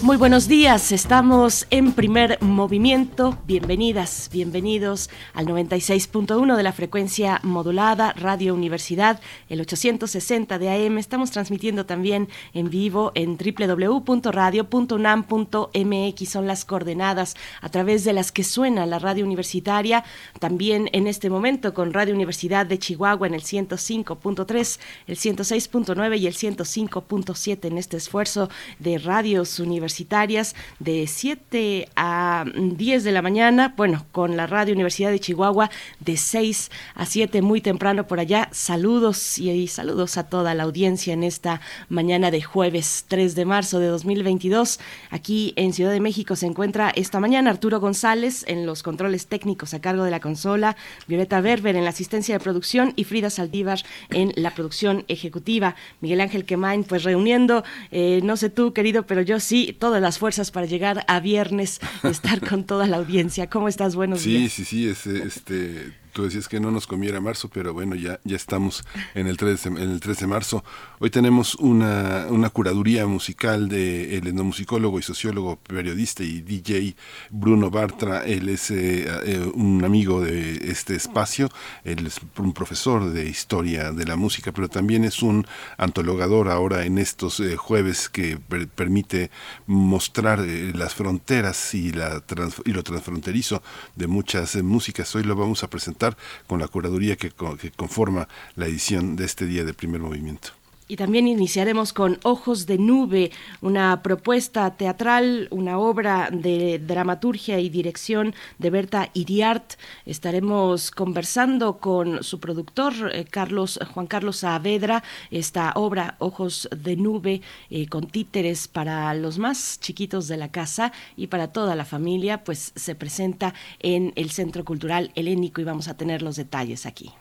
Muy buenos días, estamos en primer movimiento. Bienvenidas, bienvenidos al 96.1 de la frecuencia modulada Radio Universidad, el 860 de AM. Estamos transmitiendo también en vivo en www.radio.unam.mx. Son las coordenadas a través de las que suena la radio universitaria. También en este momento con Radio Universidad de Chihuahua en el 105.3, el 106.9 y el 105.7 en este esfuerzo de radios universitarias universitarias de 7 a 10 de la mañana, bueno, con la Radio Universidad de Chihuahua de 6 a 7 muy temprano por allá. Saludos y, saludos a toda la audiencia en esta mañana de jueves 3 de marzo de 2022. Aquí en Ciudad de México se encuentra esta mañana Arturo González en los controles técnicos a cargo de la consola, Violeta Berber en la asistencia de producción y Frida Saldívar en la producción ejecutiva. Miguel Ángel Quemain, pues reuniendo, eh, no sé tú, querido, pero yo sí, todas las fuerzas para llegar a viernes y estar con toda la audiencia. ¿Cómo estás? Buenos días. Sí, sí, sí, este Tú decías que no nos comiera marzo, pero bueno, ya, ya estamos en el, 3 de, en el 3 de marzo. Hoy tenemos una, una curaduría musical del el etnomusicólogo y sociólogo, periodista y DJ Bruno Bartra. Él es eh, eh, un amigo de este espacio, él es un profesor de historia de la música, pero también es un antologador ahora en estos eh, jueves que permite mostrar las fronteras y, la y lo transfronterizo de muchas músicas. Hoy lo vamos a presentar con la curaduría que, que conforma la edición de este día de primer movimiento. Y también iniciaremos con Ojos de Nube, una propuesta teatral, una obra de dramaturgia y dirección de Berta Iriart. Estaremos conversando con su productor, eh, Carlos, Juan Carlos Saavedra, esta obra Ojos de Nube, eh, con títeres para los más chiquitos de la casa y para toda la familia, pues se presenta en el Centro Cultural Helénico y vamos a tener los detalles aquí.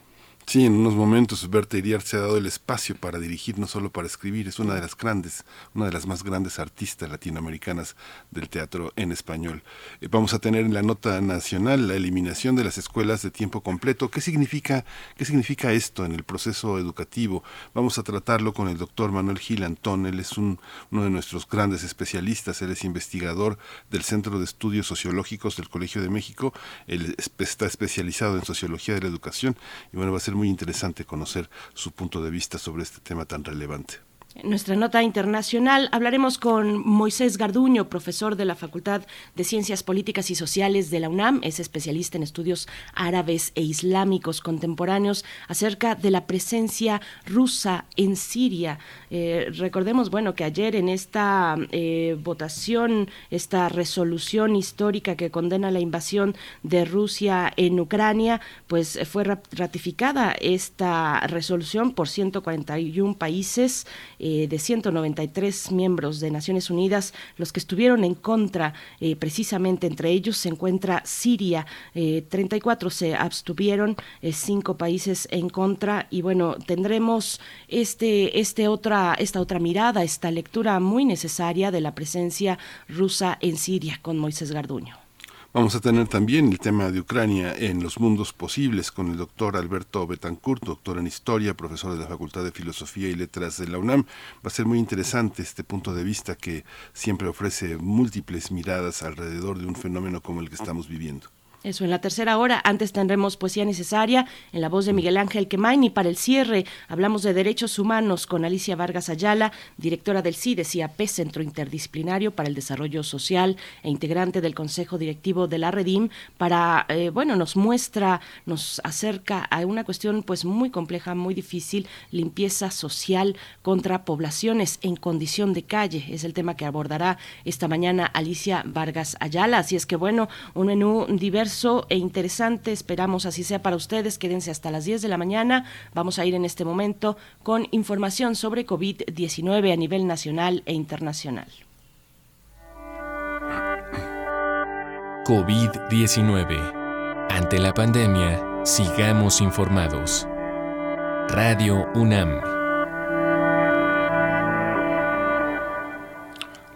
Sí, en unos momentos Berta se ha dado el espacio para dirigir, no solo para escribir, es una de las grandes, una de las más grandes artistas latinoamericanas del teatro en español. Eh, vamos a tener en la nota nacional la eliminación de las escuelas de tiempo completo. ¿Qué significa, qué significa esto en el proceso educativo? Vamos a tratarlo con el doctor Manuel Gil Antón, él es un, uno de nuestros grandes especialistas, él es investigador del Centro de Estudios Sociológicos del Colegio de México, él está especializado en sociología de la educación y bueno, va a ser muy interesante conocer su punto de vista sobre este tema tan relevante. Nuestra nota internacional hablaremos con Moisés Garduño, profesor de la Facultad de Ciencias Políticas y Sociales de la UNAM, es especialista en estudios árabes e islámicos contemporáneos acerca de la presencia rusa en Siria. Eh, recordemos, bueno, que ayer en esta eh, votación, esta resolución histórica que condena la invasión de Rusia en Ucrania, pues fue ratificada esta resolución por 141 países. Eh, de 193 miembros de Naciones Unidas, los que estuvieron en contra, eh, precisamente entre ellos se encuentra Siria, 34 eh, se abstuvieron, cinco países en contra y bueno, tendremos este, este otra, esta otra mirada, esta lectura muy necesaria de la presencia rusa en Siria con Moisés Garduño. Vamos a tener también el tema de Ucrania en los mundos posibles con el doctor Alberto Betancourt, doctor en historia, profesor de la Facultad de Filosofía y Letras de la UNAM. Va a ser muy interesante este punto de vista que siempre ofrece múltiples miradas alrededor de un fenómeno como el que estamos viviendo. Eso, en la tercera hora, antes tendremos poesía necesaria en la voz de Miguel Ángel Quemain para el cierre hablamos de derechos humanos con Alicia Vargas Ayala, directora del CIDES y Centro Interdisciplinario para el Desarrollo Social e integrante del Consejo Directivo de la Redim, para, eh, bueno, nos muestra, nos acerca a una cuestión pues muy compleja, muy difícil, limpieza social contra poblaciones en condición de calle. Es el tema que abordará esta mañana Alicia Vargas Ayala. Así es que, bueno, un menú diverso e interesante. Esperamos así sea para ustedes. Quédense hasta las 10 de la mañana. Vamos a ir en este momento con información sobre COVID-19 a nivel nacional e internacional. COVID-19 Ante la pandemia, sigamos informados. Radio UNAM.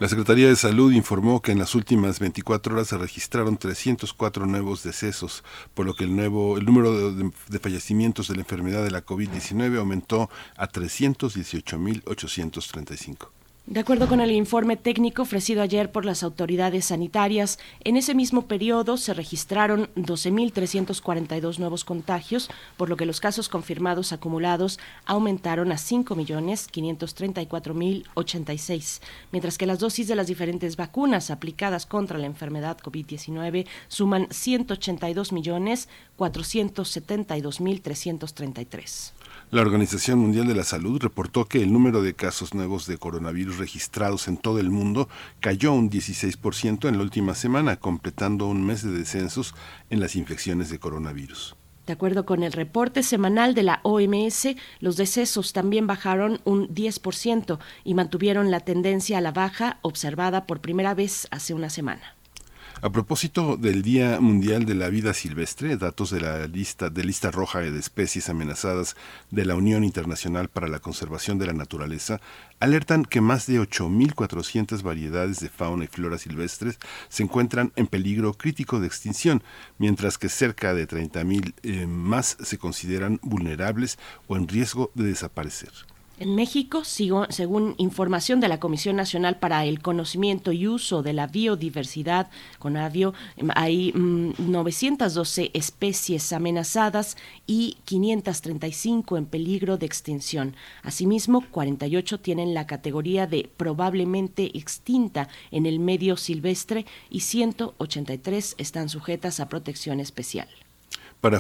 La Secretaría de Salud informó que en las últimas 24 horas se registraron 304 nuevos decesos, por lo que el, nuevo, el número de, de fallecimientos de la enfermedad de la COVID-19 aumentó a 318.835. De acuerdo con el informe técnico ofrecido ayer por las autoridades sanitarias, en ese mismo periodo se registraron 12.342 nuevos contagios, por lo que los casos confirmados acumulados aumentaron a 5.534.086, mientras que las dosis de las diferentes vacunas aplicadas contra la enfermedad COVID-19 suman 182.472.333. La Organización Mundial de la Salud reportó que el número de casos nuevos de coronavirus registrados en todo el mundo cayó un 16% en la última semana, completando un mes de descensos en las infecciones de coronavirus. De acuerdo con el reporte semanal de la OMS, los decesos también bajaron un 10% y mantuvieron la tendencia a la baja observada por primera vez hace una semana. A propósito del Día Mundial de la Vida Silvestre, datos de la lista de lista roja de especies amenazadas de la Unión Internacional para la Conservación de la Naturaleza alertan que más de 8.400 variedades de fauna y flora silvestres se encuentran en peligro crítico de extinción, mientras que cerca de 30.000 eh, más se consideran vulnerables o en riesgo de desaparecer. En México, según información de la Comisión Nacional para el Conocimiento y Uso de la Biodiversidad, CONAVIO, hay 912 mm, especies amenazadas y 535 en peligro de extinción. Asimismo, 48 tienen la categoría de probablemente extinta en el medio silvestre y 183 están sujetas a protección especial. Para,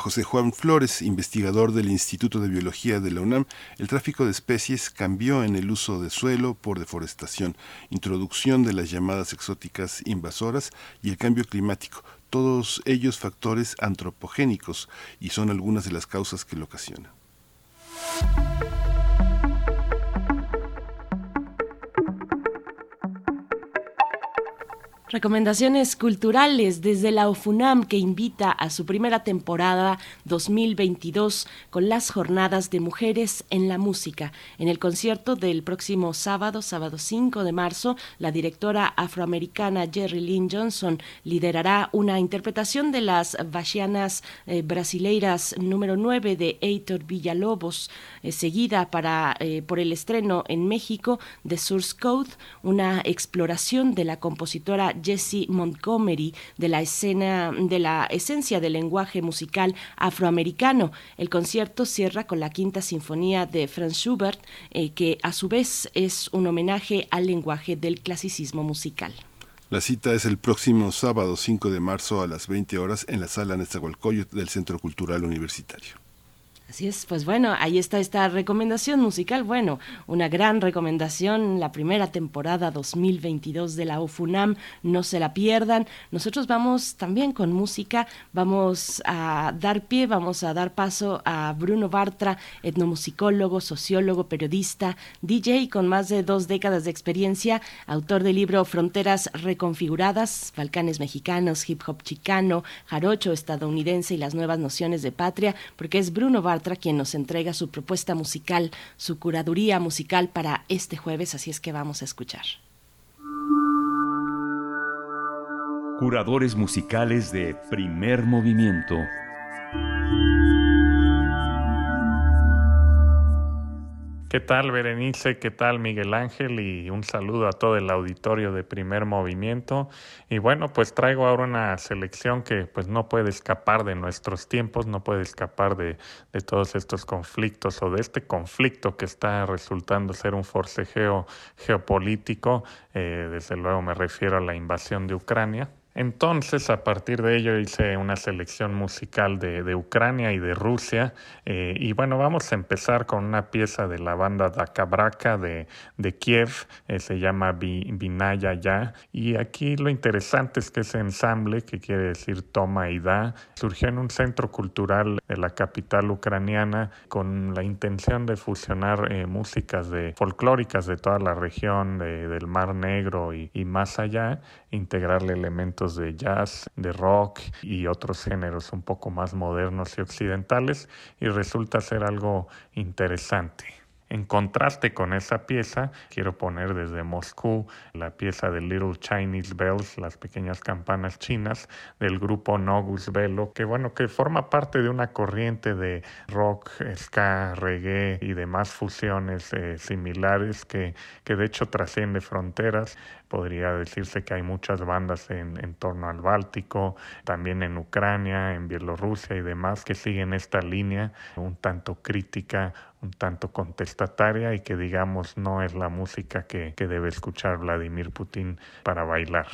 José Juan Flores, investigador del Instituto de Biología de la UNAM, el tráfico de especies cambió en el uso de suelo por deforestación, introducción de las llamadas exóticas invasoras y el cambio climático, todos ellos factores antropogénicos y son algunas de las causas que lo ocasionan. Recomendaciones culturales desde la OFUNAM que invita a su primera temporada 2022 con las jornadas de mujeres en la música. En el concierto del próximo sábado, sábado 5 de marzo, la directora afroamericana Jerry Lynn Johnson liderará una interpretación de las Bachianas eh, Brasileiras número 9 de Heitor Villalobos, eh, seguida para, eh, por el estreno en México de Source Code, una exploración de la compositora Jesse Montgomery de la escena de la esencia del lenguaje musical afroamericano. El concierto cierra con la quinta sinfonía de Franz Schubert, eh, que a su vez es un homenaje al lenguaje del clasicismo musical. La cita es el próximo sábado 5 de marzo a las 20 horas en la sala Nezahualcóyotl del Centro Cultural Universitario. Así es, pues bueno, ahí está esta recomendación musical. Bueno, una gran recomendación, la primera temporada 2022 de la UFUNAM, no se la pierdan. Nosotros vamos también con música, vamos a dar pie, vamos a dar paso a Bruno Bartra, etnomusicólogo, sociólogo, periodista, DJ con más de dos décadas de experiencia, autor del libro Fronteras Reconfiguradas, Balcanes Mexicanos, Hip Hop Chicano, Jarocho estadounidense y las nuevas nociones de patria, porque es Bruno Bartra quien nos entrega su propuesta musical, su curaduría musical para este jueves, así es que vamos a escuchar. Curadores musicales de primer movimiento. ¿Qué tal Berenice? ¿Qué tal Miguel Ángel? Y un saludo a todo el auditorio de primer movimiento. Y bueno, pues traigo ahora una selección que pues no puede escapar de nuestros tiempos, no puede escapar de, de todos estos conflictos o de este conflicto que está resultando ser un forcejeo geopolítico. Eh, desde luego me refiero a la invasión de Ucrania. Entonces, a partir de ello hice una selección musical de, Ucrania y de Rusia. Eh, y bueno, vamos a empezar con una pieza de la banda Dakabraka de, de Kiev, eh, se llama Vinaya Ya. Y aquí lo interesante es que ese ensamble, que quiere decir toma y da, surgió en un centro cultural de la capital ucraniana con la intención de fusionar eh, músicas de, folclóricas de toda la región del Mar Negro y, y más allá, integrarle elementos de jazz, de rock y otros géneros un poco más modernos y occidentales y resulta ser algo interesante. En contraste con esa pieza, quiero poner desde Moscú la pieza de Little Chinese Bells, las pequeñas campanas chinas, del grupo Nogus Velo, que bueno, que forma parte de una corriente de rock, ska, reggae y demás fusiones eh, similares que, que de hecho trasciende fronteras. Podría decirse que hay muchas bandas en, en torno al Báltico, también en Ucrania, en Bielorrusia y demás que siguen esta línea un tanto crítica, un tanto contestataria y que digamos no es la música que, que debe escuchar Vladimir Putin para bailar.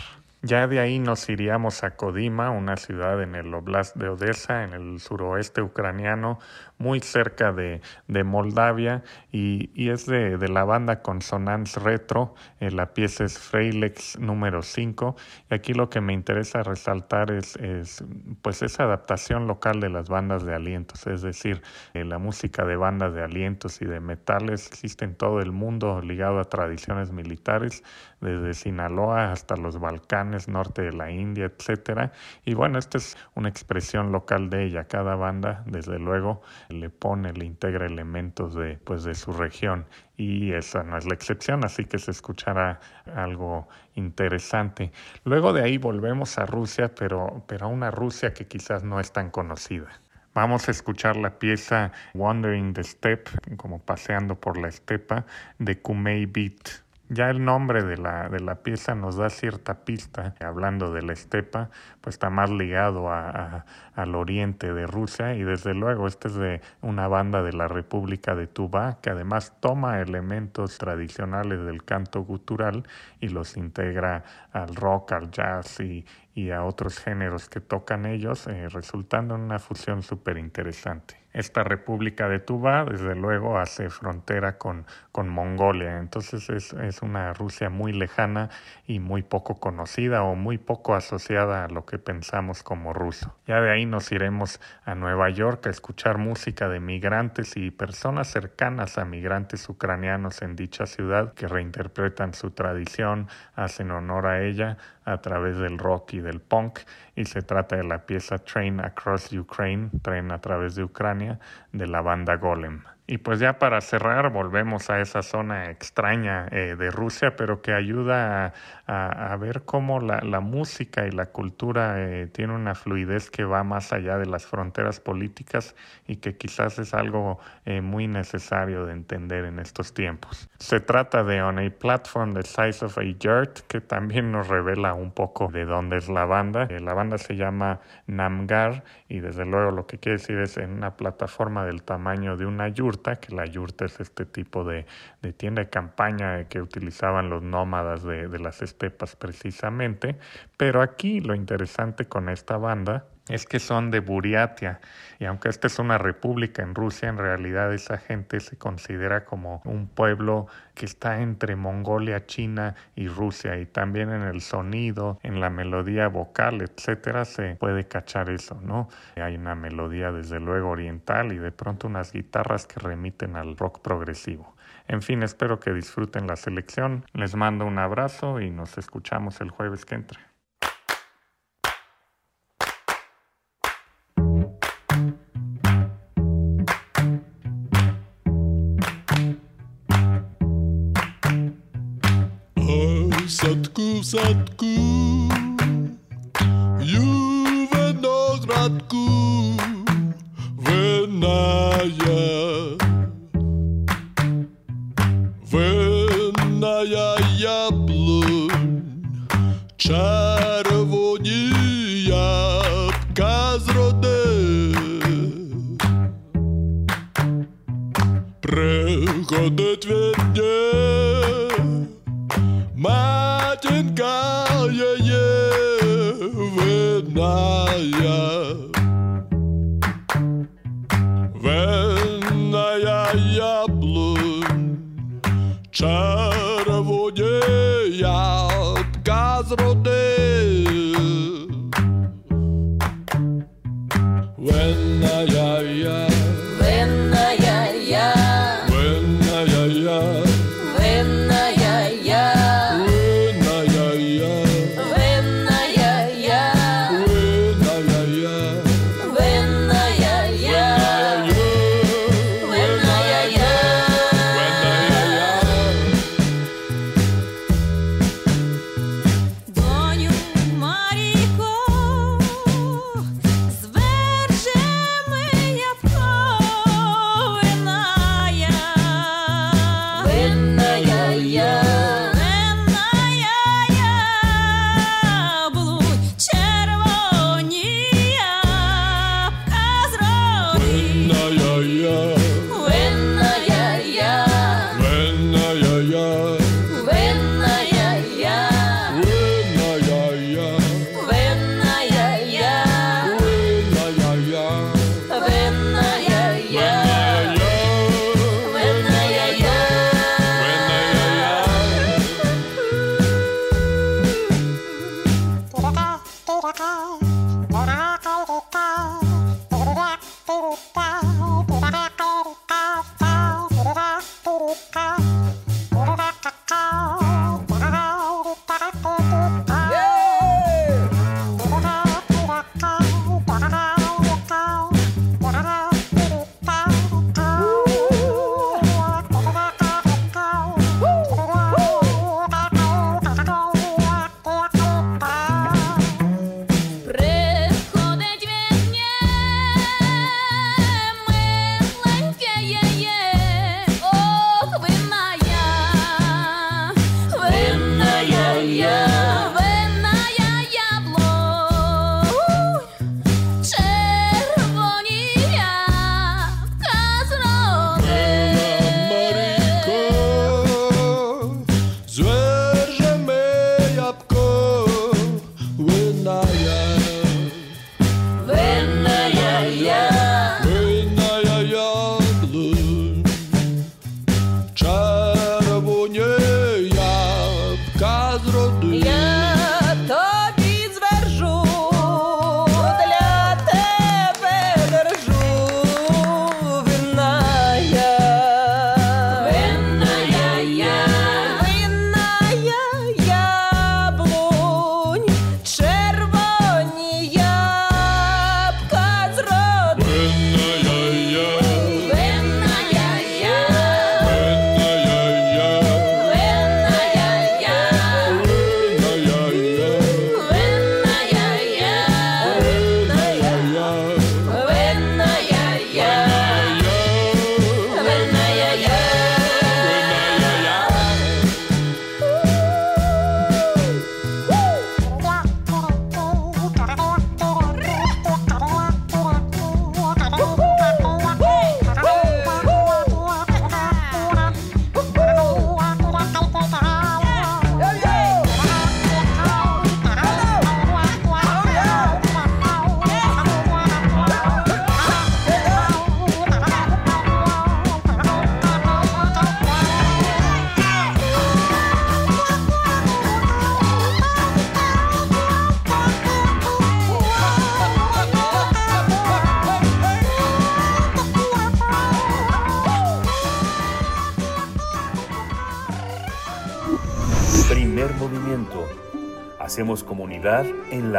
Ya de ahí nos iríamos a Kodima, una ciudad en el Oblast de Odessa, en el suroeste ucraniano, muy cerca de, de Moldavia, y, y es de, de, la banda Consonance Retro. Eh, la pieza es Freilex número 5. Y aquí lo que me interesa resaltar es, es, pues esa adaptación local de las bandas de alientos, es decir, eh, la música de bandas de alientos y de metales existe en todo el mundo ligado a tradiciones militares, desde Sinaloa hasta los Balcanes, norte de la India, etcétera. Y bueno, esta es una expresión local de ella. Cada banda, desde luego, le pone, le integra elementos de, pues, de su región y esa no es la excepción, así que se escuchará algo interesante. Luego de ahí volvemos a Rusia, pero, pero a una Rusia que quizás no es tan conocida. Vamos a escuchar la pieza Wandering the Steppe, como paseando por la estepa, de Kumei Beat. Ya el nombre de la, de la pieza nos da cierta pista, hablando de la estepa, pues está más ligado a, al oriente de Rusia y desde luego este es de una banda de la República de Tuva que además toma elementos tradicionales del canto gutural y los integra al rock, al jazz y, y a otros géneros que tocan ellos, eh, resultando en una fusión súper interesante. Esta República de Tuva, desde luego, hace frontera con, con Mongolia, entonces es, es, una Rusia muy lejana y muy poco conocida o muy poco asociada a lo que pensamos como ruso. Ya de ahí nos iremos a Nueva York a escuchar música de migrantes y personas cercanas a migrantes ucranianos en dicha ciudad que reinterpretan su tradición, hacen honor a ella a través del rock y del punk y se trata de la pieza Train Across Ukraine, Tren a través de Ucrania, de la banda Golem. Y pues ya para cerrar volvemos a esa zona extraña eh, de Rusia, pero que ayuda a, ver cómo la, música y la cultura eh, tiene una fluidez que va más allá de las fronteras políticas y que quizás es algo eh, muy necesario de entender en estos tiempos. Se trata de On a Platform the Size of a Yurt, que también nos revela un poco de dónde es la banda. Eh, la banda se llama Namgar y desde luego lo que quiere decir es en una plataforma del tamaño de una que la yurta es este tipo de, tienda de campaña que utilizaban los nómadas de las estepas precisamente, pero aquí lo interesante con esta banda es que son de Buriatia y aunque esta es una república en Rusia, en realidad esa gente se considera como un pueblo que está entre Mongolia, China y Rusia y también en el sonido, en la melodía vocal, etcétera, se puede cachar eso, ¿no? Hay una melodía desde luego oriental y de pronto unas guitarras que remiten al rock progresivo. En fin, espero que disfruten la selección. Les mando un abrazo y nos escuchamos el jueves que entre. sadku Juve nos bratku Venaya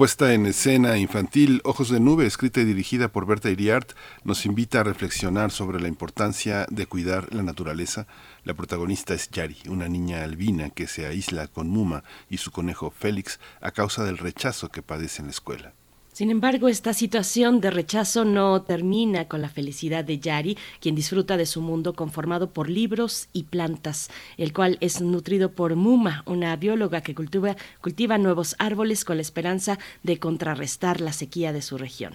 Puesta en escena infantil Ojos de Nube, escrita y dirigida por Berta Iriart, nos invita a reflexionar sobre la importancia de cuidar la naturaleza. La protagonista es Yari, una niña albina que se aísla con Muma y su conejo Félix a causa del rechazo que padece en la escuela. Sin embargo, esta situación de rechazo no termina con la felicidad de Yari, quien disfruta de su mundo conformado por libros y plantas, el cual es nutrido por Muma, una bióloga que cultiva, cultiva nuevos árboles con la esperanza de contrarrestar la sequía de su región.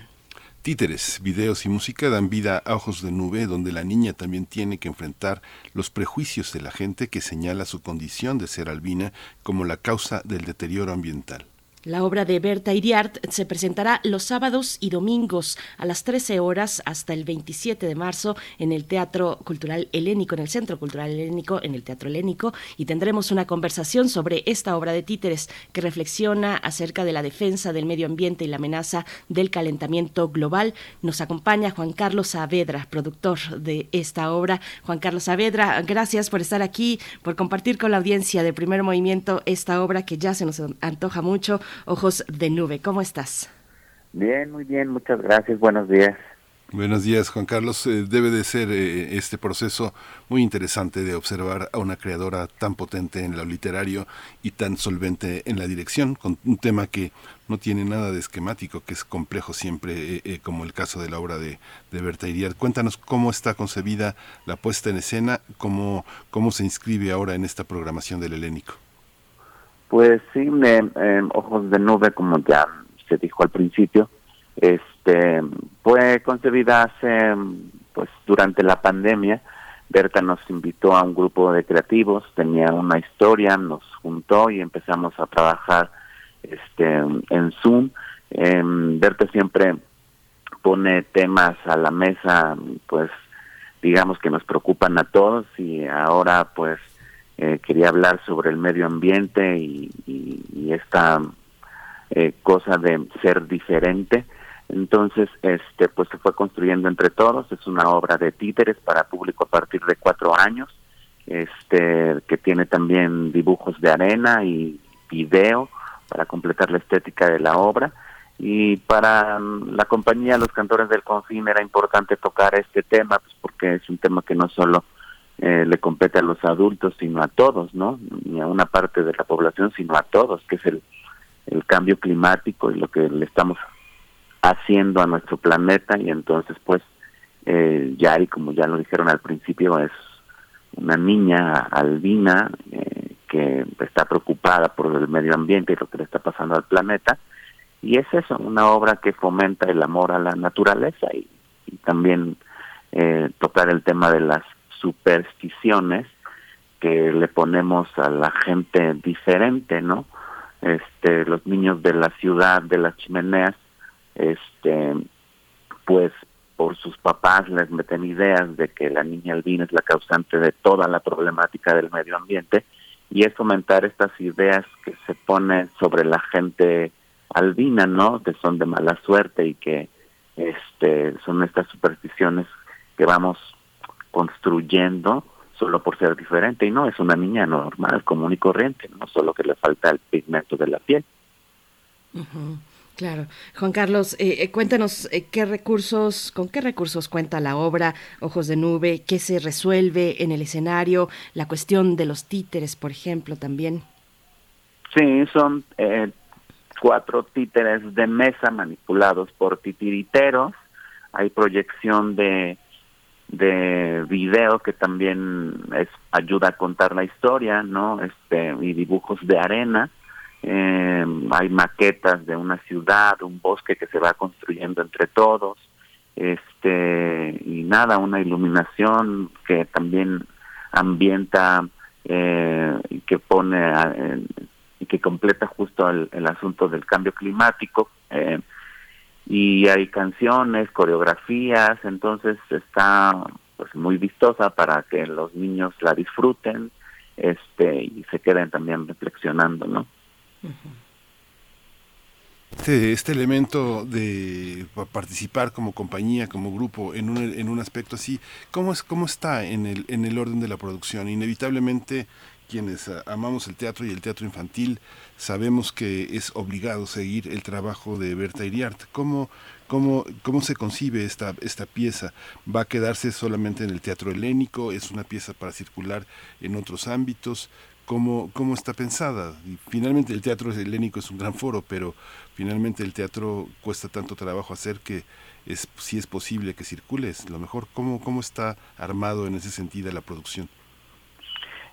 Títeres, videos y música dan vida a Ojos de Nube, donde la niña también tiene que enfrentar los prejuicios de la gente que señala su condición de ser albina como la causa del deterioro ambiental. La obra de Berta Iriart se presentará los sábados y domingos a las 13 horas hasta el 27 de marzo en el Teatro Cultural Helénico, en el Centro Cultural Helénico, en el Teatro Helénico, y tendremos una conversación sobre esta obra de títeres que reflexiona acerca de la defensa del medio ambiente y la amenaza del calentamiento global. Nos acompaña Juan Carlos Saavedra, productor de esta obra. Juan Carlos Saavedra, gracias por estar aquí, por compartir con la audiencia de Primer Movimiento esta obra que ya se nos antoja mucho. Ojos de Nube. ¿Cómo estás? Bien, muy bien, muchas gracias. Buenos días. Buenos días, Juan Carlos. Eh, debe de ser eh, este proceso muy interesante de observar a una creadora tan potente en lo literario y tan solvente en la dirección, con un tema que no tiene nada de esquemático, que es complejo siempre, eh, como el caso de la obra de, de Berta Iriar. Cuéntanos cómo está concebida la puesta en escena, cómo, cómo se inscribe ahora en esta programación del helénico. Pues sí, eh, Ojos de Nube, como ya se dijo al principio, este fue concebida hace, pues durante la pandemia. Berta nos invitó a un grupo de creativos, tenía una historia, nos juntó y empezamos a trabajar este en Zoom. Eh, Berta siempre pone temas a la mesa, pues digamos que nos preocupan a todos y ahora pues eh, quería hablar sobre el medio ambiente y, y, esta eh, cosa de ser diferente. Entonces, este, pues se fue construyendo entre todos. Es una obra de títeres para público a partir de cuatro años, este, que tiene también dibujos de arena y video para completar la estética de la obra. Y para la compañía Los Cantores del Confín era importante tocar este tema, pues porque es un tema que no solo eh, le compete a los adultos, sino a todos, ¿no? Ni a una parte de la población, sino a todos, que es el, el cambio climático y lo que le estamos haciendo a nuestro planeta. Y entonces, pues, eh, Yari, como ya lo dijeron al principio, es una niña albina eh, que está preocupada por el medio ambiente y lo que le está pasando al planeta. Y es eso, una obra que fomenta el amor a la naturaleza y, y también eh, tocar el tema de las supersticiones que le ponemos a la gente diferente, ¿no? Este, los niños de la ciudad, de las chimeneas, este, pues por sus papás les meten ideas de que la niña albina es la causante de toda la problemática del medio ambiente y es fomentar estas ideas que se ponen sobre la gente albina, ¿no? Que son de mala suerte y que este son estas supersticiones que vamos construyendo solo por ser diferente y no es una niña normal, común y corriente, no solo que le falta el pigmento de la piel. Claro. Juan Carlos, eh, eh, cuéntanos eh, qué recursos, con qué recursos cuenta la obra Ojos de Nube, qué se resuelve en el escenario, la cuestión de los títeres, por ejemplo, también. Sí, son cuatro títeres de mesa manipulados por titiriteros. Hay proyección de de video que también es ayuda a contar la historia, ¿no? Este y dibujos de arena. Eh, hay maquetas de una ciudad, un bosque que se va construyendo entre todos, este y nada, una iluminación que también ambienta eh, que pone y que completa justo el, el, asunto del cambio climático. Eh, y hay canciones, coreografías, entonces está pues muy vistosa para que los niños la disfruten este y se queden también reflexionando no este, este, elemento de participar como compañía, como grupo en un, en un aspecto así, ¿cómo, es, ¿cómo está en el, en el orden de la producción? Inevitablemente quienes amamos el teatro y el teatro infantil sabemos que es obligado seguir el trabajo de Berta Iriart. ¿Cómo, cómo, cómo se concibe esta, esta pieza? ¿Va a quedarse solamente en el teatro helénico? ¿Es una pieza para circular en otros ámbitos? ¿Cómo, cómo está pensada? Finalmente el teatro helénico es un gran foro, pero finalmente el teatro cuesta tanto trabajo hacer que es si es posible que circule, es lo mejor. ¿Cómo, cómo está armado en ese sentido la producción?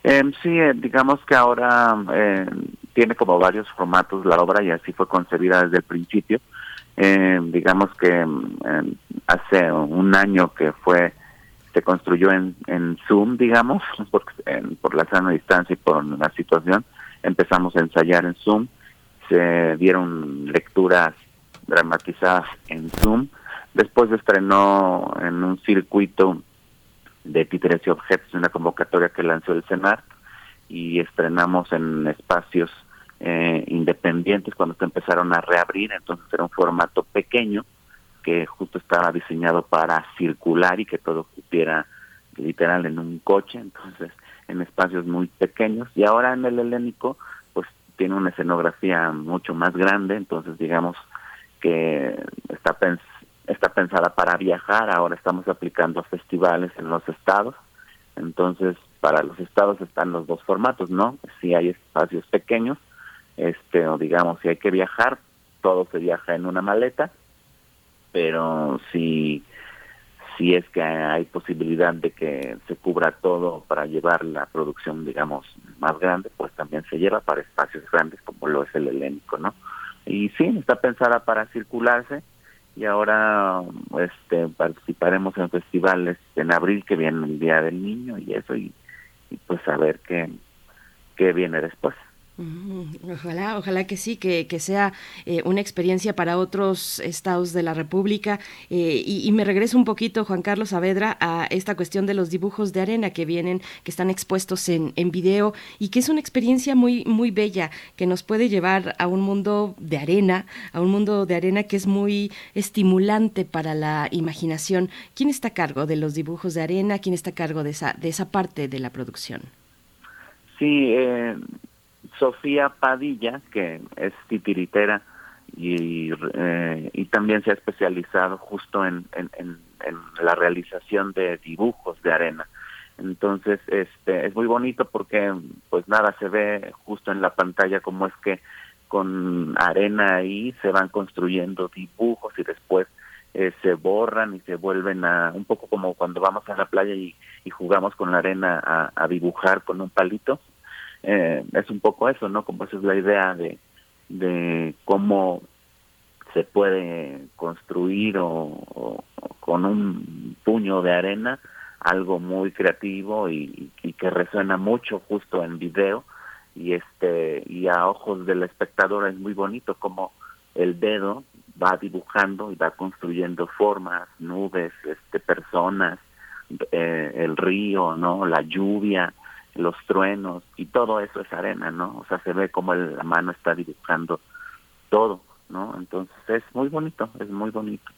Eh, sí, eh, digamos que ahora eh, tiene como varios formatos la obra y así fue concebida desde el principio. Eh, digamos que hace un año que fue se construyó en, en Zoom, digamos, por, por la sana distancia y por la situación. Empezamos a ensayar en Zoom se dieron lecturas dramatizadas en Zoom. Después estrenó en un circuito de títeres y objetos, una convocatoria que lanzó el CENAR, y estrenamos en espacios eh, independientes cuando se empezaron a reabrir, entonces era un formato pequeño que justo estaba diseñado para circular y que todo cupiera literal en un coche, entonces en espacios muy pequeños. Y ahora en el helénico tiene una escenografía mucho más grande, entonces digamos que está, está pensada para viajar, ahora estamos aplicando festivales en los estados, entonces para los estados están los dos formatos, ¿no? Si hay espacios pequeños, este, o digamos, si hay que viajar, todo se viaja en una maleta, pero si si es que hay posibilidad de que se cubra todo para llevar la producción, digamos, más grande, pues también se lleva para espacios grandes como lo es el helénico, ¿no? Y sí, está pensada para circularse y ahora este participaremos en festivales en abril que viene el Día del Niño y eso y, pues a ver qué, qué viene después. Ojalá, ojalá que sí, que, que sea eh, una experiencia para otros estados de la República. Eh, y, me regreso un poquito, Juan Carlos Saavedra, a esta cuestión de los dibujos de arena que vienen, que están expuestos en, en video y que es una experiencia muy, muy bella, que nos puede llevar a un mundo de arena, a un mundo de arena que es muy estimulante para la imaginación. ¿Quién está a cargo de los dibujos de arena? ¿Quién está a cargo de esa, de esa parte de la producción? Sí, eh Sofía Padilla, que es titiritera y, eh, y también se ha especializado justo en, la realización de dibujos de arena. Entonces, este es muy bonito porque pues nada se ve justo en la pantalla como es que con arena ahí se van construyendo dibujos y después eh, se borran y se vuelven a un poco como cuando vamos a la playa y, jugamos con la arena a dibujar con un palito eh, es un poco eso, ¿no? Como esa es la idea de, de cómo se puede construir o, con un puño de arena algo muy creativo y, y, que resuena mucho justo en video. Y este y a ojos del espectador es muy bonito como el dedo va dibujando y va construyendo formas nubes este personas eh, el río no la lluvia los truenos y todo eso es arena, ¿no? O sea, se ve como la mano está dibujando todo, ¿no? Entonces es muy bonito, es muy bonito.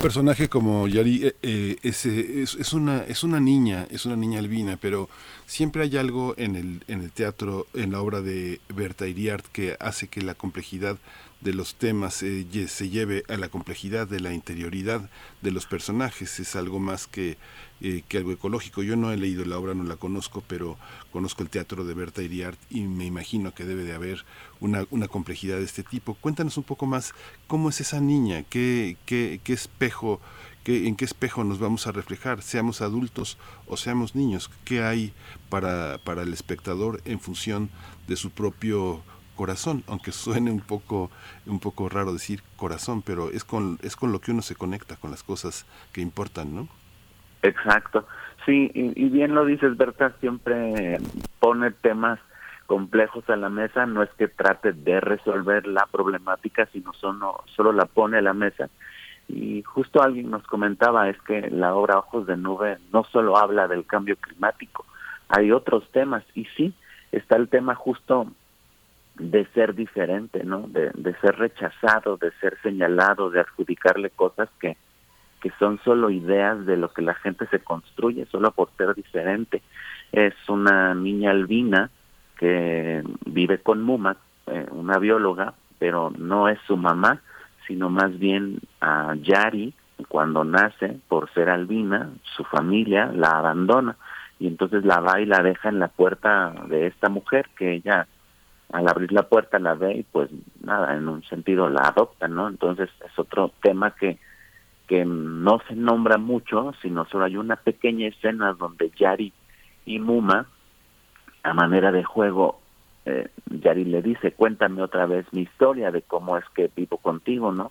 Un personaje como Yari eh, eh, es, es, una es una niña es una niña albina pero siempre hay algo en el en el teatro en la obra de Berta Iriart que hace que la complejidad de los temas eh, se lleve a la complejidad de la interioridad de los personajes es algo más que eh, que algo ecológico. Yo no he leído la obra, no la conozco, pero conozco el teatro de Berta Iriart y me imagino que debe de haber una, una complejidad de este tipo. Cuéntanos un poco más cómo es esa niña, qué, qué, qué espejo, qué, en qué espejo nos vamos a reflejar, seamos adultos o seamos niños, qué hay para, para el espectador en función de su propio corazón, aunque suene un poco un poco raro decir corazón, pero es con es con lo que uno se conecta con las cosas que importan, ¿no? Exacto. Sí, y, bien lo dices, Berta, siempre pone temas complejos a la mesa, no es que trate de resolver la problemática, sino solo, solo la pone a la mesa. Y justo alguien nos comentaba es que la obra Ojos de Nube no solo habla del cambio climático, hay otros temas y sí, está el tema justo de ser diferente, ¿no? De, ser rechazado, de ser señalado, de adjudicarle cosas que, que son solo ideas de lo que la gente se construye, solo por ser diferente. Es una niña albina que vive con Muma, eh, una bióloga, pero no es su mamá, sino más bien a Yari, cuando nace, por ser albina, su familia la abandona y entonces la va y la deja en la puerta de esta mujer que ella al abrir la puerta la ve y pues nada, en un sentido la adopta, ¿no? Entonces es otro tema que que no se nombra mucho, sino solo hay una pequeña escena donde Yari y Muma, a manera de juego, eh, Yari le dice, cuéntame otra vez mi historia de cómo es que vivo contigo, ¿no?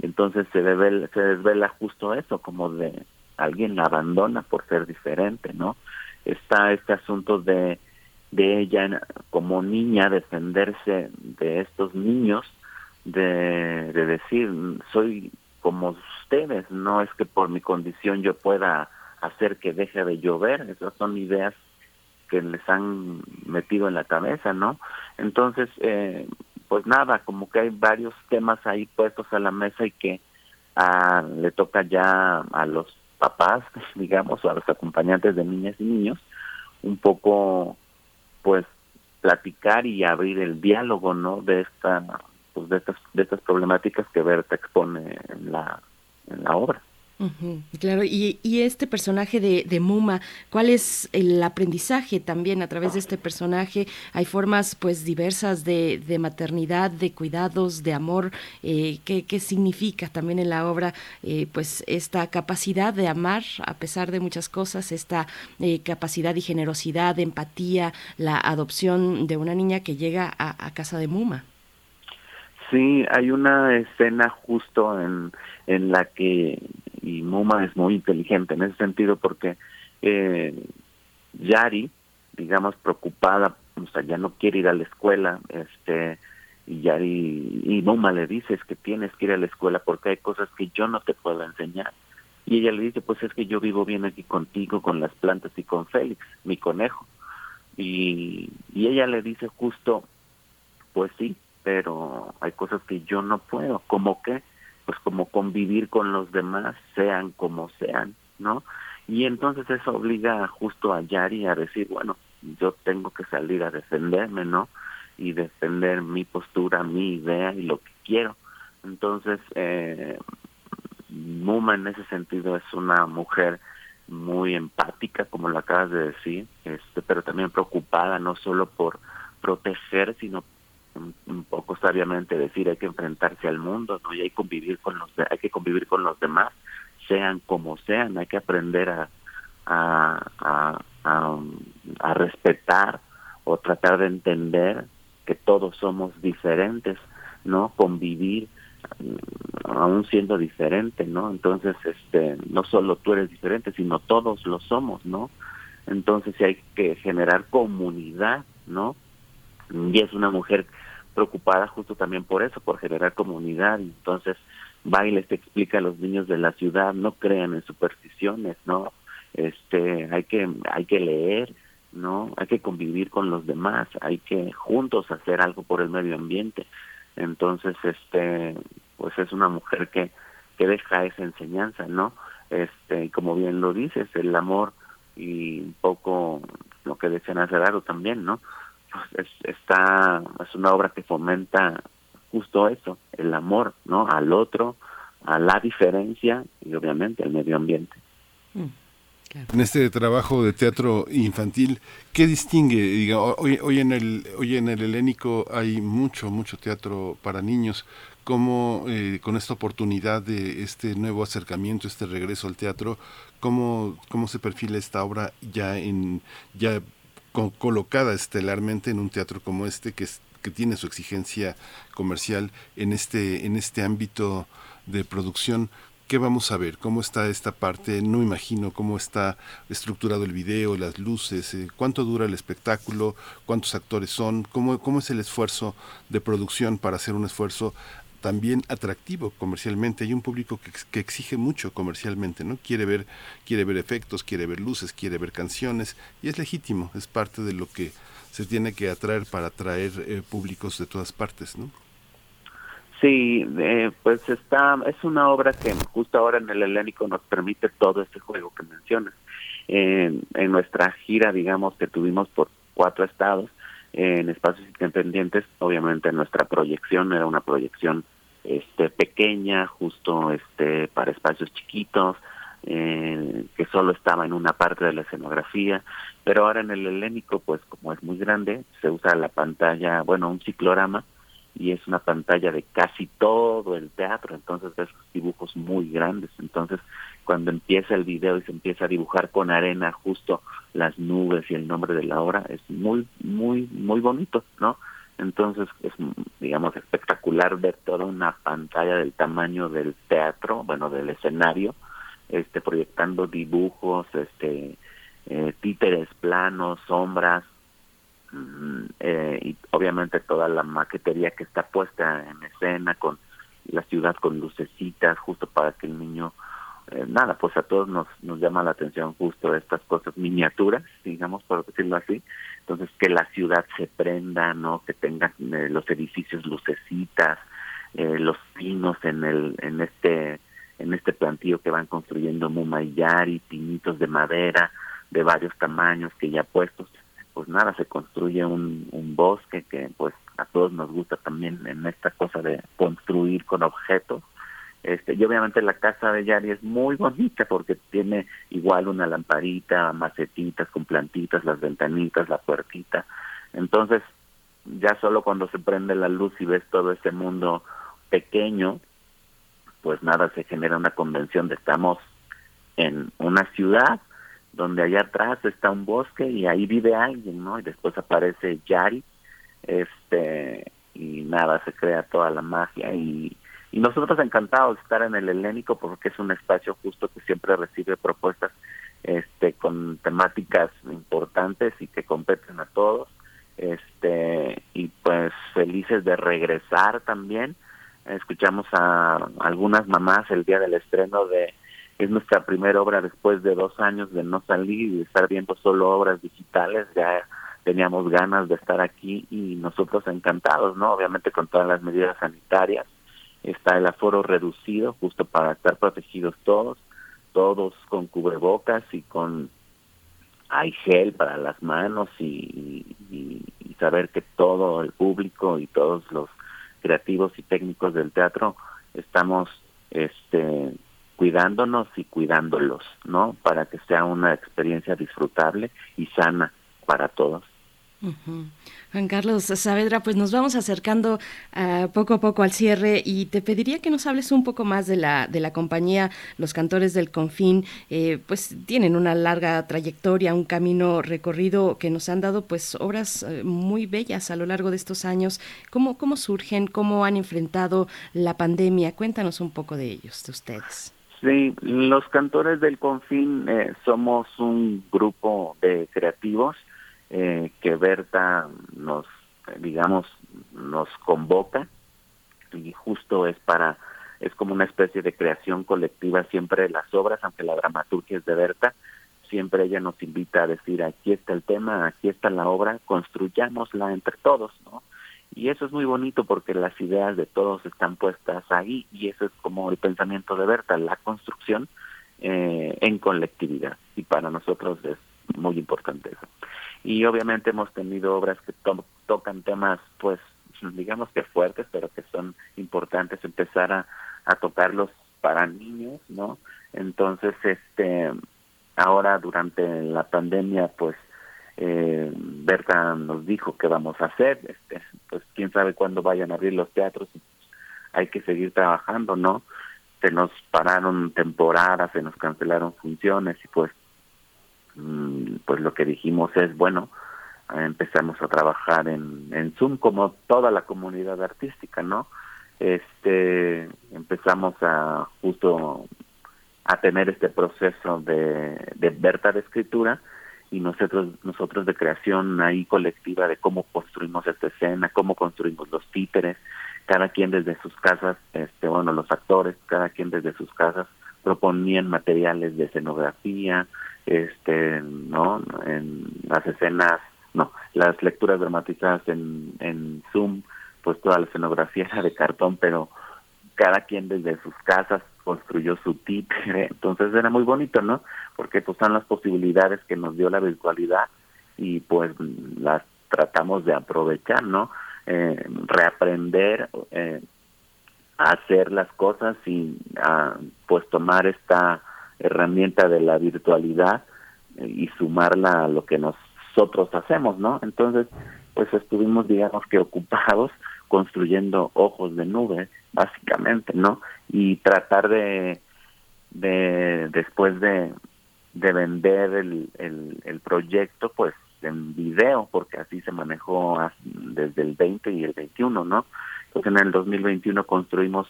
Entonces se, se desvela justo eso, como de alguien la abandona por ser diferente, ¿no? Está este asunto de, de ella como niña defenderse de estos niños, de, de decir, soy como ustedes, no es que por mi condición yo pueda hacer que deje de llover, esas son ideas que les han metido en la cabeza, ¿no? Entonces, eh, pues nada, como que hay varios temas ahí puestos a la mesa y que ah, le toca ya a los papás, digamos, o a los acompañantes de niñas y niños, un poco, pues, platicar y abrir el diálogo, ¿no? De esta, pues, de estas, de estas problemáticas que Berta expone en la, en la obra. Claro, y, y este personaje de, de Muma, ¿cuál es el aprendizaje también a través de este personaje? Hay formas pues diversas de, de maternidad, de cuidados, de amor. Eh, ¿qué, qué significa también en la obra eh, pues esta capacidad de amar a pesar de muchas cosas, esta eh, capacidad y generosidad, empatía, la adopción de una niña que llega a, a casa de Muma? Sí, hay una escena justo en, en la que, y Muma es muy inteligente en ese sentido porque eh, Yari, digamos, preocupada, o sea, ya no quiere ir a la escuela, este, y Yari, y Muma le dice, es que tienes que ir a la escuela porque hay cosas que yo no te puedo enseñar. Y ella le dice, pues es que yo vivo bien aquí contigo, con las plantas y con Félix, mi conejo. Y, y ella le dice justo, pues sí, pero hay cosas que yo no puedo, como que, pues como convivir con los demás, sean como sean, ¿no? Y entonces eso obliga justo a Yari a decir, bueno, yo tengo que salir a defenderme, ¿no? Y defender mi postura, mi idea y lo que quiero. Entonces, eh, Muma en ese sentido es una mujer muy empática, como lo acabas de decir, este, pero también preocupada no solo por proteger, sino un, poco sabiamente decir hay que enfrentarse al mundo, no y hay que convivir con los hay que convivir con los demás, sean como sean, hay que aprender a a, a, respetar o tratar de entender que todos somos diferentes, ¿no? Convivir mm, aún siendo diferente, ¿no? Entonces, este, no solo tú eres diferente, sino todos lo somos, ¿no? Entonces hay que generar comunidad, ¿no? Y es una mujer preocupada justo también por eso, por generar comunidad, entonces va y les explica a los niños de la ciudad, no crean en supersticiones, ¿no? Este, hay que, hay que leer, ¿no? Hay que convivir con los demás, hay que juntos hacer algo por el medio ambiente. Entonces, este, pues es una mujer que, que deja esa enseñanza, ¿no? Este, como bien lo dices, el amor y un poco lo que decían hace rato también, ¿no? Pues es, está, es una obra que fomenta justo eso, el amor, ¿no? Al otro, a la diferencia y obviamente al medio ambiente. En este trabajo de teatro infantil, ¿qué distingue? Diga, hoy, hoy en el hoy en el helénico hay mucho mucho teatro para niños. ¿Cómo eh, con esta oportunidad de este nuevo acercamiento, este regreso al teatro, cómo cómo se perfila esta obra ya en ya co- colocada estelarmente en un teatro como este que es- que tiene su exigencia comercial en este en este ámbito de producción? ¿Qué vamos a ver? ¿Cómo está esta parte? No imagino cómo está estructurado el video, las luces, eh, cuánto dura el espectáculo, cuántos actores son, cómo, cómo es el esfuerzo de producción para hacer un esfuerzo también atractivo comercialmente. Hay un público que, que, exige mucho comercialmente, ¿no? Quiere ver, quiere ver efectos, quiere ver luces, quiere ver canciones, y es legítimo, es parte de lo que se tiene que atraer para atraer eh, públicos de todas partes, ¿no? Sí, eh, pues está, es una obra que justo ahora en el Helénico nos permite todo este juego que mencionas. en nuestra gira, digamos, que tuvimos por cuatro estados, en espacios independientes, obviamente nuestra proyección era una proyección este pequeña, justo este para espacios chiquitos, eh, que solo estaba en una parte de la escenografía, pero ahora en el helénico, pues como es muy grande, se usa la pantalla, bueno, un ciclorama, y es una pantalla de casi todo el teatro, entonces ves dibujos muy grandes, entonces cuando empieza el video y se empieza a dibujar con arena justo las nubes y el nombre de la obra, es muy, muy, muy bonito, ¿no? Entonces es, digamos, espectacular ver toda una pantalla del tamaño del teatro, bueno, del escenario, este, proyectando dibujos, este, eh, títeres planos, sombras, mm, eh, y obviamente toda la maquetería que está puesta en escena con la ciudad con lucecitas, justo para que el niño eh, nada, pues a todos nos, nos llama la atención justo estas cosas miniaturas, digamos, por decirlo así. Entonces, que la ciudad se prenda, ¿no? Que tengan eh, los edificios lucecitas, eh, los pinos en el en este en este plantío que van construyendo Mumayari, pinitos de madera de varios tamaños que ya puestos. Pues nada, se construye un, un bosque que pues a todos nos gusta también en esta cosa de construir con objetos este, y obviamente la casa de Yari es muy bonita porque tiene igual una lamparita, macetitas con plantitas, las ventanitas, la puertita. Entonces, ya solo cuando se prende la luz y ves todo ese mundo pequeño, pues nada, se genera una convención de estamos en una ciudad donde allá atrás está un bosque y ahí vive alguien, ¿no? Y después aparece Yari, este, y nada, se crea toda la magia y y nosotros encantados de estar en el helénico porque es un espacio justo que siempre recibe propuestas este con temáticas importantes y que competen a todos este y pues felices de regresar también. Escuchamos a algunas mamás el día del estreno de es nuestra primera obra después de dos años de no salir y estar viendo solo obras digitales. Ya teníamos ganas de estar aquí y nosotros encantados no obviamente con todas las medidas sanitarias está el aforo reducido justo para estar protegidos todos, todos con cubrebocas y con hay gel para las manos y, saber que todo el público y todos los creativos y técnicos del teatro estamos este cuidándonos y cuidándolos, ¿no? Para que sea una experiencia disfrutable y sana para todos. Juan Carlos Saavedra, pues nos vamos acercando uh, poco a poco al cierre y te pediría que nos hables un poco más de la, de la compañía Los Cantores del Confín. Eh, pues tienen una larga trayectoria, un camino recorrido que nos han dado pues obras eh, muy bellas a lo largo de estos años. ¿Cómo, ¿Cómo surgen? ¿Cómo han enfrentado la pandemia? Cuéntanos un poco de ellos, de ustedes. Sí, los Cantores del Confín eh, somos un grupo de creativos eh, que Berta nos, digamos, nos convoca y justo es para, es como una especie de creación colectiva siempre las obras, aunque la dramaturgia es de Berta, siempre ella nos invita a decir, aquí está el tema, aquí está la obra, construyámosla entre todos, ¿no? Y eso es muy bonito porque las ideas de todos están puestas ahí y eso es como el pensamiento de Berta, la construcción eh, en colectividad. Y para nosotros es muy importante eso. Y obviamente hemos tenido obras que tocan temas pues digamos que fuertes pero que son importantes empezar a, tocarlos para niños no entonces este ahora durante la pandemia pues eh, Berta nos dijo que vamos a hacer este pues quién sabe cuándo vayan a abrir los teatros hay que seguir trabajando no se nos pararon temporadas se nos cancelaron funciones y pues pues lo que dijimos es, bueno, empezamos a trabajar en, en Zoom como toda la comunidad artística, ¿no? Este, empezamos a justo a tener este proceso de, de Berta de escritura y nosotros nosotros de creación ahí colectiva de cómo construimos esta escena, cómo construimos los títeres, cada quien desde sus casas, este, bueno, los actores, cada quien desde sus casas proponían materiales de escenografía, este, ¿no? En las escenas, no, las lecturas dramatizadas en, en Zoom, pues toda la escenografía era de cartón, pero cada quien desde sus casas construyó su títere, entonces era muy bonito, ¿no? Porque pues son las posibilidades que nos dio la virtualidad y pues las tratamos de aprovechar, ¿no? Eh, reaprender eh, hacer las cosas y a, pues tomar esta herramienta de la virtualidad eh, y sumarla a lo que nosotros hacemos, ¿no? Entonces, pues estuvimos, digamos que ocupados construyendo ojos de nube, básicamente, ¿no? Y tratar de, de después de, de vender el, el, el proyecto, pues en video, porque así se manejó desde el 20 y el 21, ¿no? Entonces en el 2021 construimos,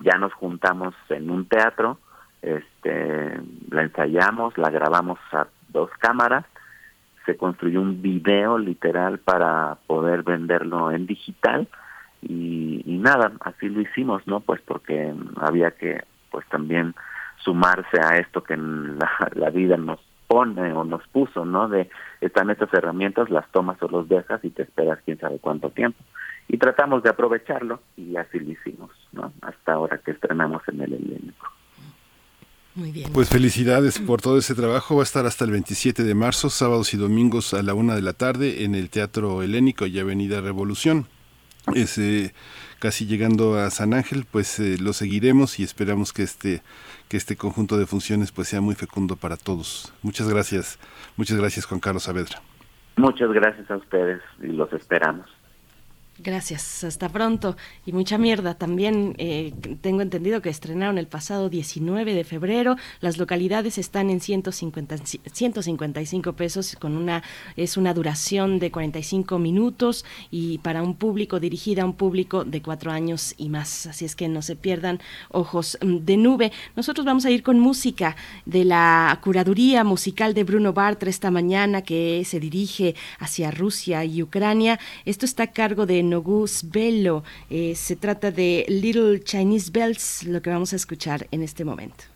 ya nos juntamos en un teatro, este, la ensayamos, la grabamos a dos cámaras, se construyó un video literal para poder venderlo en digital y, nada, así lo hicimos, ¿no? Pues porque había que, pues también sumarse a esto que la vida nos pone o nos puso, ¿no? De están estas herramientas, las tomas o los dejas y te esperas quién sabe cuánto tiempo. Y tratamos de aprovecharlo y así lo hicimos, ¿no? Hasta ahora que estrenamos en el helénico. Muy bien. Pues felicidades por todo ese trabajo. Va a estar hasta el 27 de marzo, sábados y domingos a la una de la tarde en el Teatro Helénico y Avenida Revolución. Es, eh, casi llegando a San Ángel, pues eh, lo seguiremos y esperamos que este que este conjunto de funciones pues sea muy fecundo para todos. Muchas gracias, muchas gracias Juan Carlos Saavedra. Muchas gracias a ustedes y los esperamos. Gracias, hasta pronto. Y mucha mierda. También eh, tengo entendido que estrenaron el pasado 19 de febrero. Las localidades están en 150, 155 pesos, con una es una duración de 45 minutos y para un público dirigida a un público de cuatro años y más. Así es que no se pierdan ojos de nube. Nosotros vamos a ir con música de la curaduría musical de Bruno Bartra esta mañana que se dirige hacia Rusia y Ucrania. Esto está a cargo de Nogus Bello. Eh, se trata de Little Chinese Bells, lo que vamos a escuchar en este momento.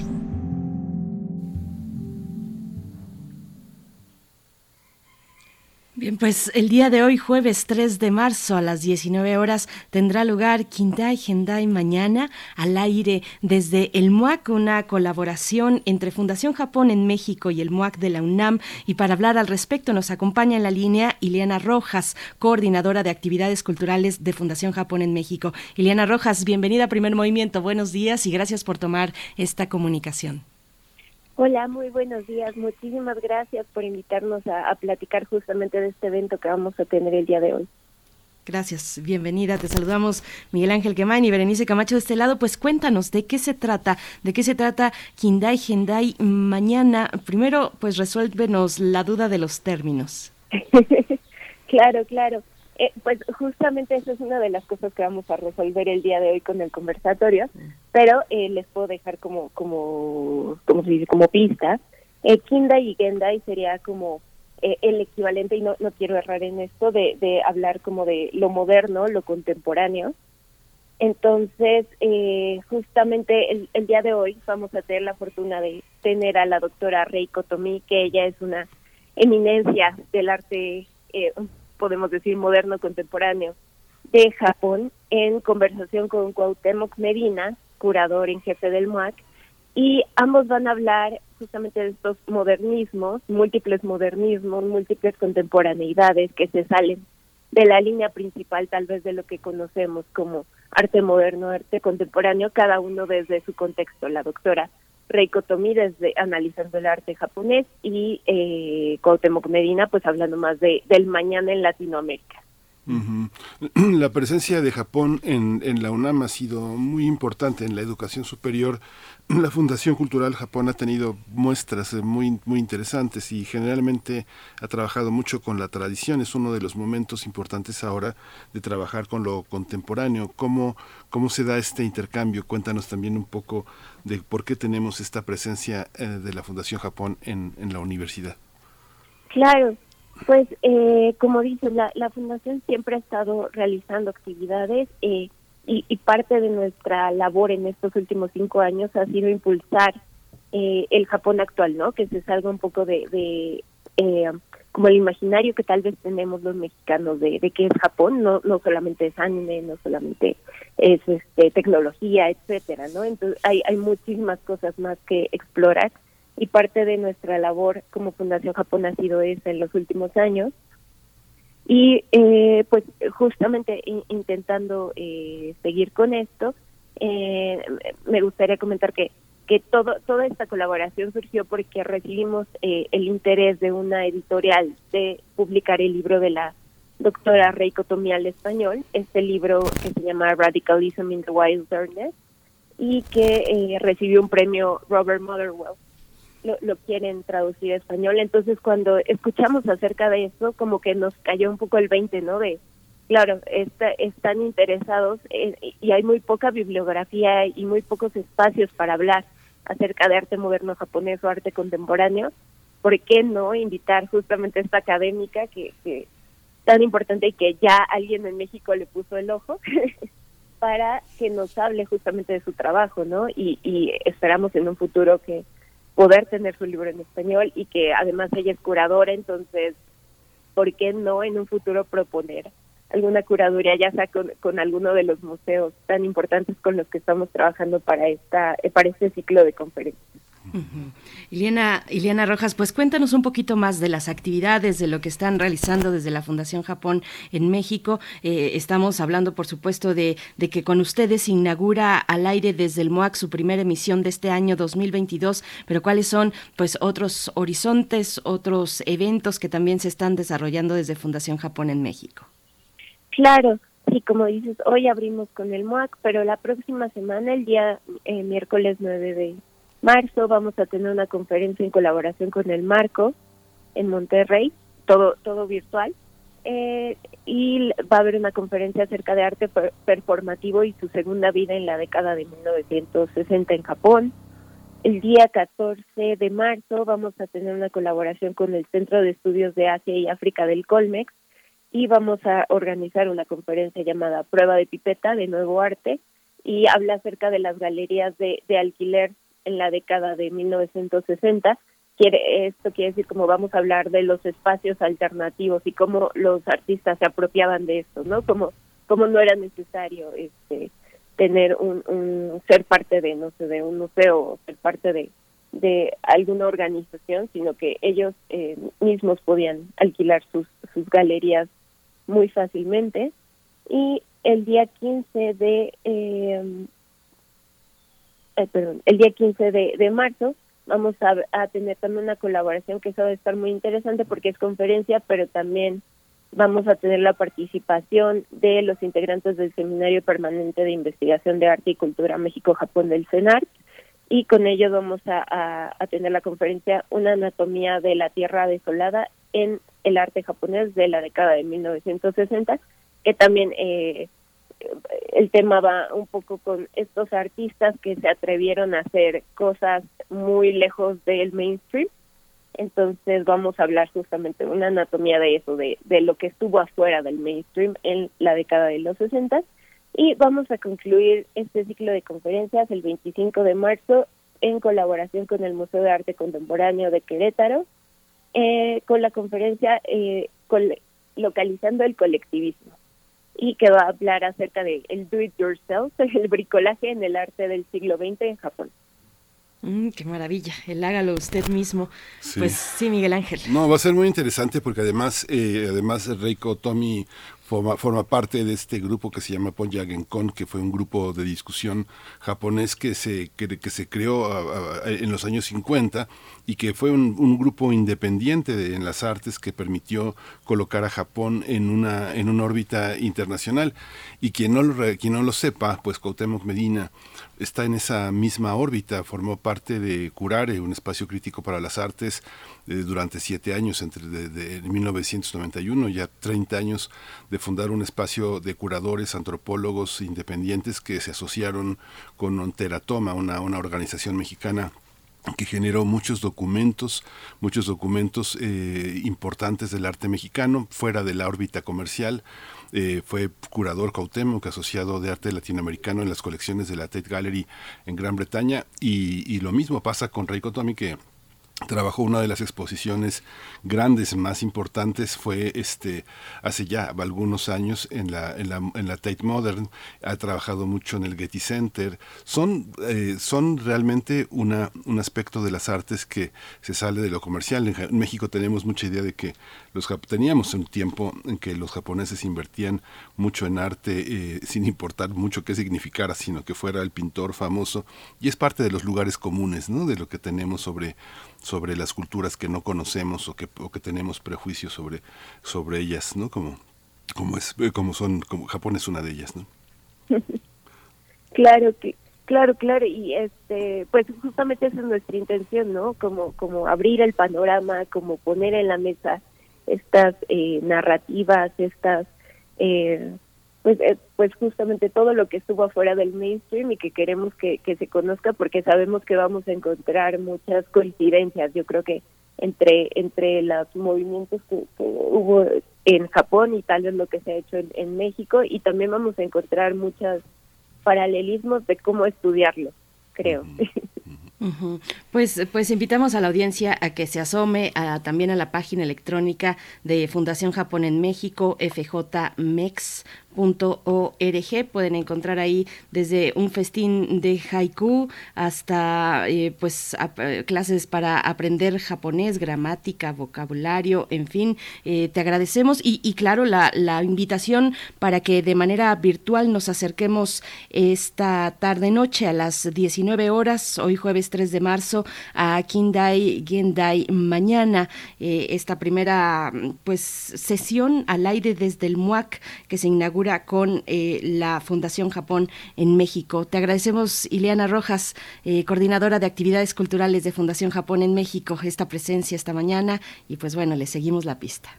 Bien, pues el día de hoy, jueves 3 de marzo a las 19 horas, tendrá lugar Kindai Gendai Mañana al aire desde el MUAC, una colaboración entre Fundación Japón en México y el MUAC de la UNAM. Y para hablar al respecto nos acompaña en la línea Ileana Rojas, coordinadora de actividades culturales de Fundación Japón en México. Ileana Rojas, bienvenida a Primer Movimiento. Buenos días y gracias por tomar esta comunicación. Hola, muy buenos días. Muchísimas gracias por invitarnos a, a, platicar justamente de este evento que vamos a tener el día de hoy. Gracias, bienvenida. Te saludamos Miguel Ángel Quemán y Berenice Camacho de este lado. Pues cuéntanos de qué se trata, de qué se trata Kindai Gendai mañana. Primero, pues resuélvenos la duda de los términos. claro, claro. Eh, pues justamente esa es una de las cosas que vamos a resolver el día de hoy con el conversatorio, pero eh, les puedo dejar como, como, como se dice, como pistas. Eh, Kindai y Gendai sería como eh, el equivalente, y no, no quiero errar en esto, de, de hablar como de lo moderno, lo contemporáneo. Entonces, eh, justamente el, el día de hoy vamos a tener la fortuna de tener a la doctora Reiko Tomi, que ella es una eminencia del arte eh, podemos decir moderno contemporáneo de Japón en conversación con Cuauhtémoc Medina, curador en jefe del MUAC, y ambos van a hablar justamente de estos modernismos, múltiples modernismos, múltiples contemporaneidades que se salen de la línea principal tal vez de lo que conocemos como arte moderno, arte contemporáneo, cada uno desde su contexto. La doctora Reiko Tomi desde analizando el arte japonés y eh, Cuauhtémoc Medina pues hablando más de del mañana en Latinoamérica. La presencia de Japón en, en, la UNAM ha sido muy importante en la educación superior. La Fundación Cultural Japón ha tenido muestras muy, muy interesantes y generalmente ha trabajado mucho con la tradición. Es uno de los momentos importantes ahora de trabajar con lo contemporáneo. ¿Cómo, cómo se da este intercambio? Cuéntanos también un poco de por qué tenemos esta presencia eh, de la Fundación Japón en, en la universidad. Claro, pues eh, como dices, la, la, fundación siempre ha estado realizando actividades eh, y, y, parte de nuestra labor en estos últimos cinco años ha sido impulsar eh, el Japón actual, ¿no? Que se salga un poco de, de como el imaginario que tal vez tenemos los mexicanos de, de que es Japón, no no solamente es anime, no solamente es este tecnología, etcétera, ¿no? Entonces hay hay muchísimas cosas más que explorar y parte de nuestra labor como Fundación Japón ha sido esa en los últimos años. Y eh, pues justamente in, intentando eh, seguir con esto, eh, me gustaría comentar que que todo toda esta colaboración surgió porque recibimos eh, el interés de una editorial de publicar el libro de la doctora Reiko Tomi al español, este libro que se llama Radicalism in the Wilderness y que eh, recibió un premio Robert Motherwell lo, quieren traducir a español. Entonces, cuando escuchamos acerca de eso, como que nos cayó un poco el 20, ¿no? De, claro, está, están interesados y hay muy poca bibliografía y muy pocos espacios para hablar acerca de arte moderno japonés o arte contemporáneo. ¿Por qué no invitar justamente a esta académica que, que tan importante y que ya alguien en México le puso el ojo? para que nos hable justamente de su trabajo, ¿no? Y esperamos en un futuro que poder tener su libro en español y que además ella es curadora, entonces, ¿por qué no en un futuro proponer alguna curaduría, ya sea con, con alguno de los museos tan importantes con los que estamos trabajando para, esta, para este ciclo de conferencias? Iliana, Iliana Rojas, pues cuéntanos un poquito más de las actividades, de lo que están realizando desde la Fundación Japón en México. Eh, estamos hablando, por supuesto, de, de, que con ustedes inaugura al aire desde el MOAC su primera emisión de este año 2022, pero cuáles son pues otros horizontes, otros eventos que también se están desarrollando desde Fundación Japón en México. Claro, Sí, como dices, hoy abrimos con el MOAC, pero la próxima semana, el día eh, miércoles 9 de marzo vamos a tener una conferencia en colaboración con el Marco en Monterrey, todo, todo virtual. Eh, y va a haber una conferencia acerca de arte per- performativo y su segunda vida en la década de 1960 en Japón. El día 14 de marzo vamos a tener una colaboración con el Centro de Estudios de Asia y África del Colmex y vamos a organizar una conferencia llamada Prueba de Pipeta de Nuevo Arte y habla acerca de las galerías de, de alquiler en la década de 1960. Quiere, esto quiere decir como vamos a hablar de los espacios alternativos y cómo los artistas se apropiaban de esto, ¿no? Como, como no era necesario este tener un, un ser parte de no sé de un museo o ser parte de de alguna organización sino que ellos eh, mismos podían alquilar sus sus galerías muy fácilmente y el día 15 de eh, eh, perdón, el día 15 de, de marzo vamos a, a tener también una colaboración que eso va a estar muy interesante porque es conferencia pero también vamos a tener la participación de los integrantes del Seminario Permanente de Investigación de Arte y Cultura México-Japón del CENART y con ello vamos a, a- a tener la conferencia Una anatomía de la tierra desolada en el arte japonés de la década de 1960, que también eh, el tema va un poco con estos artistas que se atrevieron a hacer cosas muy lejos del mainstream. Entonces vamos a hablar justamente de una anatomía de eso, de, de lo que estuvo afuera del mainstream en la década de los 60 y vamos a concluir este ciclo de conferencias el 25 de marzo en colaboración con el Museo de Arte Contemporáneo de Querétaro eh, con la conferencia eh, col- localizando el colectivismo y que va a hablar acerca de el do it yourself, el bricolaje en el arte del siglo XX en Japón. Mm, qué maravilla, el hágalo usted mismo. Sí. Pues sí, Miguel Ángel. No, va a ser muy interesante porque además, eh, además Reiko Tomi forma, parte de este grupo que se llama Ponja Genkon, que fue un grupo de discusión japonés que se, que, se creó en los años 50 y que fue un, grupo independiente de- en las artes que permitió colocar a Japón en una, en una órbita internacional. Y quien no lo, quien no lo sepa, pues Cuauhtémoc Medina está en esa misma órbita, formó parte de Curare, un espacio crítico para las artes, eh, durante siete años, entre de, de 1991, ya 30 años de fundar un espacio de curadores, antropólogos independientes que se asociaron con Teratoma, una, una organización mexicana que generó muchos documentos, muchos documentos eh, importantes del arte mexicano fuera de la órbita comercial. Eh, fue curador Cuauhtémoc, asociado de arte latinoamericano en las colecciones de la Tate Gallery en Gran Bretaña. Y, lo mismo pasa con Reiko Tomi, que trabajó una de las exposiciones grandes más importantes fue este hace ya algunos años en la en la, en la Tate Modern. Ha trabajado mucho en el Getty Center. Son eh, son realmente una un aspecto de las artes que se sale de lo comercial. En México tenemos mucha idea de que los teníamos un tiempo en que los japoneses invertían mucho en arte eh, sin importar mucho qué significara sino que fuera el pintor famoso y es parte de los lugares comunes no de lo que tenemos sobre sobre las culturas que no conocemos o que, o que tenemos prejuicios sobre, sobre ellas, ¿no? Como, como, es, eh, como son, como Japón es una de ellas, ¿no? Claro que claro, claro y este pues justamente esa es nuestra intención, ¿no? Como como abrir el panorama, como poner en la mesa estas eh, narrativas, estas eh, pues eh, pues justamente todo lo que estuvo afuera del mainstream y que queremos que, que se conozca porque sabemos que vamos a encontrar muchas coincidencias. Yo creo que entre entre los movimientos que, que hubo en Japón y tal vez lo que se ha hecho en, en México y también vamos a encontrar muchos paralelismos de cómo estudiarlo, creo. Pues, pues invitamos a la audiencia a que se asome a, también a la página electrónica de Fundación Japón en México, fjmex.org. Pueden encontrar ahí desde un festín de haiku hasta eh, pues eh, clases para aprender japonés, gramática, vocabulario, en fin. eh, te agradecemos y, claro la, la invitación para que de manera virtual nos acerquemos esta tarde noche a las 19 horas, hoy jueves 3 de marzo, a Kindai Gendai mañana, esta primera pues sesión al aire desde el MUAC que se inaugura Con eh, la Fundación Japón en México. Te agradecemos, Ileana Rojas, eh, coordinadora de actividades culturales de Fundación Japón en México, esta presencia esta mañana y pues bueno, le seguimos la pista.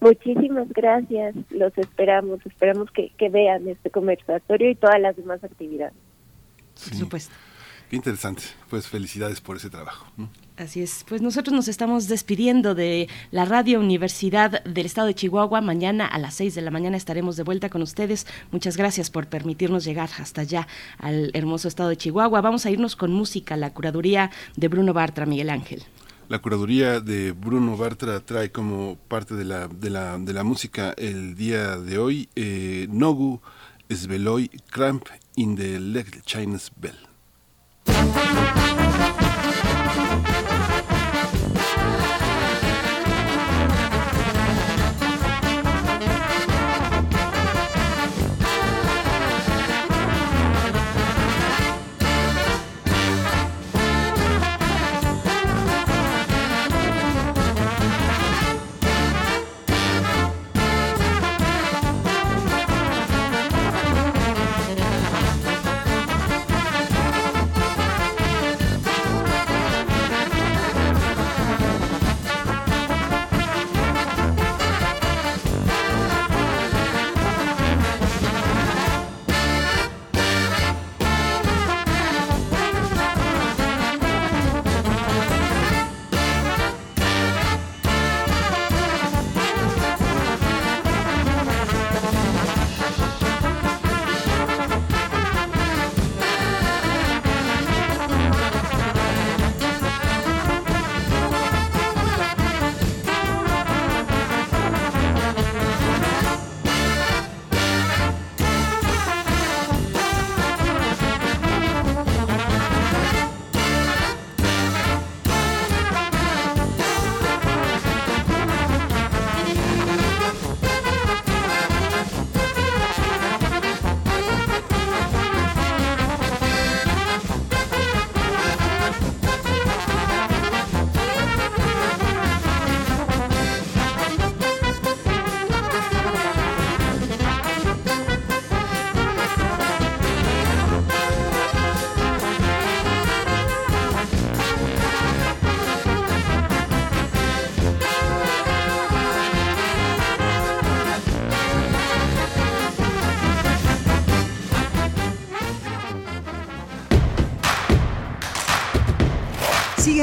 Muchísimas gracias, los esperamos, esperamos que, que vean este conversatorio y todas las demás actividades. Por supuesto. Qué interesante. Pues felicidades por ese trabajo. ¿no? Así es, pues nosotros nos estamos despidiendo de la Radio Universidad del Estado de Chihuahua. Mañana a las 6 de la mañana estaremos de vuelta con ustedes. Muchas gracias por permitirnos llegar hasta allá al hermoso estado de Chihuahua. Vamos a irnos con música, la curaduría de Bruno Bartra, Miguel Ángel. La curaduría de Bruno Bartra trae como parte de la, de la, de la música el día de hoy eh, Nogu Sveloy Cramp in the Little Chinese Bell.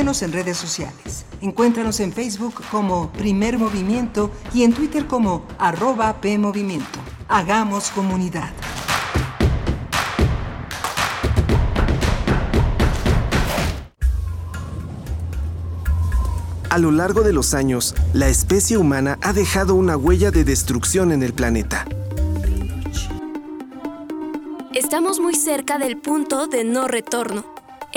Síguenos en redes sociales. Encuéntranos en Facebook como Primer Movimiento y en Twitter como arroba PMovimiento. Hagamos comunidad. A lo largo de los años, la especie humana ha dejado una huella de destrucción en el planeta. Estamos muy cerca del punto de no retorno.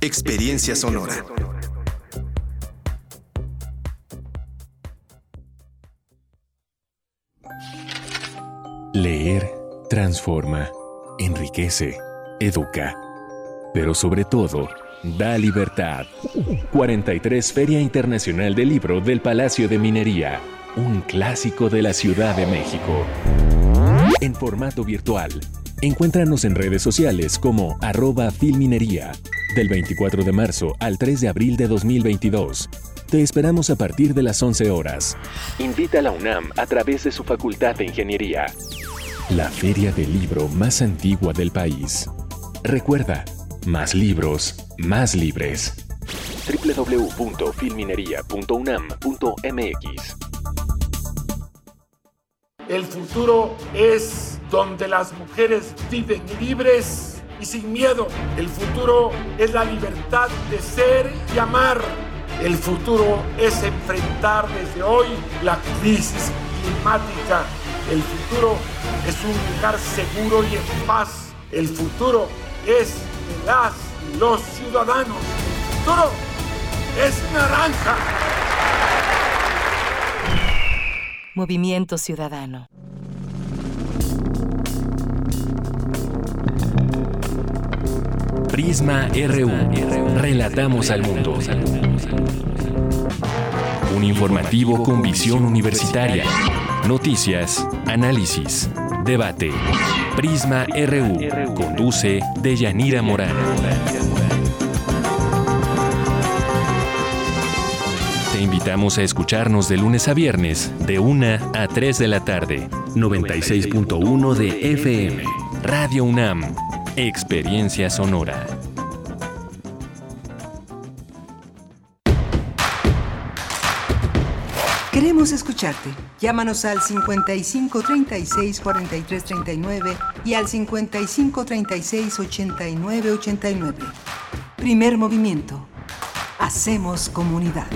Experiencia sonora. Leer transforma, enriquece, educa, pero sobre todo, da libertad. 43 Feria Internacional del Libro del Palacio de Minería, un clásico de la Ciudad de México. En formato virtual. Encuéntranos en redes sociales como arroba filminería, del 24 de marzo al 3 de abril de 2022. Te esperamos a partir de las 11 horas. Invita a la UNAM a través de su Facultad de Ingeniería. La feria del libro más antigua del país. Recuerda, más libros, más libres. www.filminería.unam.mx El futuro es donde las mujeres viven libres y sin miedo. El futuro es la libertad de ser y amar. El futuro es enfrentar desde hoy la crisis climática El futuro es un lugar seguro y en paz. El futuro es las los ciudadanos. El futuro es naranja. Movimiento Ciudadano. Prisma RU. Relatamos al mundo. Un informativo con visión universitaria. Noticias, análisis, debate. Prisma RU. Conduce Deyanira Morán. Te invitamos a escucharnos de lunes a viernes, de 1 a 3 de la tarde. 96.1 de FM. Radio UNAM. Experiencia sonora. Queremos escucharte. Llámanos al 55 36 43 39 y al 55 36 89 89. Primer movimiento. Hacemos comunidad.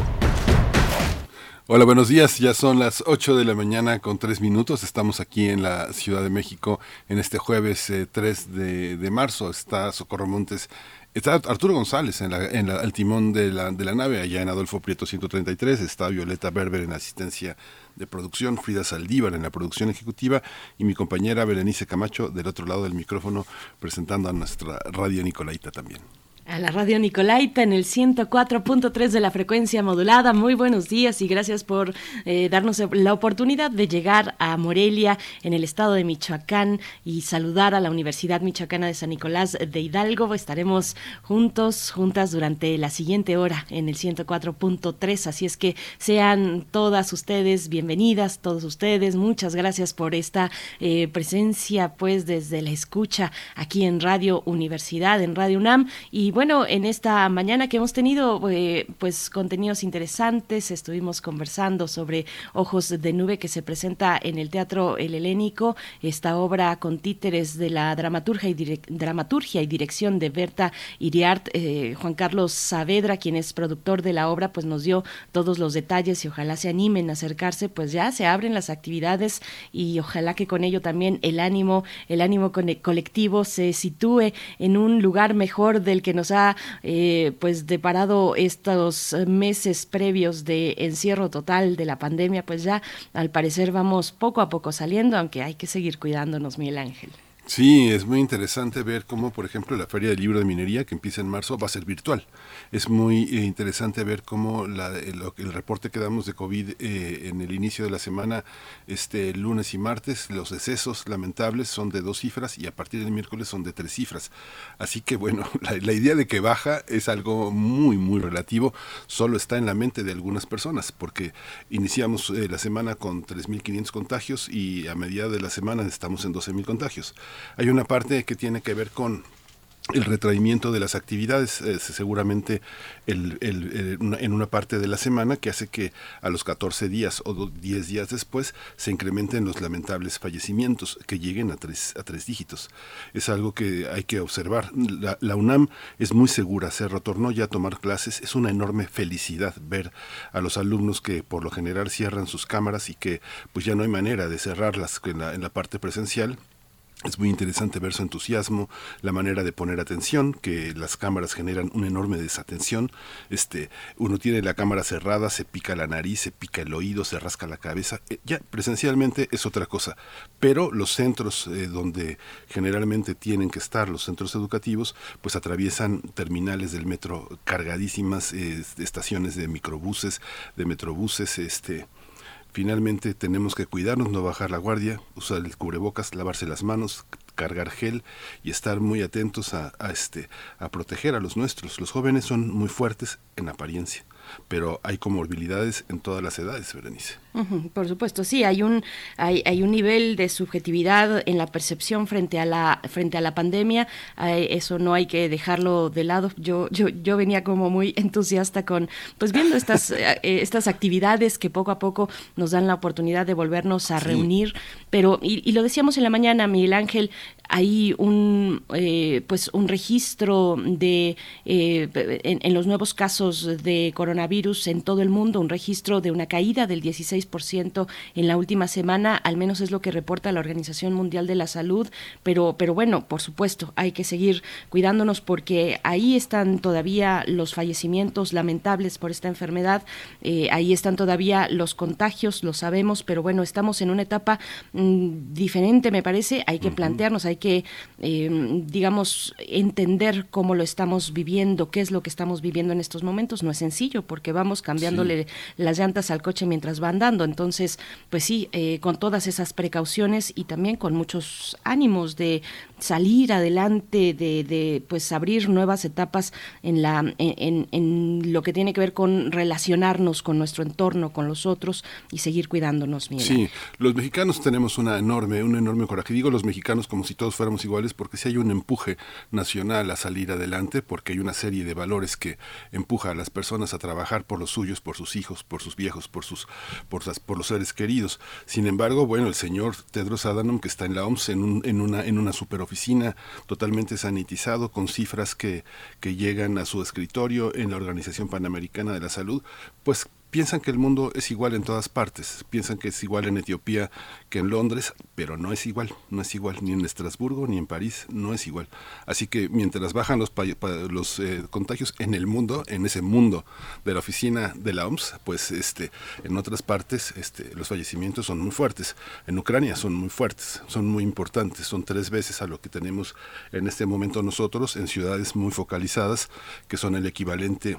Hola, buenos días. Ya son las 8 de la mañana con 3 minutos. Estamos aquí en la Ciudad de México en este jueves eh, 3 de, marzo. Está Socorro Montes Está Arturo González en la, en la, al timón de la, de la nave, allá en Adolfo Prieto 133. Está Violeta Berber en asistencia de producción, Frida Saldívar en la producción ejecutiva y mi compañera Berenice Camacho del otro lado del micrófono presentando a nuestra radio Nicolaita también. A la radio Nicolaita en el 104.3 de la frecuencia modulada. Muy buenos días y gracias por eh, darnos la oportunidad de llegar a Morelia en el estado de Michoacán y saludar a la Universidad Michoacana de San Nicolás de Hidalgo. Estaremos juntos, juntas durante la siguiente hora en el 104.3. Así es que sean todas ustedes bienvenidas, todos ustedes. Muchas gracias por esta eh, presencia, pues desde la escucha aquí en Radio Universidad, en Radio UNAM. Y bueno, en esta mañana que hemos tenido eh, pues contenidos interesantes, estuvimos conversando sobre Ojos de Nube que se presenta en el Teatro El Helénico, esta obra con títeres de la dramaturgia y, dramaturgia y dirección de Berta Iriart. Eh, Juan Carlos Saavedra, quien es productor de la obra, pues nos dio todos los detalles y ojalá se animen a acercarse, pues ya se abren las actividades y ojalá que con ello también el ánimo, el ánimo colectivo se sitúe en un lugar mejor del que nos ha eh, pues deparado estos meses previos de encierro total de la pandemia, pues ya al parecer vamos poco a poco saliendo, aunque hay que seguir cuidándonos, Miguel Ángel. Sí, es muy interesante ver cómo, por ejemplo, la Feria del Libro de Minería, que empieza en marzo, va a ser virtual. Es muy eh, interesante ver cómo la, el, el, reporte que damos de COVID eh, en el inicio de la semana, este lunes y martes, los decesos lamentables son de dos cifras y a partir del miércoles son de tres cifras. Así que, bueno, la, idea de que baja es algo muy, muy relativo, solo está en la mente de algunas personas, porque iniciamos eh, la semana con 3.500 contagios y a medida de la semana estamos en 12.000 contagios. Hay una parte que tiene que ver con el retraimiento de las actividades, seguramente el, en una parte de la semana que hace que a los 14 días o 10 días después se incrementen los lamentables fallecimientos que lleguen a tres, a tres dígitos. Es algo que hay que observar. La, UNAM es muy segura, se retornó ya a tomar clases, es una enorme felicidad ver a los alumnos que por lo general cierran sus cámaras y que pues ya no hay manera de cerrarlas en en la parte presencial es muy interesante ver su entusiasmo, la manera de poner atención, que las cámaras generan una enorme desatención. Este, uno tiene la cámara cerrada, se pica la nariz, se pica el oído, se rasca la cabeza. Eh, ya presencialmente es otra cosa. Pero los centros eh, donde generalmente tienen que estar, los centros educativos, pues atraviesan terminales del metro cargadísimas, eh, estaciones de microbuses, de metrobuses, este Finalmente tenemos que cuidarnos, no bajar la guardia, usar el cubrebocas, lavarse las manos, cargar gel y estar muy atentos a, a, este a proteger a los nuestros. Los jóvenes son muy fuertes en apariencia, pero hay comorbilidades en todas las edades, Berenice. Uh -huh, por supuesto, sí, hay un, hay, hay, un nivel de subjetividad en la percepción frente a la, frente a la pandemia, eh, eso no hay que dejarlo de lado. Yo, yo, yo venía como muy entusiasta con, pues viendo estas, eh, estas actividades que poco a poco nos dan la oportunidad de volvernos a sí. reunir, pero, y, y, lo decíamos en la mañana, Miguel Ángel, hay un, eh, pues un registro de, en, en los nuevos casos de coronavirus en todo el mundo, un registro de una caída del 16 6% en la última semana, al menos es lo que reporta la Organización Mundial de la Salud, pero, pero bueno, por supuesto, hay que seguir cuidándonos porque ahí están todavía los fallecimientos lamentables por esta enfermedad, eh, ahí están todavía los contagios, lo sabemos, pero bueno, estamos en una etapa mm, diferente, me parece, hay que plantearnos, hay que, eh, digamos, entender cómo lo estamos viviendo, qué es lo que estamos viviendo en estos momentos, no es sencillo porque vamos cambiándole las llantas al coche mientras va andando, entonces, pues sí, eh, con todas esas precauciones y también con muchos ánimos de salir adelante, de, de pues abrir nuevas etapas en la en, en lo que tiene que ver con relacionarnos con nuestro entorno, con los otros y seguir cuidándonos. Miguel. Sí, los mexicanos tenemos una enorme, un enorme coraje. Digo los mexicanos como si todos fuéramos iguales, porque si hay un empuje nacional a salir adelante, porque hay una serie de valores que empuja a las personas a trabajar por los suyos, por sus hijos, por sus viejos, por sus, por, por los seres queridos. Sin embargo, bueno, el señor Tedros Adhanom, que está en la OMS, en, un- en una, en una superoficina totalmente sanitizado, con cifras que llegan a su escritorio en la Organización Panamericana de la Salud, pues piensan que el mundo es igual en todas partes, piensan que es igual en Etiopía que en Londres, pero no es igual, no es igual, ni en Estrasburgo ni en París, no es igual. Así que mientras bajan los, eh, contagios en el mundo, en ese mundo de la oficina de la OMS, pues este, en otras partes este, los fallecimientos son muy fuertes. En Ucrania son muy fuertes, son muy importantes, son tres veces a lo que tenemos en este momento nosotros en ciudades muy focalizadas, que son el equivalente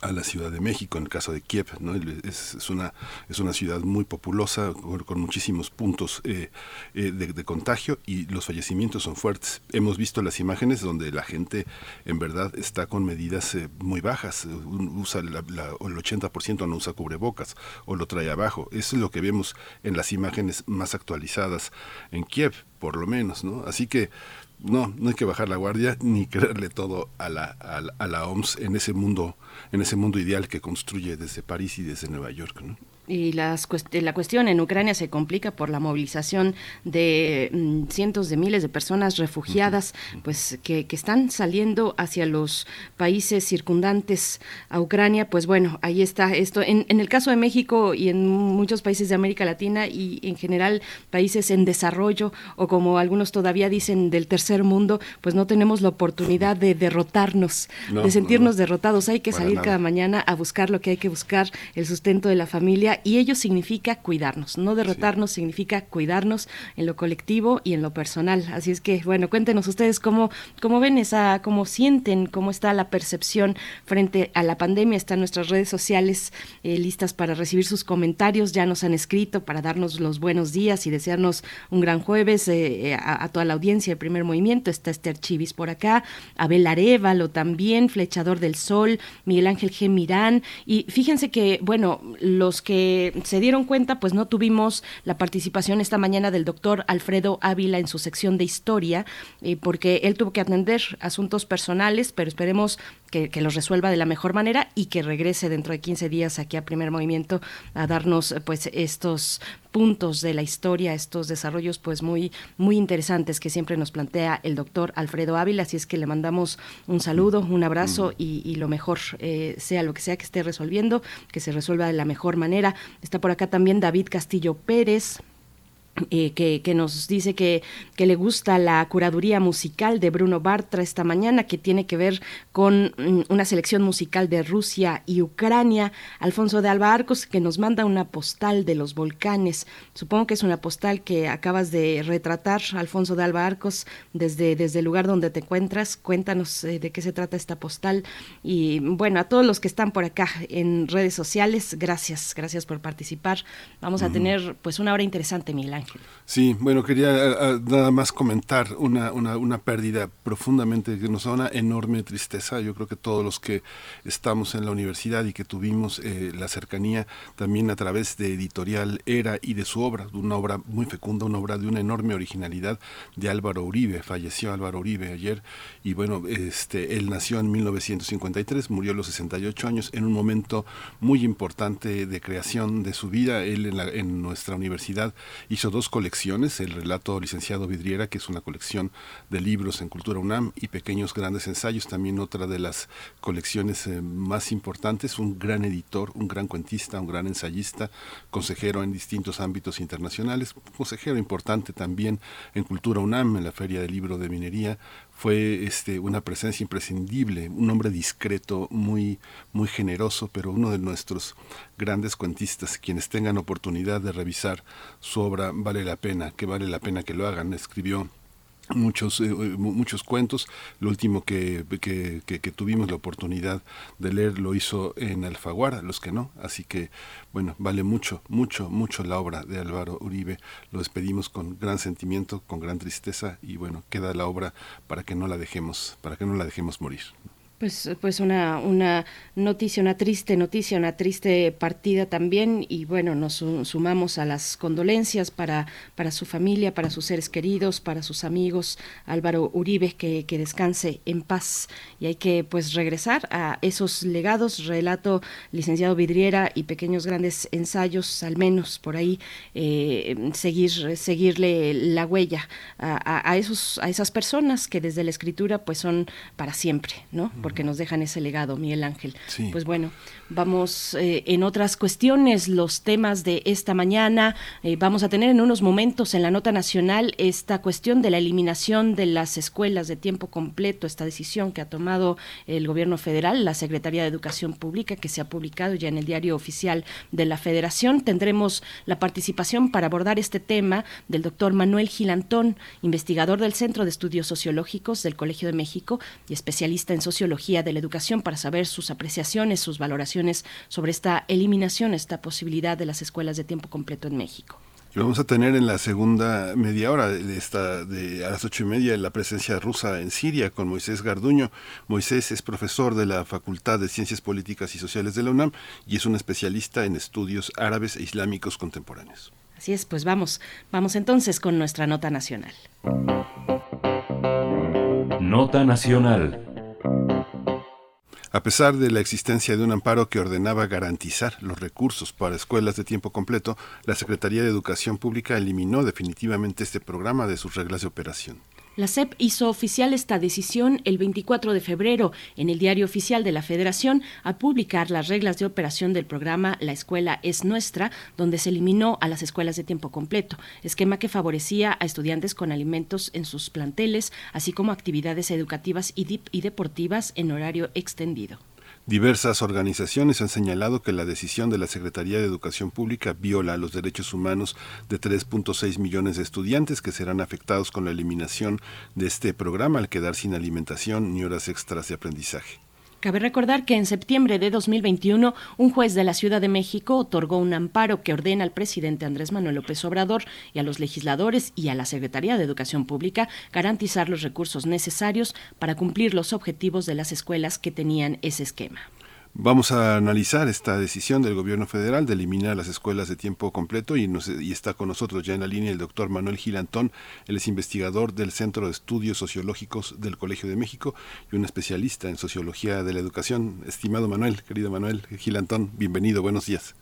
a la Ciudad de México, en el caso de Kiev, ¿no? es, una, es una ciudad muy populosa, con, muchísimos puntos eh, eh, de, contagio y los fallecimientos son fuertes. Hemos visto las imágenes donde la gente en verdad está con medidas eh, muy bajas, usa la- la- el 80% no usa cubrebocas o lo trae abajo. Eso es lo que vemos en las imágenes más actualizadas en Kiev, por lo menos. ¿no? Así que no, no hay que bajar la guardia ni creerle todo a la, a la, OMS en ese mundo, en ese mundo ideal que construye desde París y desde Nueva York. ¿no? Y las cuest- la cuestión en Ucrania se complica por la movilización de mm, cientos de miles de personas refugiadas, pues que, que están saliendo hacia los países circundantes a Ucrania. Pues bueno, ahí está esto. En, en el caso de México y en muchos países de América Latina y en general países en desarrollo o como algunos todavía dicen del tercer mundo, pues no tenemos la oportunidad de derrotarnos, No, de sentirnos no, no. derrotados. Hay que Para salir nada. cada mañana a buscar lo que hay que buscar, el sustento de la familia, y ello significa cuidarnos. No derrotarnos significa cuidarnos en lo colectivo y en lo personal. Así es que, bueno, cuéntenos ustedes cómo, cómo ven esa, cómo sienten, cómo está la percepción frente a la pandemia. Están nuestras redes sociales eh, listas para recibir sus comentarios. Ya nos han escrito para darnos los buenos días y desearnos un gran jueves eh, a, a toda la audiencia del primer movimiento. Está Esther Chivis por acá, Abel Arevalo también, Flechador del Sol, Miguel Ángel G. Mirán. Y fíjense que, bueno, los que se dieron cuenta, pues no tuvimos la participación esta mañana del doctor Alfredo Ávila en su sección de historia, eh, porque él tuvo que atender asuntos personales, pero esperemos que, que los resuelva de la mejor manera y que regrese dentro de 15 días aquí a Primer Movimiento a darnos eh, pues estos puntos de la historia, estos desarrollos pues muy muy interesantes que siempre nos plantea el doctor Alfredo Ávila, así es que le mandamos un saludo, un abrazo y, y lo mejor, eh, sea lo que sea que esté resolviendo, que se resuelva de la mejor manera. Está por acá también David Castillo Pérez, eh, que, que nos dice que, que le gusta la curaduría musical de Bruno Bartra esta mañana, que tiene que ver con mm, una selección musical de Rusia y Ucrania. Alfonso de Alba Arcos, que nos manda una postal de los volcanes. Supongo que es una postal que acabas de retratar, Alfonso de Alba Arcos, desde, desde el lugar donde te encuentras. Cuéntanos eh, de qué se trata esta postal. Y bueno, a todos los que están por acá en redes sociales, gracias, gracias por participar. Vamos a Ujú. tener pues una hora interesante, Ángel. Sí, bueno, quería ah, ah, nada más comentar una, una, una pérdida profundamente que nos da una enorme tristeza. Yo creo que todos los que estamos en la universidad y que tuvimos eh, la cercanía también a través de Editorial Era y de su obra, una obra muy fecunda, una obra de una enorme originalidad de Álvaro Uribe. Falleció Álvaro Uribe ayer y bueno, este, él nació en 1953, murió a los 68 años en un momento muy importante de creación de su vida. Él en, la- en nuestra universidad hizo dos colecciones, el relato licenciado Vidriera, que es una colección de libros en Cultura UNAM, y Pequeños Grandes Ensayos, también otra de las colecciones eh, más importantes, un gran editor, un gran cuentista, un gran ensayista, consejero en distintos ámbitos internacionales, consejero importante también en Cultura UNAM, en la Feria del Libro de Minería, fue este, una presencia imprescindible, un hombre discreto, muy, muy generoso, pero uno de nuestros grandes cuentistas. Quienes tengan oportunidad de revisar su obra, vale la pena, que vale la pena que lo hagan. Escribió muchos eh, muchos cuentos. Lo último que, que, que, que, tuvimos la oportunidad de leer lo hizo en Alfaguara los que no. Así que bueno vale mucho mucho mucho la obra de Álvaro Uribe. Lo despedimos con gran sentimiento con gran tristeza y bueno queda la obra para que no la dejemos para que no la dejemos morir pues, pues una, una noticia, una triste noticia, una triste partida también. Y bueno, nos sumamos a las condolencias para, para su familia, para sus seres queridos, para sus amigos, Álvaro Uribe, que, que descanse en paz. Y hay que pues regresar a esos legados, relato licenciado Vidriera y pequeños grandes ensayos, al menos por ahí, eh, seguir, seguirle la huella a, a, a, esos, a esas personas que desde la escritura pues son para siempre, ¿no? Porque nos dejan ese legado, Miguel Ángel. Sí. Pues bueno, vamos eh, en otras cuestiones, los temas de esta mañana. Eh, vamos a tener en unos momentos en la nota nacional esta cuestión de la eliminación de las escuelas de tiempo completo, esta decisión que ha tomado el gobierno federal, la Secretaría de Educación Pública, que se ha publicado ya en el diario oficial de la Federación. Tendremos la participación para abordar este tema del doctor Manuel Gilantón, investigador del Centro de Estudios Sociológicos del Colegio de México y especialista en sociología de la educación para saber sus apreciaciones, sus valoraciones sobre esta eliminación, esta posibilidad de las escuelas de tiempo completo en México. Y vamos a tener en la segunda media hora de esta de a las ocho y media la presencia rusa en Siria con Moisés Garduño. Moisés es profesor de la Facultad de Ciencias Políticas y Sociales de la UNAM y es un especialista en estudios árabes e islámicos contemporáneos. Así es, pues vamos, vamos entonces con nuestra nota nacional. Nota nacional. A pesar de la existencia de un amparo que ordenaba garantizar los recursos para escuelas de tiempo completo, la Secretaría de Educación Pública eliminó definitivamente este programa de sus reglas de operación. La SEP hizo oficial esta decisión el 24 de febrero en el Diario Oficial de la Federación a publicar las reglas de operación del programa La Escuela es Nuestra, donde se eliminó a las escuelas de tiempo completo, esquema que favorecía a estudiantes con alimentos en sus planteles, así como actividades educativas y, y deportivas en horario extendido. Diversas organizaciones han señalado que la decisión de la Secretaría de Educación Pública viola los derechos humanos de 3.6 millones de estudiantes que serán afectados con la eliminación de este programa al quedar sin alimentación ni horas extras de aprendizaje. Cabe recordar que en septiembre de 2021 un juez de la Ciudad de México otorgó un amparo que ordena al presidente Andrés Manuel López Obrador y a los legisladores y a la Secretaría de Educación Pública garantizar los recursos necesarios para cumplir los objetivos de las escuelas que tenían ese esquema. Vamos a analizar esta decisión del gobierno federal de eliminar las escuelas de tiempo completo y, nos, y, está con nosotros ya en la línea el doctor Manuel Gilantón. Él es investigador del Centro de Estudios Sociológicos del Colegio de México y un especialista en sociología de la educación. Estimado Manuel, querido Manuel Gilantón, bienvenido, buenos días.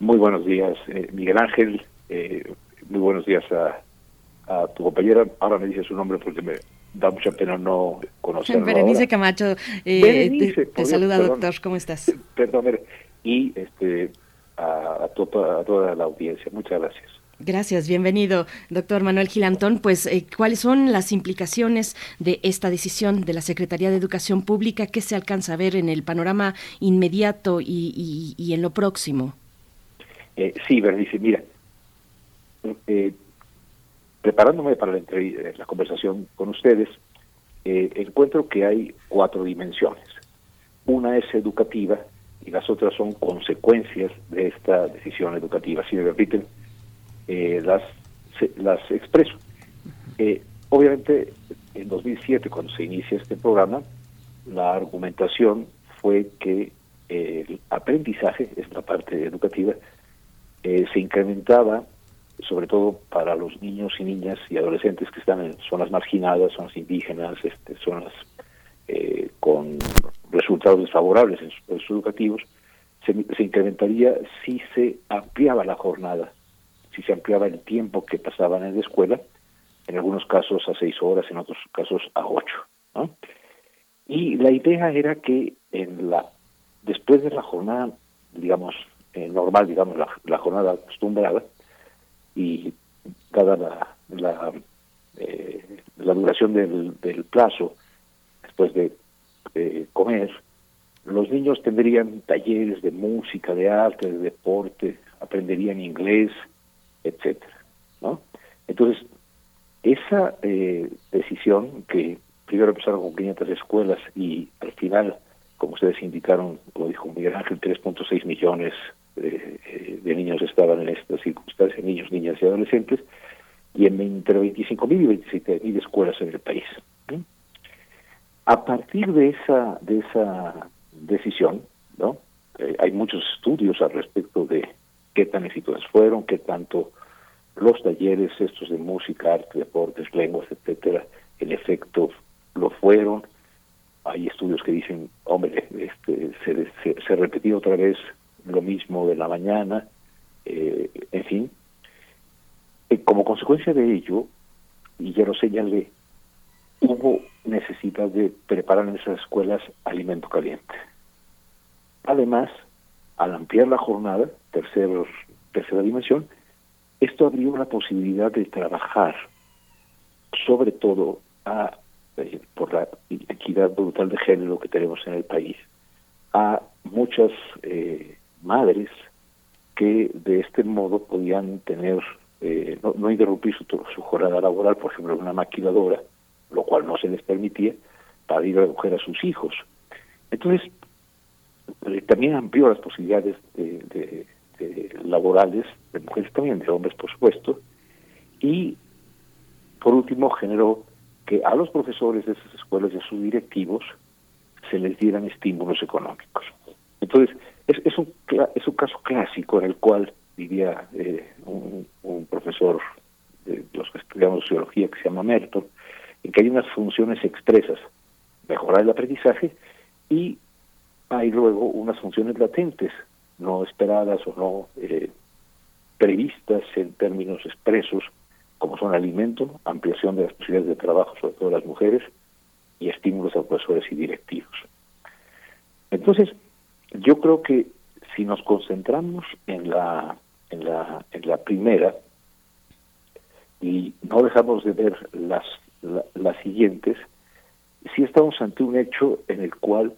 Muy buenos días, eh, Miguel Ángel. Eh, muy buenos días a, tu compañera. Ahora me dice su nombre porque me, da mucha pena no conocerlo. Berenice ahora. Camacho, eh, Berenice, te, te saluda, perdón, doctor, ¿cómo estás? Perdón, y este, a, a, to a, toda la audiencia. Muchas gracias. Gracias, bienvenido, doctor Manuel Gilantón. Pues, eh, ¿cuáles son las implicaciones de esta decisión de la Secretaría de Educación Pública? ¿Qué se alcanza a ver en el panorama inmediato y, y, y en lo próximo? Eh, sí, Berenice, mira, eh, preparándome para la, la, conversación con ustedes, eh, encuentro que hay cuatro dimensiones. Una es educativa y las otras son consecuencias de esta decisión educativa. Si me permiten, eh, las, se, las expreso. Eh, obviamente, en 2007, cuando se inicia este programa, la argumentación fue que el aprendizaje, esta parte educativa, se incrementaba sobre todo para los niños y niñas y adolescentes que están en zonas marginadas, zonas indígenas, este, zonas eh, con resultados desfavorables en sus procesos educativos, se, incrementaría si se ampliaba la jornada si se ampliaba el tiempo que pasaban en la escuela, en algunos casos a seis horas, en otros casos a ocho. ¿no? Y la idea era que en la después de la jornada, digamos, eh, normal, digamos, la, la jornada acostumbrada, y dada la, la, eh, la duración del, del plazo, después de comer, los niños tendrían talleres de música, de arte, de deporte, aprenderían inglés, etcétera, ¿no? Entonces, esa eh, decisión que primero empezaron con 500 escuelas y al final, como ustedes indicaron, como dijo Miguel Ángel, 3.6 millones eh, de niños estaban en estas circunstancias, niños, niñas y adolescentes, y en entre 25.000 y 27.000 escuelas en el país. A partir de esa de esa decisión, ¿no? Eh, hay muchos estudios al respecto de qué tan exitosos fueron, qué tanto los talleres estos de música, arte, deportes, lenguas, etcétera, en efecto lo fueron. Hay estudios que dicen, hombre, este, se, se, se repetía otra vez lo mismo de la mañana, eh, en fin. Eh, como consecuencia de ello, y ya lo señalé, hubo necesidad de preparar en esas escuelas alimento caliente. Además, al ampliar la jornada, tercer, tercera dimensión, esto abrió la posibilidad de trabajar, sobre todo a, eh, por la equidad brutal de género que tenemos en el país, a muchas eh, madres que de este modo podían tener, eh, no, no, interrumpir su, jornada laboral, por ejemplo, una maquiladora, lo cual no se les permitía, para ir a recoger a sus hijos. Entonces, eh, también amplió las posibilidades de, de, de laborales de mujeres también, de hombres por supuesto, y por último generó que a los profesores de esas escuelas y a sus directivos se les dieran estímulos económicos. Entonces, es, es, un, es un caso clásico en el cual vivía eh, un, profesor de los que estudiamos sociología que se llama Merton, en que hay unas funciones expresas, mejorar el aprendizaje, y hay luego unas funciones latentes, no esperadas o no eh, previstas en términos expresos, como son alimento, ampliación de las posibilidades de trabajo, sobre todo las mujeres, y estímulos a y directivos. Entonces, yo creo que si nos concentramos en la en la en la primera y no dejamos de ver las la, las siguientes, sí estamos ante un hecho en el cual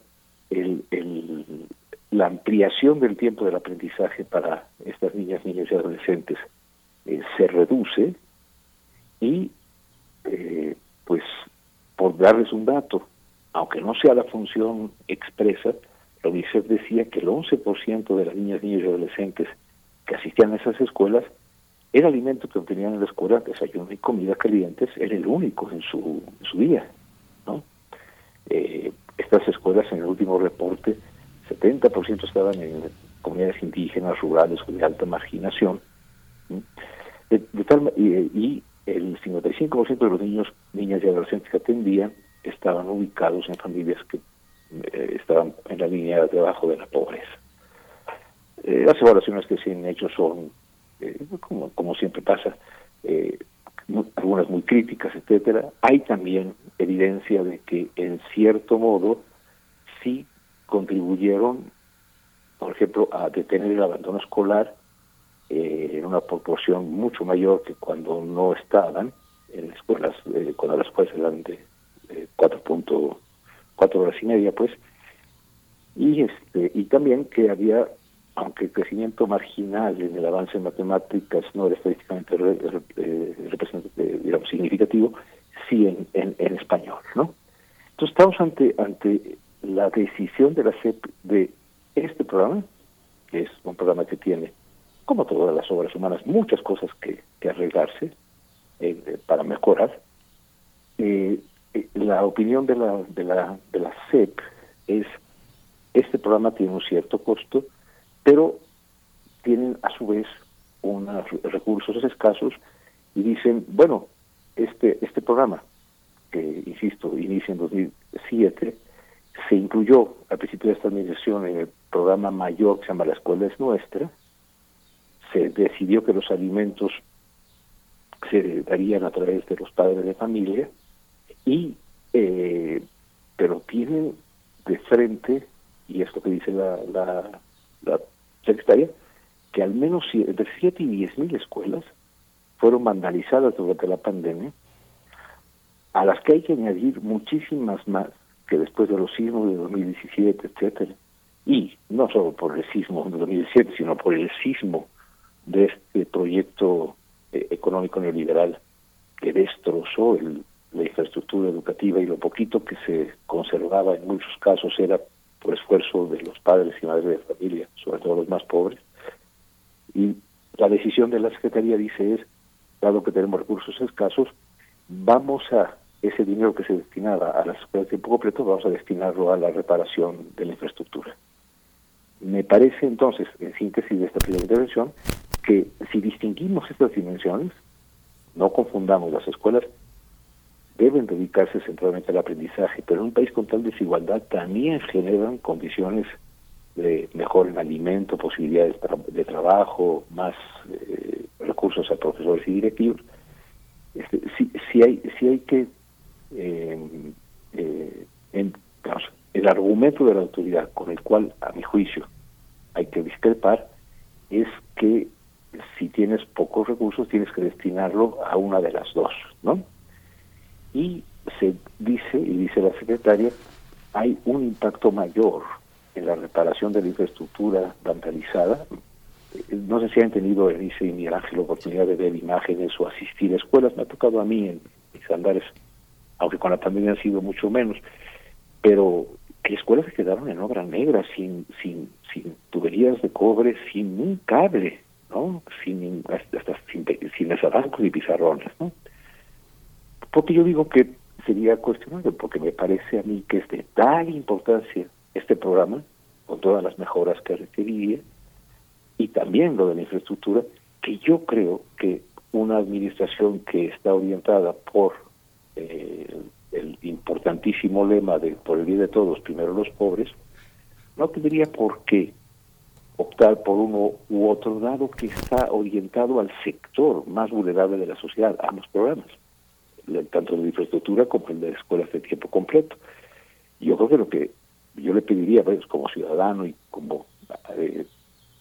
el, el, la ampliación del tiempo del aprendizaje para estas niñas, niños y adolescentes eh, se reduce y eh, pues por darles un dato, aunque no sea la función expresa, la UNICEF decía que el 11% de las niñas, niños y adolescentes que asistían a esas escuelas, el alimento que obtenían en la escuela, desayuno y comida calientes, era el único en su, en su día. ¿no? Eh, estas escuelas, en el último reporte, 70% estaban en comunidades indígenas, rurales de alta marginación. De, de tal, y, y el 55% de los niños, niñas y adolescentes que atendían estaban ubicados en familias que eh, estaban en la línea de abajo de la pobreza. Eh, las evaluaciones que se han hecho son, eh, como, como siempre pasa, muy, algunas muy críticas, etcétera. Hay también evidencia de que, en cierto modo, sí contribuyeron, por ejemplo, a detener el abandono escolar en una proporción mucho mayor que cuando no estaban en escuelas, cuando las escuelas eran de 4.4 cuatro horas y media, pues, y este y también que había, aunque el crecimiento marginal en el avance en matemáticas no era estadísticamente eh, representativo, digamos, significativo, sí en, en, en, español, ¿no? Entonces estamos ante ante la decisión de la CEP de este programa, que es un programa que tiene, como todas las obras humanas, muchas cosas que, que arreglarse eh, para mejorar, eh, la opinión de la, de la, de la CEP es, este programa tiene un cierto costo, pero tienen a su vez unos recursos escasos y dicen, bueno, este, este programa, que insisto, inicia en 2007, se incluyó al principio de esta administración en el programa mayor que se llama La Escuela es Nuestra, se decidió que los alimentos se darían a través de los padres de familia y eh, pero tienen de frente y esto que dice la, la, la secretaria que al menos entre 7 y 10 mil escuelas fueron vandalizadas durante la pandemia a las que hay que añadir muchísimas más que después de los sismos de 2017, etcétera, y no solo por el sismo de 2017, sino por el sismo de este proyecto eh, económico neoliberal que destrozó el- la infraestructura educativa y lo poquito que se conservaba en muchos casos era por esfuerzo de los padres y madres de familia, sobre todo los más pobres. Y la decisión de la Secretaría dice es, dado que tenemos recursos escasos, vamos a ese dinero que se destinaba a las escuelas de tiempo completo, vamos a destinarlo a la reparación de la infraestructura. Me parece entonces, en síntesis de esta primera intervención, que si distinguimos estas dimensiones, no confundamos las escuelas, deben dedicarse centralmente al aprendizaje, pero en un país con tal desigualdad también generan condiciones de mejor en alimento, posibilidades de trabajo, más eh, recursos a profesores y directivos. Este, si, hay si hay que eh, eh, en- el argumento de la autoridad con el cual a mi juicio hay que discrepar es que si tienes pocos recursos tienes que destinarlo a una de las dos, ¿no? Y se dice, y dice la secretaria, hay un impacto mayor en la reparación de la infraestructura vandalizada. Eh, No sé si han tenido, dice Miguel Ángel, oportunidad de ver imágenes o asistir a escuelas. Me ha tocado a mí en mis andares, aunque con la pandemia han sido mucho menos, pero que escuelas se quedaron en obra negra, sin, sin, sin tuberías de cobre, sin un cable, ¿no? Sin, hasta, sin, sin y pizarrones, ¿no? Porque yo digo que sería cuestionable, porque me parece a mí que es de tal importancia este programa, con todas las mejoras que requeriría, y también lo de la infraestructura, que yo creo que una administración que está orientada por eh, el importantísimo lema de por el bien de todos, primero los pobres, no tendría por qué optar por uno u otro, dado que está orientado al sector más vulnerable de la sociedad, ambos programas, el- tanto de infraestructura como de escuelas de tiempo completo. Yo creo que lo que yo le pediría, pues, como ciudadano y como eh,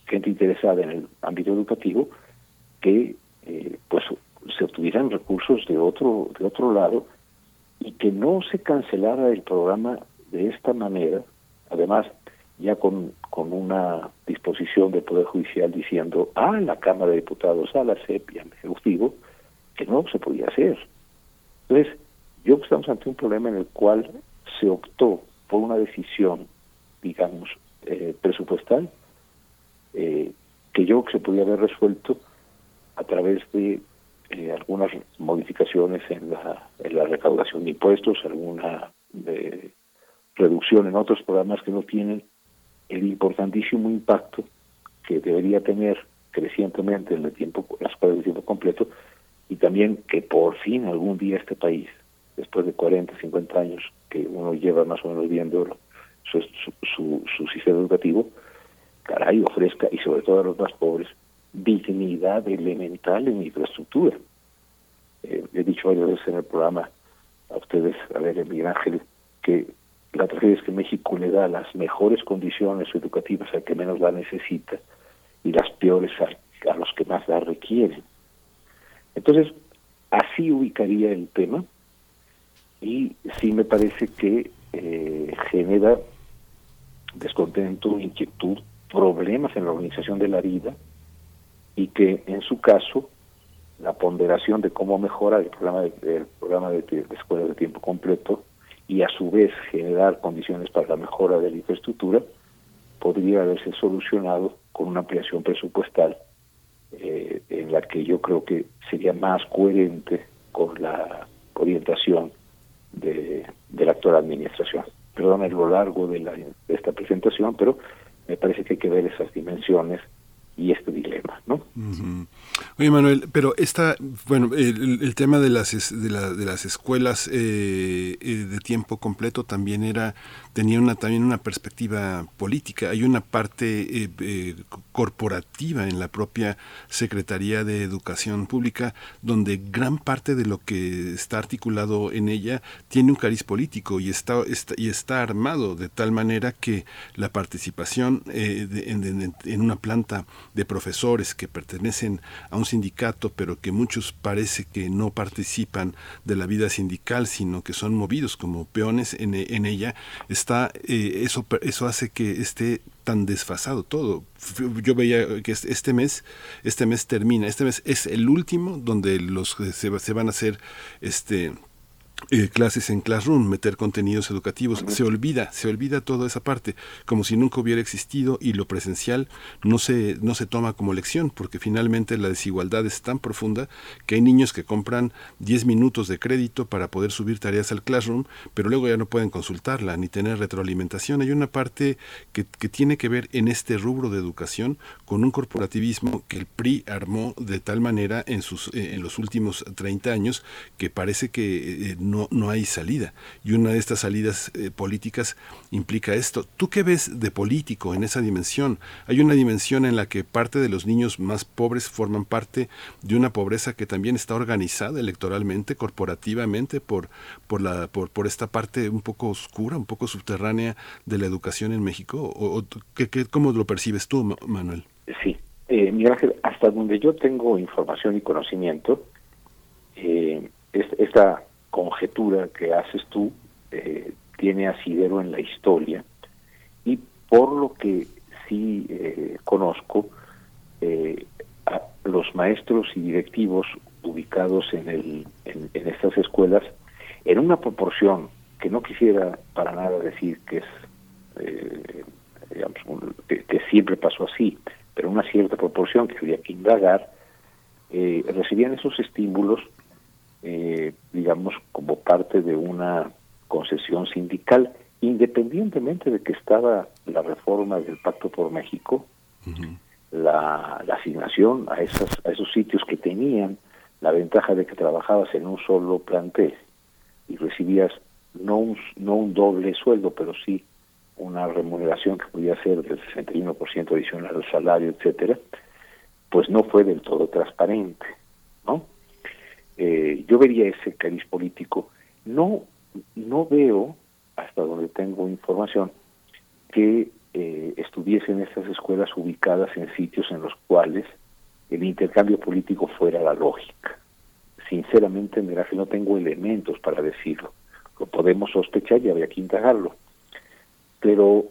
gente interesada en el ámbito educativo, que eh, pues se obtuvieran recursos de otro de otro lado y que no se cancelara el programa de esta manera, además ya con, con una disposición del Poder Judicial diciendo a la Cámara de Diputados, a la CEP y al Ejecutivo, que no se podía hacer. Entonces, yo estamos ante un problema en el cual se optó por una decisión, digamos, eh, presupuestal, eh, que yo creo que se podía haber resuelto a través de eh, algunas modificaciones en la, recaudación de impuestos, alguna eh, reducción en otros programas que no tienen el importantísimo impacto que debería tener crecientemente en el tiempo, las escuelas de tiempo completo, y también que por fin algún día este país, después de 40, 50 años que uno lleva más o menos viendo su, su, su, sistema educativo, caray, ofrezca, y sobre todo a los más pobres, dignidad elemental en infraestructura. Eh, he dicho varias veces en el programa a ustedes, a ver, Miguel Ángel, que la tragedia es que México le da las mejores condiciones educativas al que menos la necesita y las peores a, a los que más la requieren. Entonces, así ubicaría el tema y sí me parece que eh, genera descontento, inquietud, problemas en la organización de la vida y que en su caso la ponderación de cómo mejorar el programa de, el programa de, escuelas de tiempo completo y a su vez generar condiciones para la mejora de la infraestructura podría haberse solucionado con una ampliación presupuestal eh, la que yo creo que sería más coherente con la orientación de, la actual administración. Perdón lo largo de, la, de esta presentación, pero me parece que hay que ver esas dimensiones y este dilema, ¿no? Oye Manuel, pero esta, bueno, el, tema de las de, la- de las escuelas eh, eh, de tiempo completo también era tenía una también una perspectiva política. Hay una parte eh, eh, corporativa en la propia Secretaría de Educación Pública donde gran parte de lo que está articulado en ella tiene un cariz político y está, está- y está armado de tal manera que la participación de- en una planta de profesores que pertenecen a un sindicato, pero que muchos parece que no participan de la vida sindical, sino que son movidos como peones en, en ella, está eh, eso eso hace que esté tan desfasado todo. Yo veía que es- este mes, este mes termina, este mes es el último donde los se, se van a hacer este eh, clases en Classroom, meter contenidos educativos, se olvida, se olvida toda esa parte, como si nunca hubiera existido y lo presencial no se, no se toma como lección, porque finalmente la desigualdad es tan profunda que hay niños que compran 10 minutos de crédito para poder subir tareas al Classroom, pero luego ya no pueden consultarla ni tener retroalimentación. Hay una parte que, que tiene que ver en este rubro de educación con un corporativismo que el PRI armó de tal manera en, sus, eh, en los últimos 30 años que parece que eh, no, no hay salida. Y una de estas salidas eh, políticas implica esto. ¿Tú qué ves de político en esa dimensión? Hay una dimensión en la que parte de los niños más pobres forman parte de una pobreza que también está organizada electoralmente, corporativamente, por, por, la, por, por esta parte un poco oscura, un poco subterránea de la educación en México. ¿O, ¿qué, ¿Cómo lo percibes tú, Ma- Manuel? Sí, eh, Ángel, hasta donde yo tengo información y conocimiento, eh, es- esta conjetura que haces tú eh, tiene asidero en la historia. Y por lo que sí eh, conozco, eh, a los maestros y directivos ubicados en, el, en, estas escuelas, en una proporción que no quisiera para nada decir que es que, siempre pasó así, pero una cierta proporción que habría que indagar, recibían esos estímulos, eh, digamos, como parte de una concesión sindical, independientemente de que estaba la reforma del Pacto por México, la, la asignación a, esas, a esos sitios que tenían la ventaja de que trabajabas en un solo plantel y recibías no un, no un doble sueldo, pero sí una remuneración que podía ser del 61% adicional al salario, etcétera, pues no fue del todo transparente, ¿no? Eh, yo vería ese cariz político. No, no veo, hasta donde tengo información, que eh, estuviesen estas escuelas ubicadas en sitios en los cuales el intercambio político fuera la lógica. Sinceramente, mira que no tengo elementos para decirlo. Lo podemos sospechar y habría que indagarlo. Pero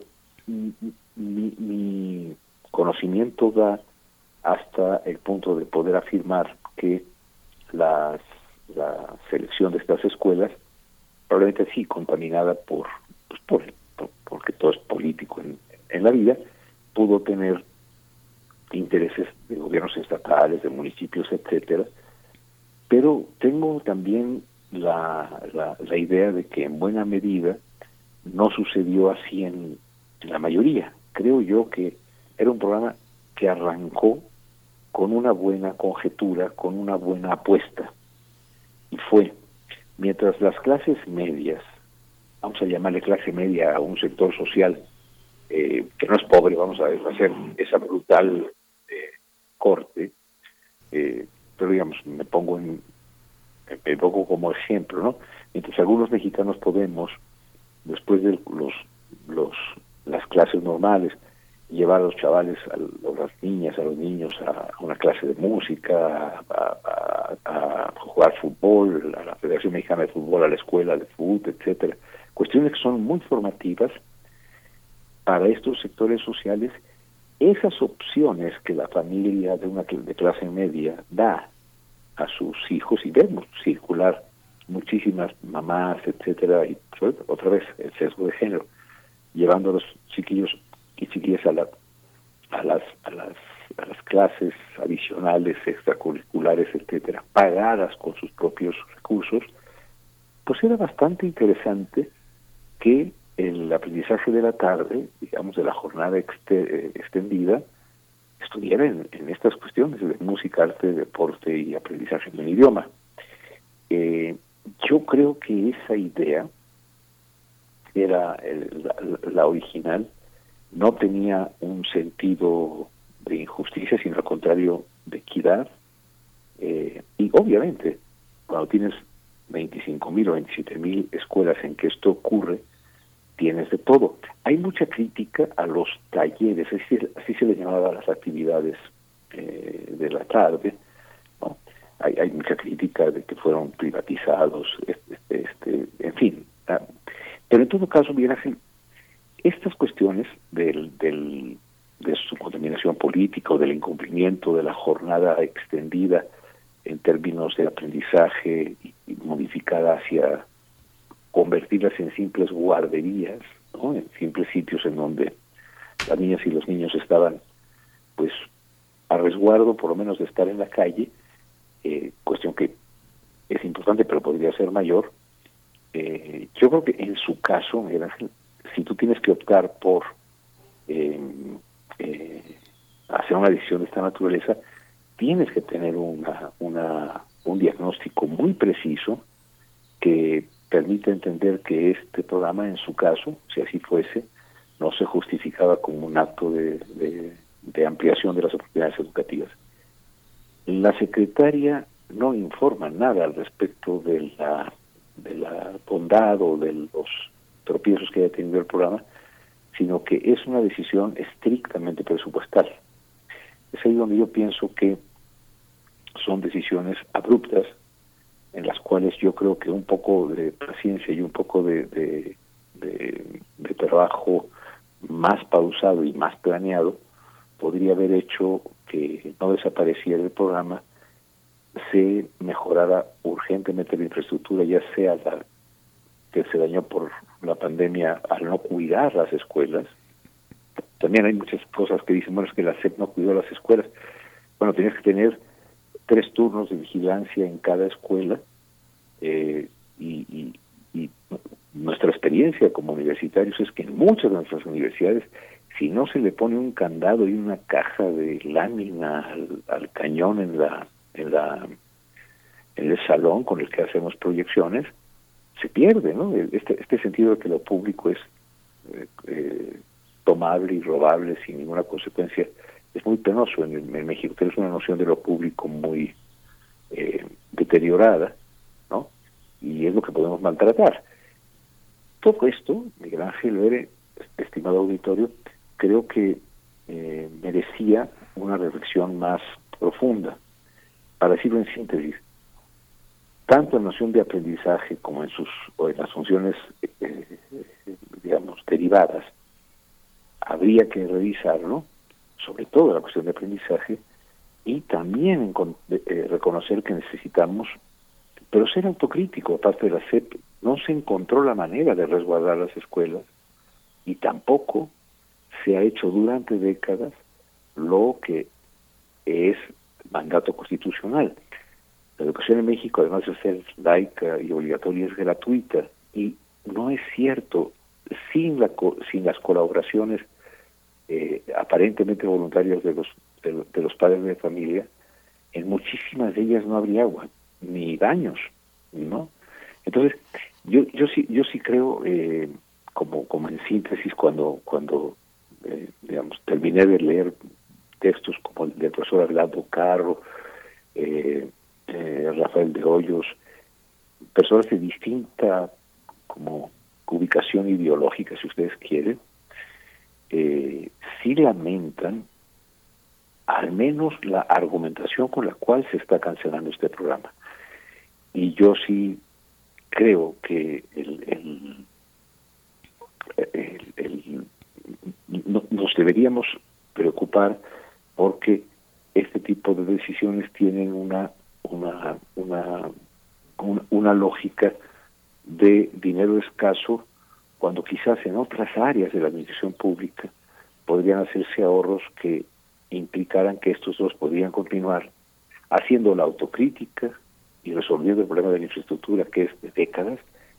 mi, mi- mi conocimiento da hasta el punto de poder afirmar que las, la selección de estas escuelas, probablemente sí contaminada por, pues por, por- porque todo es político en, en la vida, pudo tener intereses de gobiernos estatales, de municipios, etcétera, pero tengo también la, la, la idea de que en buena medida no sucedió así en, la mayoría. Creo yo que era un programa que arrancó con una buena conjetura, con una buena apuesta. Y fue, mientras las clases medias, vamos a llamarle clase media a un sector social eh, que no es pobre, vamos a hacer esa brutal eh, corte, eh, pero digamos, me pongo en, me como ejemplo, ¿no? Mientras algunos mexicanos podemos, después de los, los las clases normales, llevar a los chavales, a, las niñas, a los niños a una clase de música, a, jugar fútbol, a la Federación Mexicana de Fútbol, a la escuela de fútbol, etcétera. Cuestiones que son muy formativas para estos sectores sociales. Esas opciones que la familia de una de clase media da a sus hijos y vemos circular muchísimas mamás, etcétera, y otra vez el sesgo de género, llevando a los chiquillos y chiquillas a, la, a, las, a, las, a las clases adicionales, extracurriculares, etcétera, pagadas con sus propios recursos, pues era bastante interesante que el aprendizaje de la tarde, digamos de la jornada eh, extendida, estuviera en, en estas cuestiones de música, arte, deporte y aprendizaje de un idioma. Eh, yo creo que esa idea era el- la, la original, no tenía un sentido de injusticia, sino al contrario de equidad. Eh, y obviamente, cuando tienes 25 mil o 27 mil escuelas en que esto ocurre, tienes de todo. Hay mucha crítica a los talleres, así, se le llamaba las actividades eh, de la tarde, ¿no? Hay, hay mucha crítica de que fueron privatizados, este, este, en fin. Pero en todo caso, Ángel, estas cuestiones del, del, de su contaminación política o del incumplimiento de la jornada extendida en términos de aprendizaje y, modificada hacia convertirlas en simples guarderías, en simples sitios en donde las niñas y los niños estaban pues a resguardo por lo menos de estar en la calle, eh, cuestión que es importante pero podría ser mayor. Eh, yo creo que en su caso, Ángel, si tú tienes que optar por eh, eh, hacer una decisión de esta naturaleza, tienes que tener una, una, un diagnóstico muy preciso que permita entender que este programa, en su caso, si así fuese, no se justificaba como un acto de, de, de ampliación de las oportunidades educativas. La secretaria no informa nada al respecto de la, de la bondad o de los tropiezos que haya tenido el programa, sino que es una decisión estrictamente presupuestal. Es ahí donde yo pienso que son decisiones abruptas en las cuales yo creo que un poco de paciencia y un poco de, de, trabajo más pausado y más planeado podría haber hecho que no desapareciera el programa, se mejorara urgentemente la infraestructura, ya sea la que se dañó por la pandemia al no cuidar las escuelas. También hay muchas cosas que dicen, bueno, es que la SEP no cuidó las escuelas. Bueno, tenías que tener tres turnos de vigilancia en cada escuela eh, y, y, y nuestra experiencia como universitarios es que en muchas de nuestras universidades, si no se le pone un candado y una caja de lámina al, al cañón en la, en la en el salón con el que hacemos proyecciones, se pierde, ¿no? Este, este sentido de que lo público es eh, eh, tomable y robable sin ninguna consecuencia es muy penoso en, en México. Tenemos una noción de lo público muy eh, deteriorada, ¿no? Y es lo que podemos maltratar. Todo esto, Miguel Ángel Vere, estimado auditorio, creo que eh, merecía una reflexión más profunda. Para decirlo en síntesis, tanto en noción de aprendizaje como en sus o en las funciones, eh, digamos, derivadas, habría que revisarlo, sobre todo la cuestión de aprendizaje, y también eh, reconocer que necesitamos, pero ser autocrítico, aparte de la CEP, no se encontró la manera de resguardar las escuelas y tampoco se ha hecho durante décadas lo que es mandato constitucional. La educación en México, además de ser laica y obligatoria, es gratuita y no es cierto, sin, la, sin las colaboraciones eh, aparentemente voluntarias de los, de, de los padres de familia, en muchísimas de ellas no habría agua, ni baños, ¿no? Entonces, yo, yo sí, yo sí creo, eh, como, como en síntesis, cuando, cuando eh, digamos, terminé de leer textos como el del profesor Arlando Carro, eh, eh, Rafael de Hoyos, personas de distinta como ubicación ideológica, si ustedes quieren, eh, sí lamentan al menos la argumentación con la cual se está cancelando este programa. Y yo sí creo que el, no- nos deberíamos preocupar porque este tipo de decisiones tienen una una una un- una lógica de dinero escaso cuando quizás en otras áreas de la administración pública podrían hacerse ahorros que implicaran que estos dos podrían continuar haciendo la autocrítica y resolviendo el problema de la infraestructura que es de décadas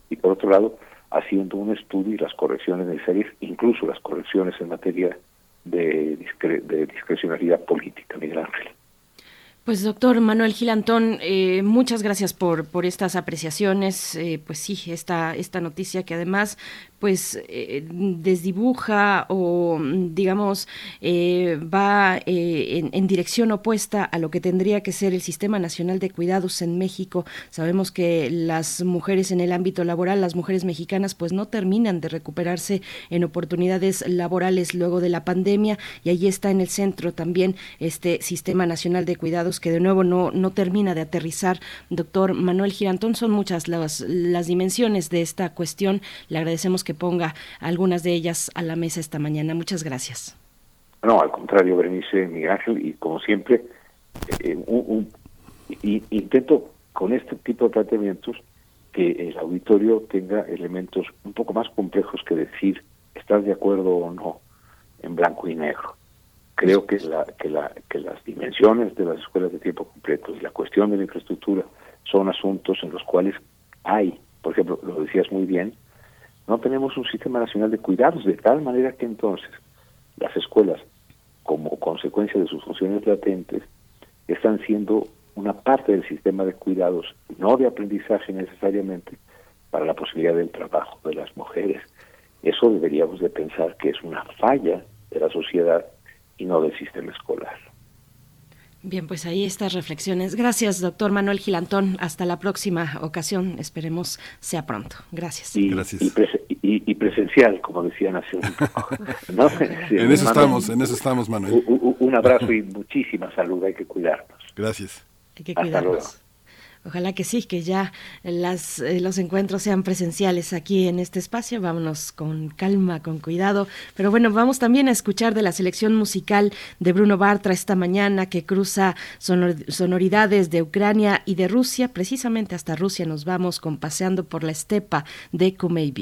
y por otro lado haciendo un estudio y las correcciones necesarias, incluso las correcciones en materia de, de discrecionalidad política, Miguel Ángel. Pues doctor Manuel Gilantón, eh, muchas gracias por, por estas apreciaciones. Eh, pues sí, esta, esta noticia que además pues eh, desdibuja o digamos eh, va eh, en, en dirección opuesta a lo que tendría que ser el Sistema Nacional de Cuidados en México. Sabemos que las mujeres en el ámbito laboral, las mujeres mexicanas pues no terminan de recuperarse en oportunidades laborales luego de la pandemia y ahí está en el centro también este Sistema Nacional de Cuidados que de nuevo no, no termina de aterrizar. Doctor Manuel Girantón, son muchas las, las dimensiones de esta cuestión. Le agradecemos que ponga algunas de ellas a la mesa esta mañana. Muchas gracias. No, al contrario, Berenice, Miguel Ángel, y como siempre, eh, y- intento con este tipo de planteamientos que el auditorio tenga elementos un poco más complejos que decir estás de acuerdo o no en blanco y negro. Creo que las dimensiones de las escuelas de tiempo completo y la cuestión de la infraestructura son asuntos en los cuales hay, por ejemplo, lo decías muy bien, no tenemos un sistema nacional de cuidados, de tal manera que entonces las escuelas, como consecuencia de sus funciones latentes, están siendo una parte del sistema de cuidados, no de aprendizaje necesariamente, para la posibilidad del trabajo de las mujeres. Eso deberíamos de pensar que es una falla de la sociedad y no del sistema escolar. Bien, pues ahí estas reflexiones. Gracias, doctor Manuel Gilantón. Hasta la próxima ocasión. Esperemos sea pronto. Gracias. Y, y prese- y- y presencial, como decían hace un poco. ¿no? Sí, En eso estamos, en eso estamos, Manuel. Un, abrazo y muchísima salud, hay que cuidarnos. Gracias. Hay que Hasta cuidarnos. Ojalá que sí, que ya las, eh, los encuentros sean presenciales aquí en este espacio. Vámonos con calma, con cuidado. Pero bueno, vamos también a escuchar de la selección musical de Bruno Bartra esta mañana que cruza sonor- sonoridades de Ucrania y de Rusia. Precisamente hasta Rusia nos vamos con Paseando por la Estepa de Kumei.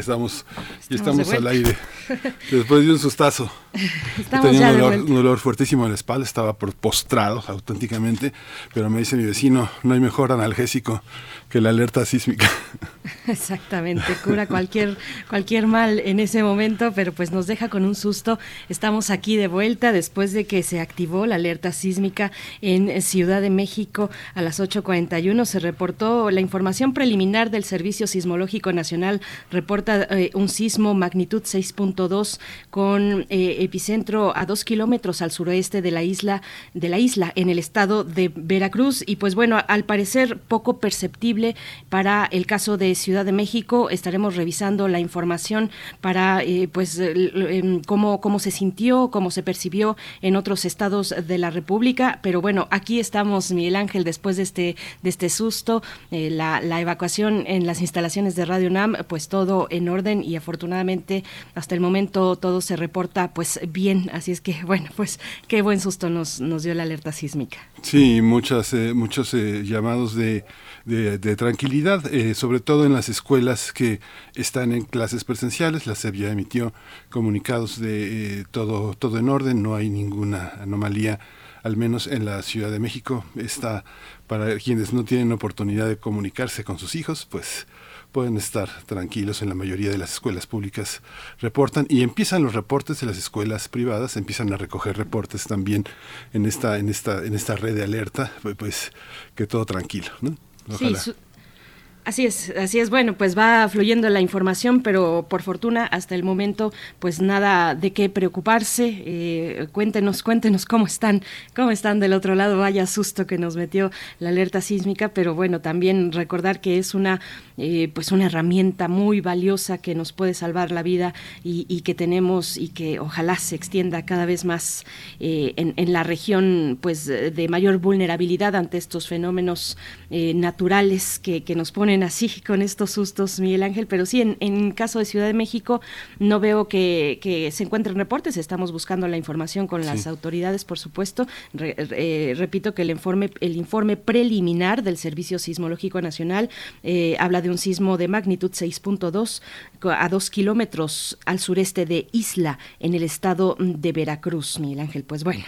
Ya estamos, ya Estamos al aire. Después de un sustazo. Tenía un dolor, un fuertísimo en la espalda, estaba postrado auténticamente, pero me dice mi vecino, no hay mejor analgésico que la alerta sísmica. Exactamente, cura cualquier, cualquier mal en ese momento, pero pues nos deja con un susto. Estamos aquí de vuelta después de que se activó la alerta sísmica en Ciudad de México a las 8.41. Se reportó la información preliminar del Servicio Sismológico Nacional, reporta eh, un sismo magnitud 6.2 con eh, epicentro a dos kilómetros al suroeste de la isla, de la isla en el estado de Veracruz. Y pues bueno, al parecer poco perceptible para el caso de Ciudad de México. Estaremos revisando la información para eh, pues em, cómo, cómo se sintió, cómo se percibió en otros estados de la República. Pero bueno, aquí estamos, Miguel Ángel, después de este, de este susto, eh, la, evacuación en las instalaciones de Radio UNAM, pues todo en orden y afortunadamente hasta el momento todo se reporta pues bien. Así es que bueno, pues qué buen susto nos, nos dio la alerta sísmica. Sí, muchas, eh, muchos llamados de, de- tranquilidad, eh, sobre todo en las escuelas que están en clases presenciales. La SEP ya emitió comunicados de eh, todo, todo en orden, no hay ninguna anomalía, al menos en la Ciudad de México. Está para quienes no tienen oportunidad de comunicarse con sus hijos, pues pueden estar tranquilos en la mayoría de las escuelas públicas reportan y empiezan los reportes de las escuelas privadas empiezan a recoger reportes también en esta en esta en esta red de alerta pues, pues que todo tranquilo. Sí, Ojalá. Así es, así es. Bueno, pues va fluyendo la información, pero por fortuna hasta el momento, pues nada de qué preocuparse. Eh, cuéntenos, cuéntenos cómo están, cómo están del otro lado. Vaya susto que nos metió la alerta sísmica, pero bueno, también recordar que es una, eh, pues una herramienta muy valiosa que nos puede salvar la vida y, y que tenemos y que ojalá se extienda cada vez más eh, en, en la región, pues de mayor vulnerabilidad ante estos fenómenos eh, naturales que, que nos ponen así con estos sustos, Miguel Ángel, pero sí, en, en caso de Ciudad de México no veo que, que se encuentren reportes, estamos buscando la información con las Sí. autoridades, por supuesto. Re- repito que el informe, el informe preliminar del Servicio Sismológico Nacional habla de un sismo de magnitud 6.2 co- a dos kilómetros al sureste de Isla, en el estado de Veracruz, Miguel Ángel. Pues bueno,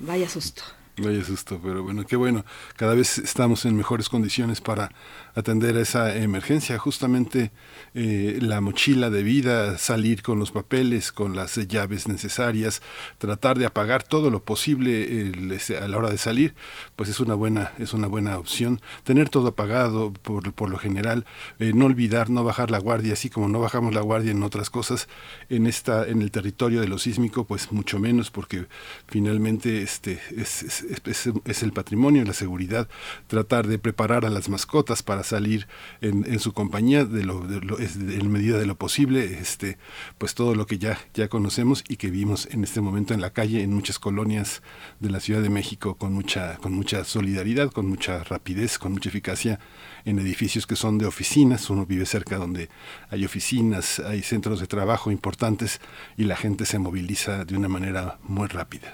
vaya susto. Vaya susto, pero bueno, qué bueno. Cada vez estamos en mejores condiciones para atender a esa emergencia. Justamente eh, la mochila de vida, salir con los papeles, con las llaves necesarias, tratar de apagar todo lo posible a la hora de salir, pues es una buena, es una buena opción. Tener todo apagado por, por lo general, eh, no olvidar, no bajar la guardia, así como no bajamos la guardia en otras cosas, en esta, en el territorio de lo sísmico, pues mucho menos, porque finalmente este es, es- es, es el patrimonio, la seguridad, tratar de preparar a las mascotas para salir en, su compañía de lo, de lo- en medida de lo posible, este, pues todo lo que ya, ya conocemos y que vimos en este momento en la calle, en muchas colonias de la Ciudad de México con mucha, con mucha solidaridad, con mucha rapidez, con mucha eficacia en edificios que son de oficinas, uno vive cerca donde hay oficinas, hay centros de trabajo importantes y la gente se moviliza de una manera muy rápida.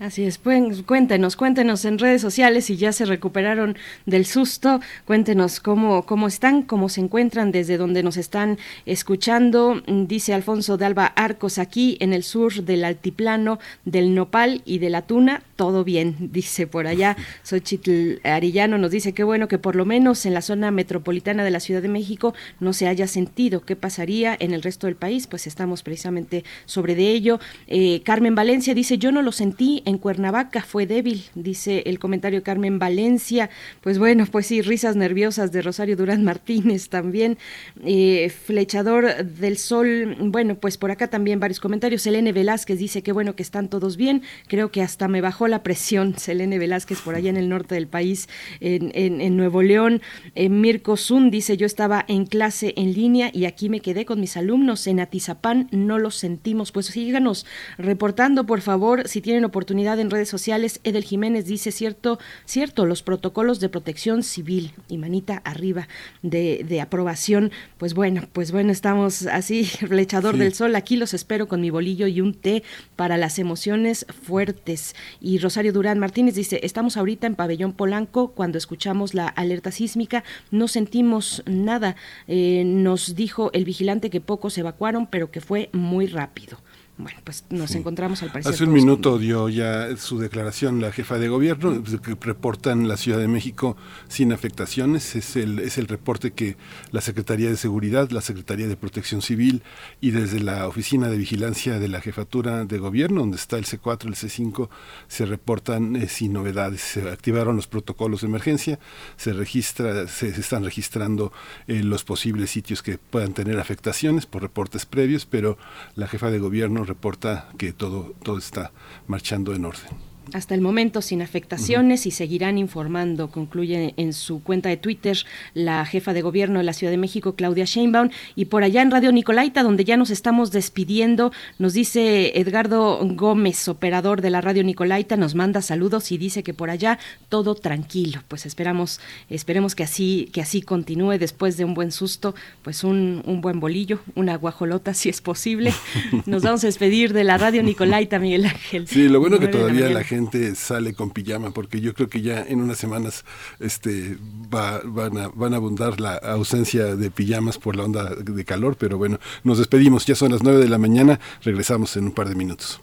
Así es, pues, cuéntenos, cuéntenos en redes sociales si ya se recuperaron del susto, cuéntenos cómo, cómo están, cómo se encuentran, desde donde nos están escuchando. Dice Alfonso de Alba Arcos, aquí en el sur del altiplano del Nopal y de la Tuna, todo bien, dice por allá. Xochitl Arillano nos dice que bueno que por lo menos en la zona metropolitana de la Ciudad de México no se haya sentido. ¿Qué pasaría en el resto del país? Pues estamos precisamente sobre de ello. Eh, Carmen Valencia dice, yo no lo sentí en Cuernavaca, fue débil, dice el comentario Carmen Valencia. Pues bueno, pues sí, risas nerviosas de Rosario Durán Martínez también. Eh, Flechador del Sol, bueno, pues por acá también varios comentarios. Selene Velázquez dice que bueno que están todos bien, creo que hasta me bajó la presión. Selene Velázquez por allá en el norte del país, en, en- en Nuevo León. Eh, Mirko Zun dice, yo estaba en clase en línea y aquí me quedé con mis alumnos en Atizapán, no lo sentimos. Pues síganos reportando, por favor, si tienen oportunidad en redes sociales. Edel Jiménez dice, cierto, cierto, los protocolos de protección civil y manita arriba de, de aprobación. Pues bueno, pues bueno, estamos así, flechador Sí. del sol, aquí los espero con mi bolillo y un té para las emociones fuertes. Y Rosario Durán Martínez dice, estamos ahorita en Pabellón Polanco, cuando escuchamos la alerta sísmica, no sentimos nada. Eh, nos dijo el vigilante que pocos evacuaron, pero que fue muy rápido. Bueno, pues nos encontramos al parecer. Hace un todos con- minuto dio ya su declaración la jefa de gobierno, que reportan la Ciudad de México sin afectaciones. Es el, es el reporte que la Secretaría de Seguridad, la Secretaría de Protección Civil y desde la Oficina de Vigilancia de la Jefatura de Gobierno, donde está el C4, el C5, se reportan eh, sin novedades. Se activaron los protocolos de emergencia, se registra, se, se están registrando eh, los posibles sitios que puedan tener afectaciones por reportes previos, pero la jefa de gobierno reporta que todo, todo está marchando en orden. Hasta el momento sin afectaciones y seguirán informando, concluye en su cuenta de Twitter la jefa de gobierno de la Ciudad de México, Claudia Sheinbaum, y por allá en Radio Nicolaita, donde ya nos estamos despidiendo, nos dice Edgardo Gómez, operador de la Radio Nicolaita, nos manda saludos y dice que por allá todo tranquilo. Pues esperamos, esperemos que así, que así continúe después de un buen susto, pues un, un buen bolillo, una guajolota si es posible. Nos vamos a despedir de la Radio Nicolaita, Miguel Ángel. Sí, lo bueno que la todavía la, mañana. Gente sale con pijama, porque yo creo que ya en unas semanas este, va- van, a, van a abundar la ausencia de pijamas por la onda de calor, pero bueno, nos despedimos, ya son las 9 de la mañana, regresamos en un par de minutos.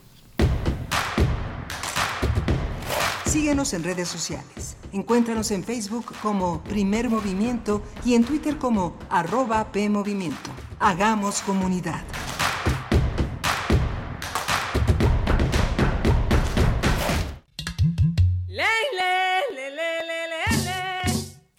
Síguenos en redes sociales. Encuéntranos en Facebook como Primer Movimiento y en Twitter como arroba PMovimiento. Hagamos comunidad.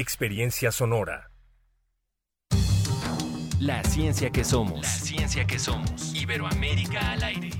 Experiencia sonora. La ciencia que somos. La ciencia que somos. Iberoamérica al aire.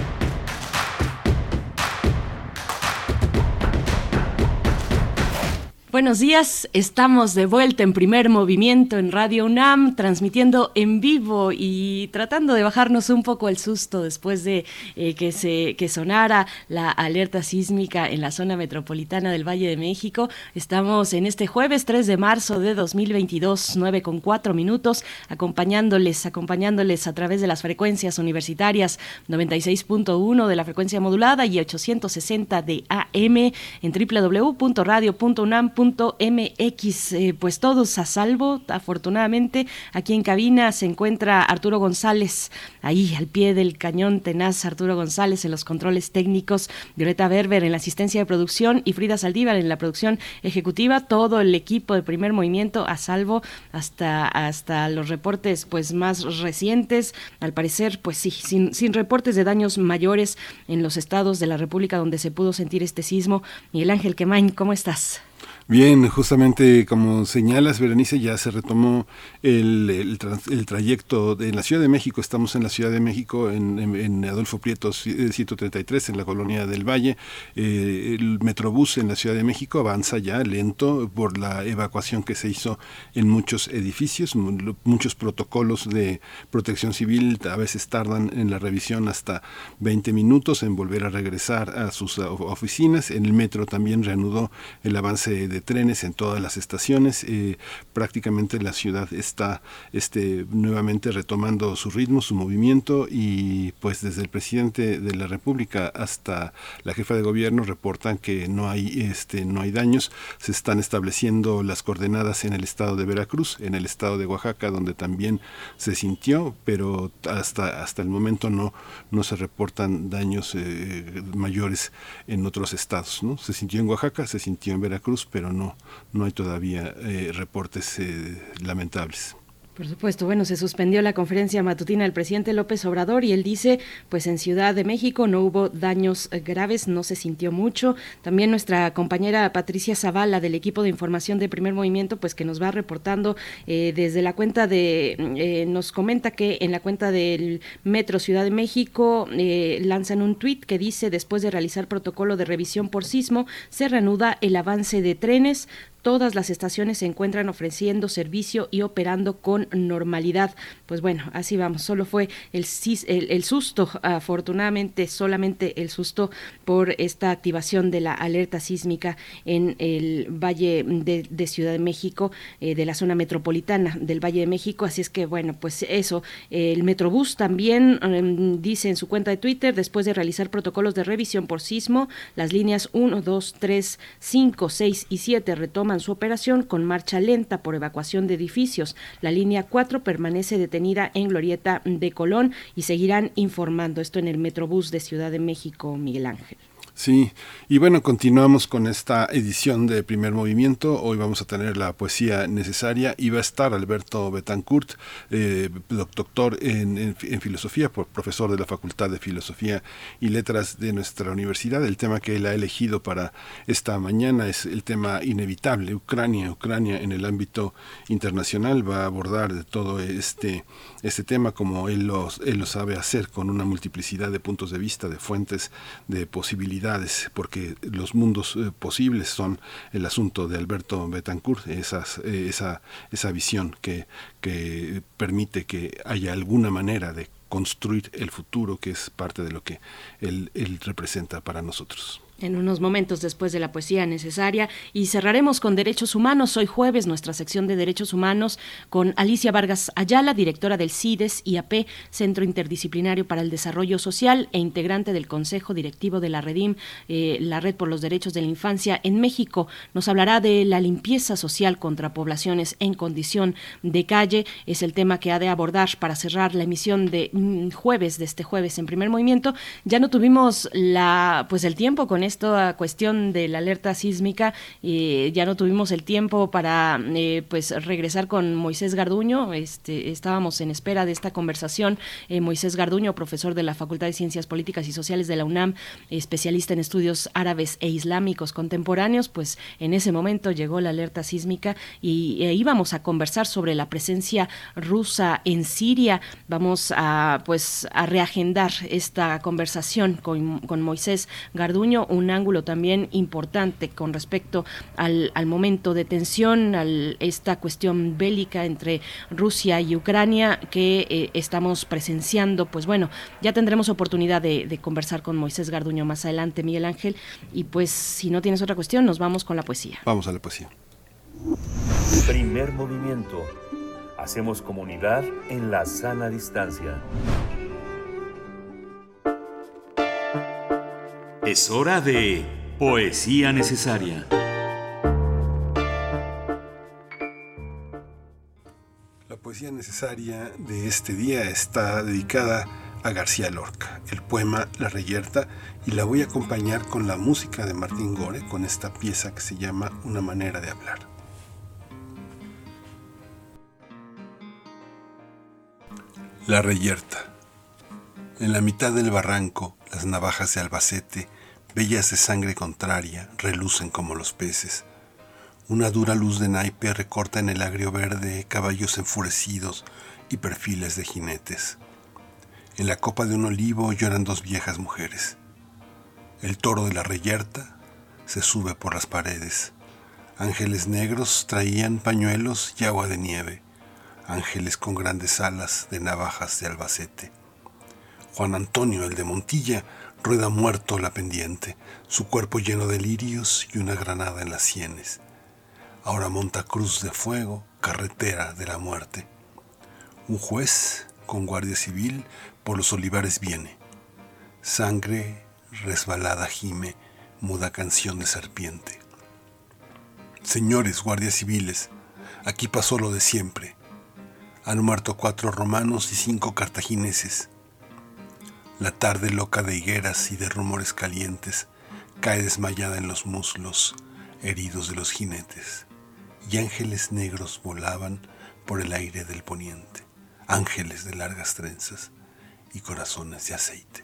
Buenos días, estamos de vuelta en primer movimiento en Radio UNAM, transmitiendo en vivo y tratando de bajarnos un poco el susto después de eh, que se que sonara la alerta sísmica en la zona metropolitana del Valle de México. Estamos en este jueves 3 de marzo de 2022, 9 con 4 minutos, acompañándoles, acompañándoles a través de las frecuencias universitarias 96.1 de la frecuencia modulada y 860 de AM en www.radio.unam.mx MX, eh, pues todos a salvo, afortunadamente. Aquí en cabina se encuentra Arturo González, ahí al pie del cañón tenaz, Arturo González en los controles técnicos, Violeta Berber en la asistencia de producción y Frida Saldívar en la producción ejecutiva. Todo el equipo de primer movimiento a salvo hasta, hasta los reportes pues más recientes. Al parecer, pues sí, sin, sin reportes de daños mayores en los estados de la República donde se pudo sentir este sismo. Miguel Ángel Quemain, ¿cómo estás? Bien, justamente como señalas, Berenice, ya se retomó el, el, trayecto de, la Ciudad de México. Estamos en la Ciudad de México, en, en- en Adolfo Prieto ci- 133, en la colonia del Valle. Eh, el Metrobús en la Ciudad de México avanza ya lento por la evacuación que se hizo en muchos edificios. Mu- Muchos protocolos de protección civil a veces tardan en la revisión hasta 20 minutos en volver a regresar a sus oficinas. En el metro también reanudó el avance de trenes en todas las estaciones. Eh, prácticamente la ciudad está este, nuevamente retomando su ritmo, su movimiento y pues desde el presidente de la República hasta la jefa de gobierno reportan que no hay, este, no hay daños. Se están estableciendo las coordenadas en el estado de Veracruz, en el estado de Oaxaca, donde también se sintió, pero hasta, hasta el momento no, no se reportan daños eh, mayores en otros estados. ¿no? Se sintió en Oaxaca, se sintió en Veracruz, pero no, no hay todavía eh, reportes eh, lamentables. Por supuesto, bueno, se suspendió la conferencia matutina del presidente López Obrador y él dice, pues en Ciudad de México no hubo daños eh, graves, no se sintió mucho. También nuestra compañera Patricia Zavala del equipo de información de Primer Movimiento, pues que nos va reportando eh, desde la cuenta de, eh, nos comenta que en la cuenta del Metro Ciudad de México lanzan un tuit que dice, después de realizar protocolo de revisión por sismo, se reanuda el avance de trenes, Todas las estaciones se encuentran ofreciendo servicio y operando con normalidad. Pues bueno, así vamos. Solo fue el, el, susto, afortunadamente, solamente el susto por esta activación de la alerta sísmica en el Valle de, de Ciudad de México, eh, de la zona metropolitana del Valle de México. Así es que bueno, pues eso. El Metrobús también em, dice en su cuenta de Twitter, después de realizar protocolos de revisión por sismo, las líneas 1, 2, 3, 5, 6 y 7 retoman su operación con marcha lenta por evacuación de edificios. La línea 4 permanece detenida en Glorieta de Colón y seguirán informando esto en el Metrobús de Ciudad de México, Miguel Ángel. Sí, y bueno, continuamos con esta edición de Primer Movimiento. Hoy vamos a tener la poesía necesaria y va a estar Alberto Betancourt, eh, doctor en, filosofía, profesor de la Facultad de Filosofía y Letras de nuestra universidad. El tema que él ha elegido para esta mañana es el tema inevitable, Ucrania, Ucrania en el ámbito internacional. Va a abordar todo este, este tema como él lo, él lo sabe hacer, con una multiplicidad de puntos de vista, de fuentes, de posibilidades porque los mundos eh, posibles son el asunto de Alberto Betancourt, esas, eh, esa, esa visión que, que permite que haya alguna manera de construir el futuro, que es parte de lo que él, él representa para nosotros en unos momentos después de la poesía necesaria y cerraremos con Derechos Humanos. Hoy jueves nuestra sección de Derechos Humanos con Alicia Vargas Ayala, directora del CIDES IAP, Centro Interdisciplinario para el Desarrollo Social e integrante del Consejo Directivo de la Redim, eh, la Red por los Derechos de la Infancia en México. Nos hablará de la limpieza social contra poblaciones en condición de calle. Es el tema que ha de abordar para cerrar la emisión de mm, jueves, de este jueves en primer movimiento. Ya no tuvimos la pues el tiempo con esta cuestión de la alerta sísmica, eh, ya no tuvimos el tiempo para eh, pues regresar con Moisés Garduño, este, estábamos en espera de esta conversación. Eh, Moisés Garduño, profesor de la Facultad de Ciencias Políticas y Sociales de la UNAM, especialista en estudios árabes e islámicos contemporáneos, pues en ese momento llegó la alerta sísmica y íbamos a conversar sobre la presencia rusa en Siria. Vamos a pues a reagendar esta conversación con, con Moisés Garduño, ángulo también importante con respecto al, al momento de tensión, a esta cuestión bélica entre Rusia y Ucrania que eh, estamos presenciando. Pues bueno, ya tendremos oportunidad de, de conversar con Moisés Garduño más adelante, Miguel Ángel. Y pues si no tienes otra cuestión, nos vamos con la poesía. Vamos a la poesía. Primer movimiento. Hacemos comunidad en la sana distancia. Es hora de Poesía Necesaria. La poesía necesaria de este día está dedicada a García Lorca, el poema La Reyerta, y la voy a acompañar con la música de Martín Gore, con esta pieza que se llama Una manera de hablar. La Reyerta. En la mitad del barranco, las navajas de Albacete, bellas de sangre contraria, relucen como los peces. Una dura luz de naipe recorta en el agrio verde caballos enfurecidos y perfiles de jinetes. En la copa de un olivo lloran dos viejas mujeres. El toro de la reyerta se sube por las paredes. Ángeles negros traían pañuelos y agua de nieve. Ángeles con grandes alas de navajas de Albacete. Juan Antonio, el de Montilla, rueda muerto la pendiente, su cuerpo lleno de lirios y una granada en las sienes. Ahora monta cruz de fuego, carretera de la muerte. Un juez con guardia civil por los olivares viene. Sangre resbalada gime, muda canción de serpiente. Señores guardias civiles, aquí pasó lo de siempre. Han muerto cuatro romanos y cinco cartagineses. La tarde loca de higueras y de rumores calientes cae desmayada en los muslos heridos de los jinetes, y ángeles negros volaban por el aire del poniente, ángeles de largas trenzas y corazones de aceite.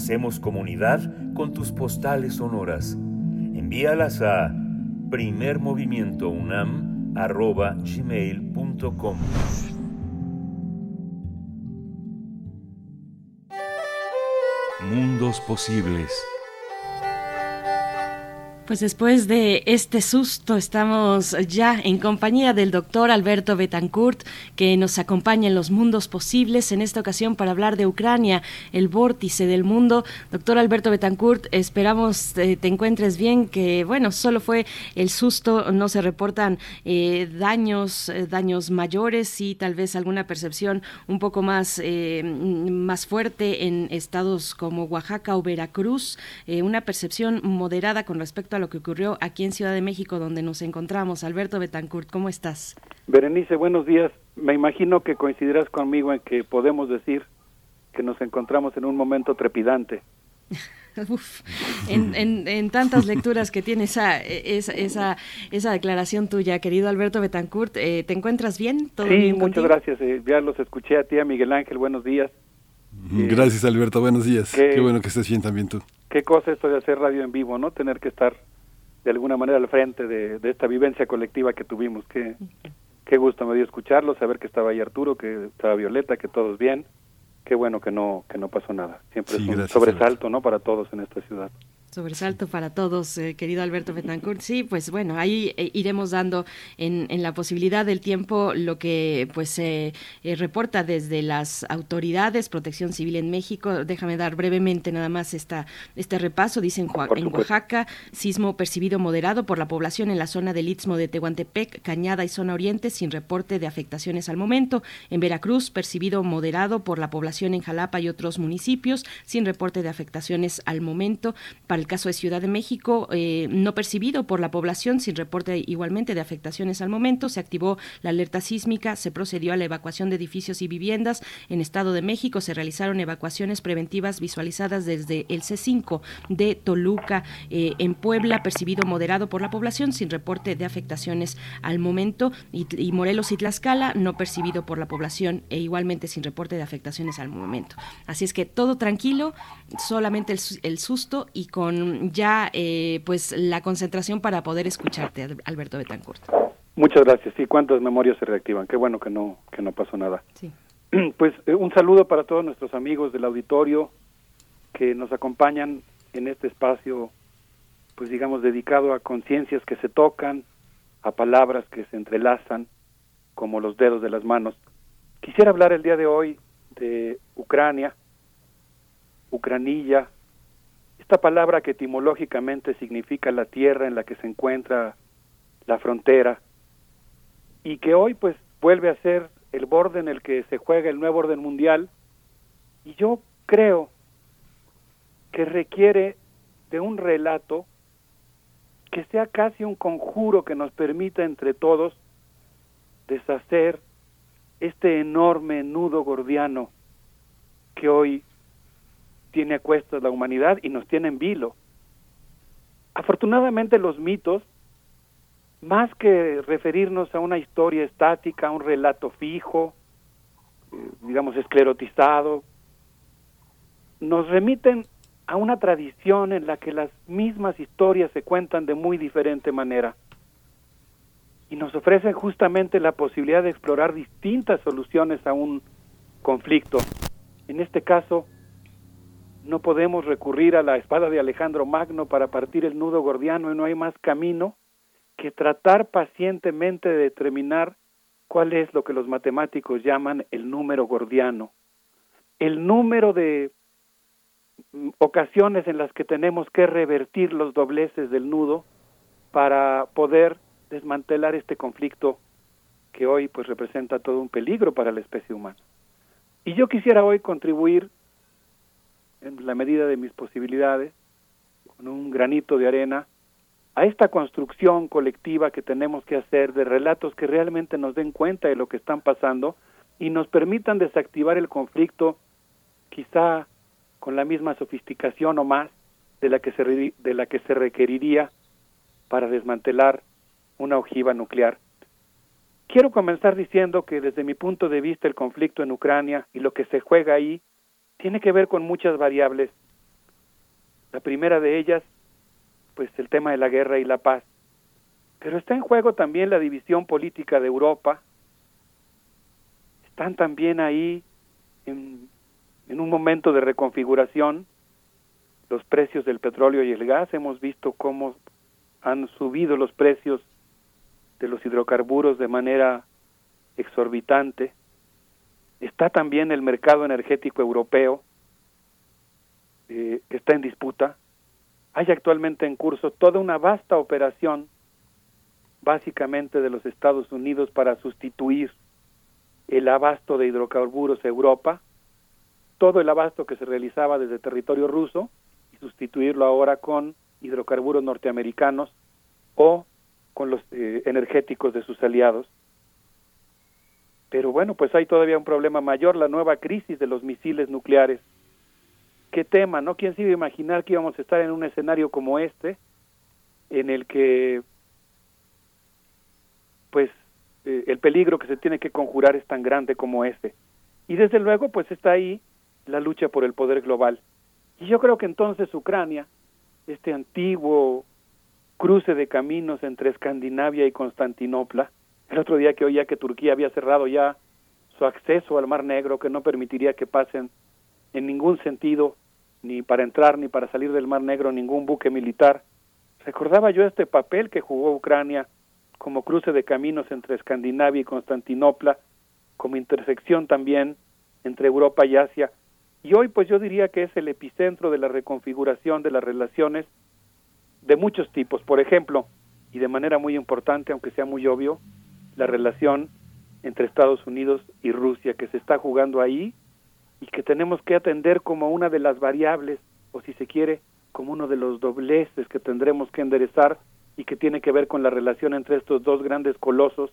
Hacemos comunidad con tus postales sonoras. Envíalas a primermovimientounam.gmail.com Mundos posibles. Pues después de este susto estamos ya en compañía del doctor Alberto Betancourt que nos acompaña en los mundos posibles en esta ocasión para hablar de Ucrania, el vórtice del mundo. Doctor Alberto Betancourt, esperamos eh, te encuentres bien, que bueno, solo fue el susto, no se reportan eh, daños, eh, daños mayores y tal vez alguna percepción un poco más, más fuerte en estados como Oaxaca o Veracruz, una percepción moderada con respecto a lo que ocurrió aquí en Ciudad de México, donde nos encontramos. Alberto Betancourt, ¿cómo estás? Berenice, buenos días. Me imagino que coincidirás conmigo en que podemos decir que nos encontramos en un momento trepidante. Uf, en, en- en tantas lecturas que tiene esa, esa, esa, esa declaración tuya, querido Alberto Betancourt, eh, ¿te encuentras bien? ¿Todo Sí, bien muchas contigo? gracias. eh, ya los escuché a ti, a Miguel Ángel. Buenos días. Gracias, Alberto. Buenos días. ¿Qué- Qué bueno que estés bien también tú. Qué cosa esto de hacer radio en vivo, ¿no? Tener que estar de alguna manera al frente de, de esta vivencia colectiva que tuvimos. Qué, qué gusto me dio escucharlo, saber que estaba ahí Arturo, que estaba Violeta, que todos bien. Qué bueno que no que no pasó nada. Siempre Sí, es un gracias, sobresalto, ¿no? Para todos en esta ciudad. Sobresalto para todos, eh, querido Alberto Betancourt. Sí, pues bueno, ahí eh, iremos dando en, en la posibilidad del tiempo lo que pues se eh, reporta desde las autoridades, Protección Civil en México. Déjame dar brevemente nada más esta, este repaso. Dice en. Oaxaca, sismo percibido moderado por la población en la zona del Istmo de Tehuantepec, Cañada y zona oriente, sin reporte de afectaciones al momento. En Veracruz, percibido moderado por la población en Jalapa y otros municipios, sin reporte de afectaciones al momento. Para el caso de Ciudad de México, eh, no percibido por la población, sin reporte igualmente de afectaciones al momento. Se activó la alerta sísmica, se procedió a la evacuación de edificios y viviendas. En Estado de México se realizaron evacuaciones preventivas visualizadas desde el C5 de Toluca. Eh, en Puebla, percibido moderado por la población, sin reporte de afectaciones al momento. Y, Morelos y Tlaxcala, no percibido por la población e igualmente sin reporte de afectaciones al momento. Así es que todo tranquilo, solamente el, el susto y con ya eh, pues la concentración para poder escucharte, Al- Alberto Betancourt. Muchas gracias. Sí, cuántas memorias se reactivan. Qué bueno que no que no pasó nada. Sí. Pues eh, un saludo para todos nuestros amigos del auditorio que nos acompañan en este espacio, pues digamos dedicado a conciencias que se tocan, a palabras que se entrelazan como los dedos de las manos. Quisiera hablar el día de hoy de Ucrania, Ucranilla, esta palabra que etimológicamente significa la tierra en la que se encuentra la frontera y que hoy pues vuelve a ser el borde en el que se juega el nuevo orden mundial y yo creo que requiere de un relato que sea casi un conjuro que nos permita entre todos deshacer este enorme nudo gordiano que hoy tiene a cuestas la humanidad y nos tiene en vilo. Afortunadamente los mitos, más que referirnos a una historia estática, a un relato fijo, eh, digamos esclerotizado, nos remiten a una tradición en la que las mismas historias se cuentan de muy diferente manera y nos ofrecen justamente la posibilidad de explorar distintas soluciones a un conflicto. En este caso, no podemos recurrir a la espada de Alejandro Magno para partir el nudo gordiano y no hay más camino que tratar pacientemente de determinar cuál es lo que los matemáticos llaman el número gordiano. El número de ocasiones en las que tenemos que revertir los dobleces del nudo para poder desmantelar este conflicto que hoy pues representa todo un peligro para la especie humana. Y yo quisiera hoy contribuir en la medida de mis posibilidades con un granito de arena a esta construcción colectiva que tenemos que hacer de relatos que realmente nos den cuenta de lo que están pasando y nos permitan desactivar el conflicto quizá con la misma sofisticación o más de la que se de la que se requeriría para desmantelar una ojiva nuclear. Quiero comenzar diciendo que desde mi punto de vista el conflicto en Ucrania y lo que se juega ahí tiene que ver con muchas variables. La primera de ellas, pues el tema de la guerra y la paz. Pero está en juego también la división política de Europa. Están también ahí en, en un momento de reconfiguración los precios del petróleo y el gas. Hemos visto cómo han subido los precios de los hidrocarburos de manera exorbitante. Está también el mercado energético europeo, eh, está en disputa. Hay actualmente en curso toda una vasta operación, básicamente de los Estados Unidos, para sustituir el abasto de hidrocarburos a Europa, todo el abasto que se realizaba desde territorio ruso, y sustituirlo ahora con hidrocarburos norteamericanos o con los eh, energéticos de sus aliados. Pero bueno, pues hay todavía un problema mayor, la nueva crisis de los misiles nucleares. ¿Qué tema, no? ¿Quién se iba a imaginar que íbamos a estar en un escenario como este, en el que, pues, eh, el peligro que se tiene que conjurar es tan grande como este? Y desde luego, pues está ahí la lucha por el poder global. Y yo creo que entonces Ucrania, este antiguo cruce de caminos entre Escandinavia y Constantinopla, el otro día que oía que Turquía había cerrado ya su acceso al Mar Negro, que no permitiría que pasen en ningún sentido, ni para entrar ni para salir del Mar Negro, ningún buque militar. Recordaba yo este papel que jugó Ucrania como cruce de caminos entre Escandinavia y Constantinopla, como intersección también entre Europa y Asia. Y hoy pues yo diría que es el epicentro de la reconfiguración de las relaciones de muchos tipos. Por ejemplo, y de manera muy importante, aunque sea muy obvio, la relación entre Estados Unidos y Rusia que se está jugando ahí y que tenemos que atender como una de las variables, o si se quiere, como uno de los dobleces que tendremos que enderezar y que tiene que ver con la relación entre estos dos grandes colosos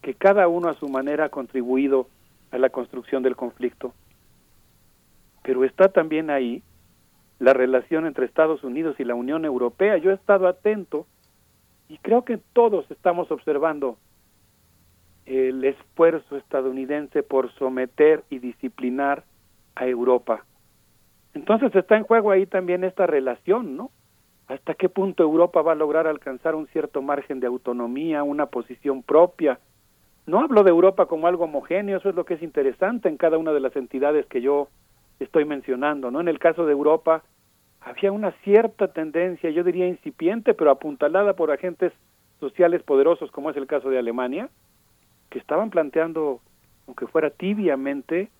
que cada uno a su manera ha contribuido a la construcción del conflicto. Pero está también ahí la relación entre Estados Unidos y la Unión Europea. Yo he estado atento y creo que todos estamos observando el esfuerzo estadounidense por someter y disciplinar a Europa. Entonces está en juego ahí también esta relación, ¿no? ¿Hasta qué punto Europa va a lograr alcanzar un cierto margen de autonomía, una posición propia? No hablo de Europa como algo homogéneo, eso es lo que es interesante en cada una de las entidades que yo estoy mencionando, ¿no? En el caso de Europa había una cierta tendencia, yo diría incipiente, pero apuntalada por agentes sociales poderosos, como es el caso de Alemania, que estaban planteando, aunque fuera tibiamente,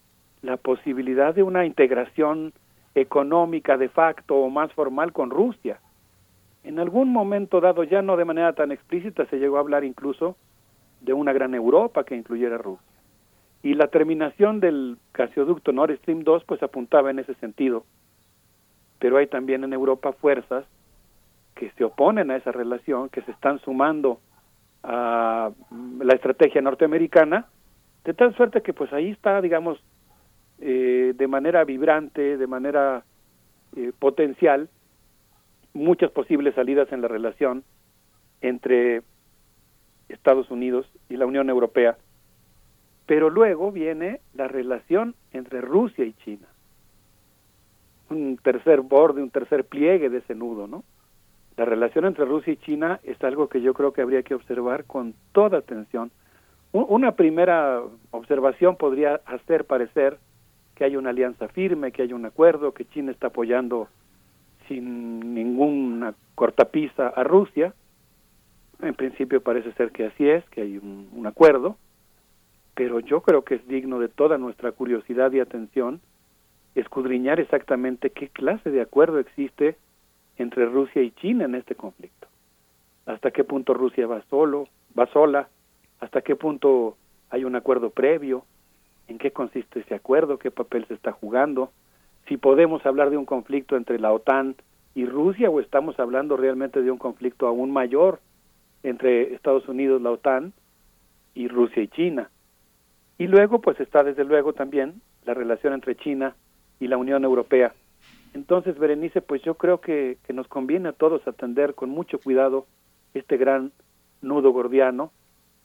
la posibilidad de una integración económica de facto o más formal con Rusia. En algún momento dado, ya no de manera tan explícita, se llegó a hablar incluso de una gran Europa que incluyera Rusia. Y la terminación del gasoducto Nord Stream 2 pues apuntaba en ese sentido. Pero hay también en Europa fuerzas que se oponen a esa relación, que se están sumando a la estrategia norteamericana, de tal suerte que pues ahí está, digamos, eh, de manera vibrante, de manera eh, potencial, muchas posibles salidas en la relación entre Estados Unidos y la Unión Europea. Pero luego viene la relación entre Rusia y China. Un tercer borde, un tercer pliegue de ese nudo, ¿no? La relación entre Rusia y China es algo que yo creo que habría que observar con toda atención. Una primera observación podría hacer parecer que hay una alianza firme, que hay un acuerdo, que China está apoyando sin ninguna cortapisa a Rusia. En principio parece ser que así es, que hay un, un acuerdo, pero yo creo que es digno de toda nuestra curiosidad y atención escudriñar exactamente qué clase de acuerdo existe entre Rusia y China en este conflicto. Hasta qué punto Rusia va solo, va sola, hasta qué punto hay un acuerdo previo, en qué consiste ese acuerdo, qué papel se está jugando, si podemos hablar de un conflicto entre la OTAN y Rusia o estamos hablando realmente de un conflicto aún mayor entre Estados Unidos, la OTAN y Rusia y China. Y luego pues está desde luego también la relación entre China y la Unión Europea. Entonces, Berenice, pues yo creo que, que nos conviene a todos atender con mucho cuidado este gran nudo gordiano,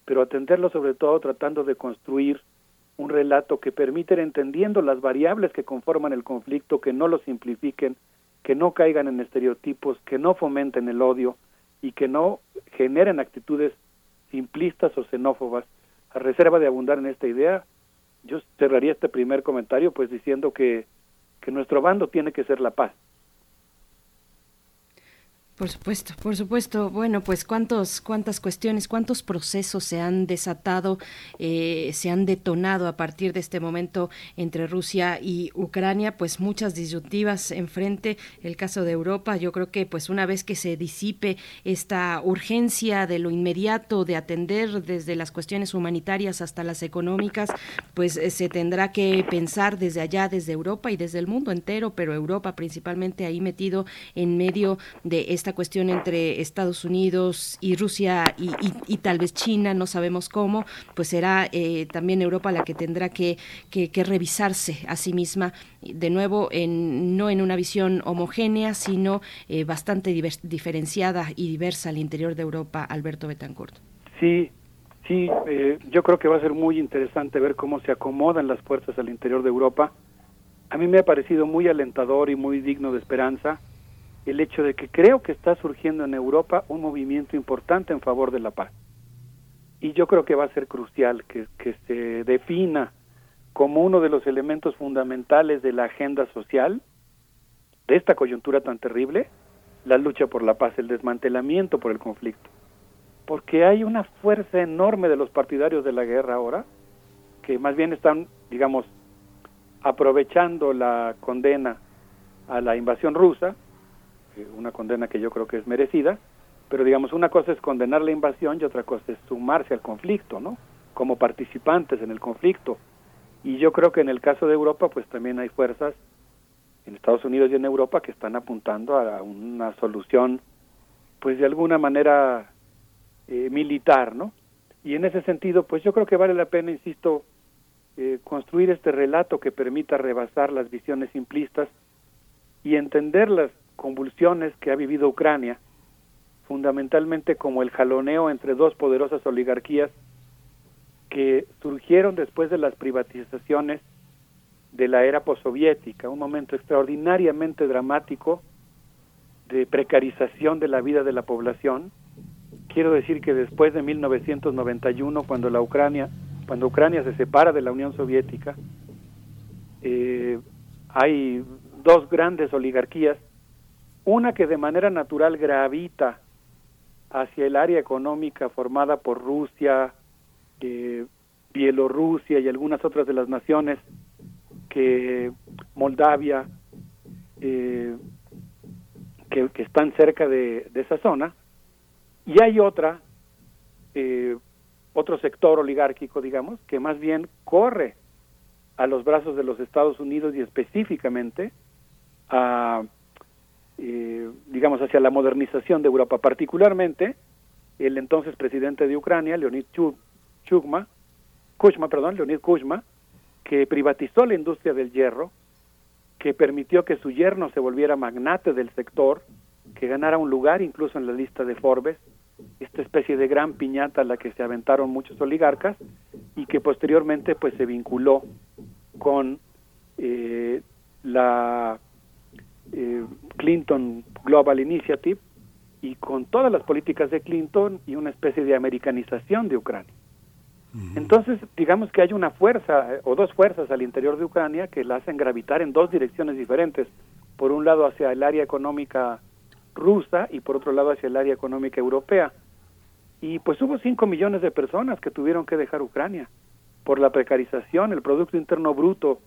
pero atenderlo sobre todo tratando de construir un relato que permita ir entendiendo las variables que conforman el conflicto, que no lo simplifiquen, que no caigan en estereotipos, que no fomenten el odio y que no generen actitudes simplistas o xenófobas. A reserva de abundar en esta idea, yo cerraría este primer comentario pues diciendo que, que nuestro bando tiene que ser la paz. Por supuesto, por supuesto. Bueno, pues cuántos, cuántas cuestiones, cuántos procesos se han desatado, eh, se han detonado a partir de este momento entre Rusia y Ucrania, pues muchas disyuntivas enfrente. El caso de Europa, yo creo que pues una vez que se disipe esta urgencia de lo inmediato de atender desde las cuestiones humanitarias hasta las económicas, pues eh, se tendrá que pensar desde allá, desde Europa y desde el mundo entero, pero Europa principalmente ahí metido en medio de esta cuestión entre Estados Unidos y Rusia y, tal vez China, no sabemos cómo, pues será eh, también Europa la que tendrá que, que, revisarse a sí misma, de nuevo, en, no en una visión homogénea, sino eh, bastante diver, diferenciada y diversa al interior de Europa, Alberto Betancourt. Sí, sí, eh, yo creo que va a ser muy interesante ver cómo se acomodan las fuerzas al interior de Europa. A mí me ha parecido muy alentador y muy digno de esperanza el hecho de que creo que está surgiendo en Europa un movimiento importante en favor de la paz. Y yo creo que va a ser crucial que, se defina como uno de los elementos fundamentales de la agenda social de esta coyuntura tan terrible, la lucha por la paz, el desmantelamiento por el conflicto. Porque hay una fuerza enorme de los partidarios de la guerra ahora, que más bien están, digamos, aprovechando la condena a la invasión rusa una condena que yo creo que es merecida, pero digamos, una cosa es condenar la invasión y otra cosa es sumarse al conflicto, ¿no? Como participantes en el conflicto. Y yo creo que en el caso de Europa, pues también hay fuerzas en Estados Unidos y en Europa que están apuntando a una solución, pues de alguna manera eh, militar, ¿no? Y en ese sentido, pues yo creo que vale la pena, insisto, eh, construir este relato que permita rebasar las visiones simplistas y entender las convulsiones que ha vivido Ucrania, fundamentalmente como el jaloneo entre dos poderosas oligarquías que surgieron después de las privatizaciones de la era postsoviética, un momento extraordinariamente dramático de precarización de la vida de la población. Quiero decir que después de 1991, cuando la Ucrania, cuando Ucrania se separa de la Unión Soviética, eh, hay dos grandes oligarquías, una que de manera natural gravita hacia el área económica formada por Rusia, eh, Bielorrusia y algunas otras de las naciones que Moldavia, eh, que, están cerca de, de, esa zona, y hay otra, eh, otro sector oligárquico, digamos, que más bien corre a los brazos de los Estados Unidos y específicamente a, eh, digamos, hacia la modernización de Europa, particularmente el entonces presidente de Ucrania, Leonid Chukma, Kuchma, perdón, Leonid Kuchma, que privatizó la industria del hierro, que permitió que su yerno se volviera magnate del sector, que ganara un lugar incluso en la lista de Forbes, esta especie de gran piñata a la que se aventaron muchos oligarcas y que posteriormente pues se vinculó con eh, la eh, Clinton Global Initiative y con todas las políticas de Clinton y una especie de americanización de Ucrania. Entonces, digamos que hay una fuerza o dos fuerzas al interior de Ucrania que la hacen gravitar en dos direcciones diferentes. Por un lado hacia el área económica rusa y por otro lado hacia el área económica europea. Y pues hubo 5 millones de personas que tuvieron que dejar Ucrania por la precarización. El Producto Interno Bruto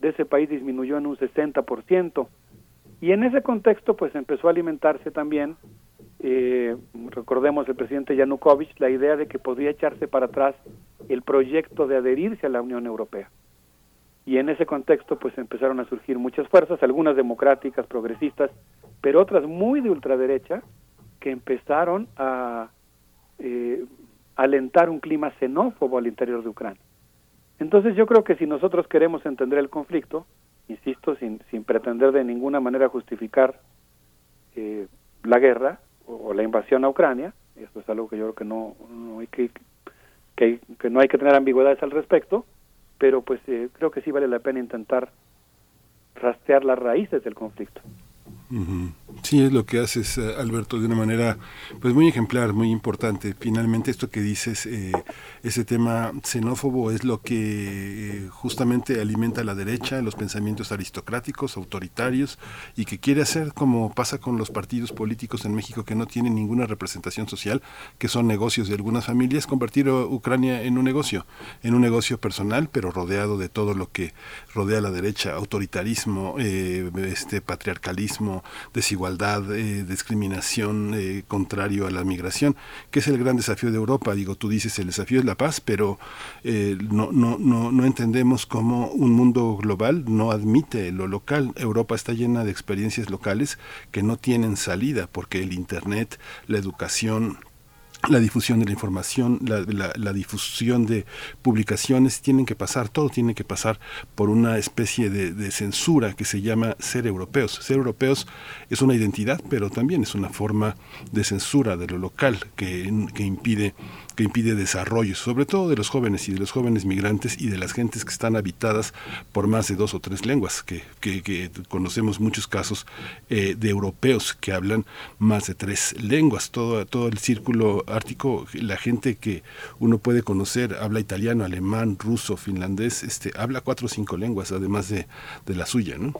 de ese país disminuyó en un 60%. Y en ese contexto pues empezó a alimentarse también eh, recordemos el presidente Yanukovych, la idea de que podría echarse para atrás el proyecto de adherirse a la Unión Europea. Y en ese contexto, pues empezaron a surgir muchas fuerzas, algunas democráticas, progresistas, pero otras muy de ultraderecha, que empezaron a eh, alentar un clima xenófobo al interior de Ucrania. Entonces yo creo que si nosotros queremos entender el conflicto, insisto, sin, sin pretender de ninguna manera justificar eh, la guerra, o la invasión a Ucrania, esto es algo que yo creo que no, hay que, que, que, no hay que tener ambigüedades al respecto, pero pues eh, creo que sí vale la pena intentar rastrear las raíces del conflicto. Sí, es lo que haces, eh, Alberto, de una manera pues muy ejemplar, muy importante. Finalmente, esto que dices, eh, ese tema xenófobo es lo que eh, justamente alimenta a la derecha, los pensamientos aristocráticos, autoritarios, y que quiere hacer como pasa con los partidos políticos en México que no tienen ninguna representación social, que son negocios de algunas familias, convertir a Ucrania en un negocio, en un negocio personal, pero rodeado de todo lo que rodea a la derecha, autoritarismo, este patriarcalismo, desigualdad, eh, discriminación eh, contrario a la migración, que es el gran desafío de Europa. Digo, tú dices el desafío es la paz, pero eh, no, no, no, no entendemos cómo un mundo global no admite lo local. Europa está llena de experiencias locales que no tienen salida porque el Internet, la educación, la difusión de la información, la, difusión de publicaciones, tienen que pasar, todo tiene que pasar por una especie de, de, censura que se llama ser europeos. Ser europeos es una identidad, pero también es una forma de censura de lo local que, que impide que impide desarrollo, sobre todo de los jóvenes y de los jóvenes migrantes y de las gentes que están habitadas por más de dos o tres lenguas, que, que, que conocemos muchos casos eh, de europeos que hablan más de tres lenguas. Todo, todo el círculo ártico, la gente que uno puede conocer habla italiano, alemán, ruso, finlandés, este, habla cuatro o cinco lenguas, además de, de la suya, ¿no?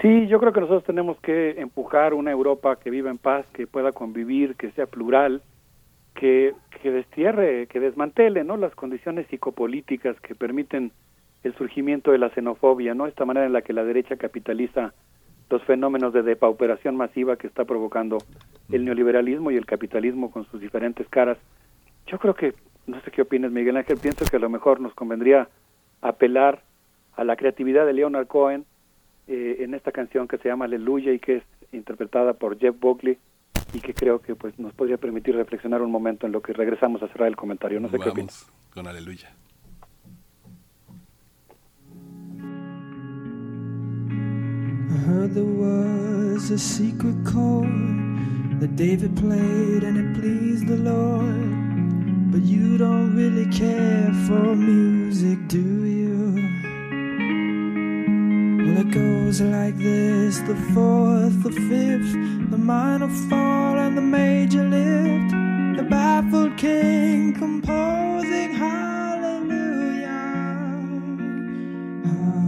Sí, yo creo que nosotros tenemos que empujar una Europa que viva en paz, que pueda convivir, que sea plural, que, que destierre, que desmantele ¿no? las condiciones psicopolíticas que permiten el surgimiento de la xenofobia, ¿no? Esta manera en la que la derecha capitaliza los fenómenos de depauperación masiva que está provocando el neoliberalismo y el capitalismo con sus diferentes caras. Yo creo que, no sé qué opinas Miguel Ángel, pienso que a lo mejor nos convendría apelar a la creatividad de Leonard Cohen eh, en esta canción que se llama Aleluya y que es interpretada por Jeff Buckley y que creo que pues nos podría permitir reflexionar un momento en lo que regresamos a cerrar el comentario. No sé qué opinas. Vamos con Aleluya. I heard there was a secret chord that David played and it pleased the Lord. But you don't really care for music, do you? Well, it goes like this the fourth, the fifth, the minor fall, and the major lift. The baffled king composing hallelujah. Hallelujah.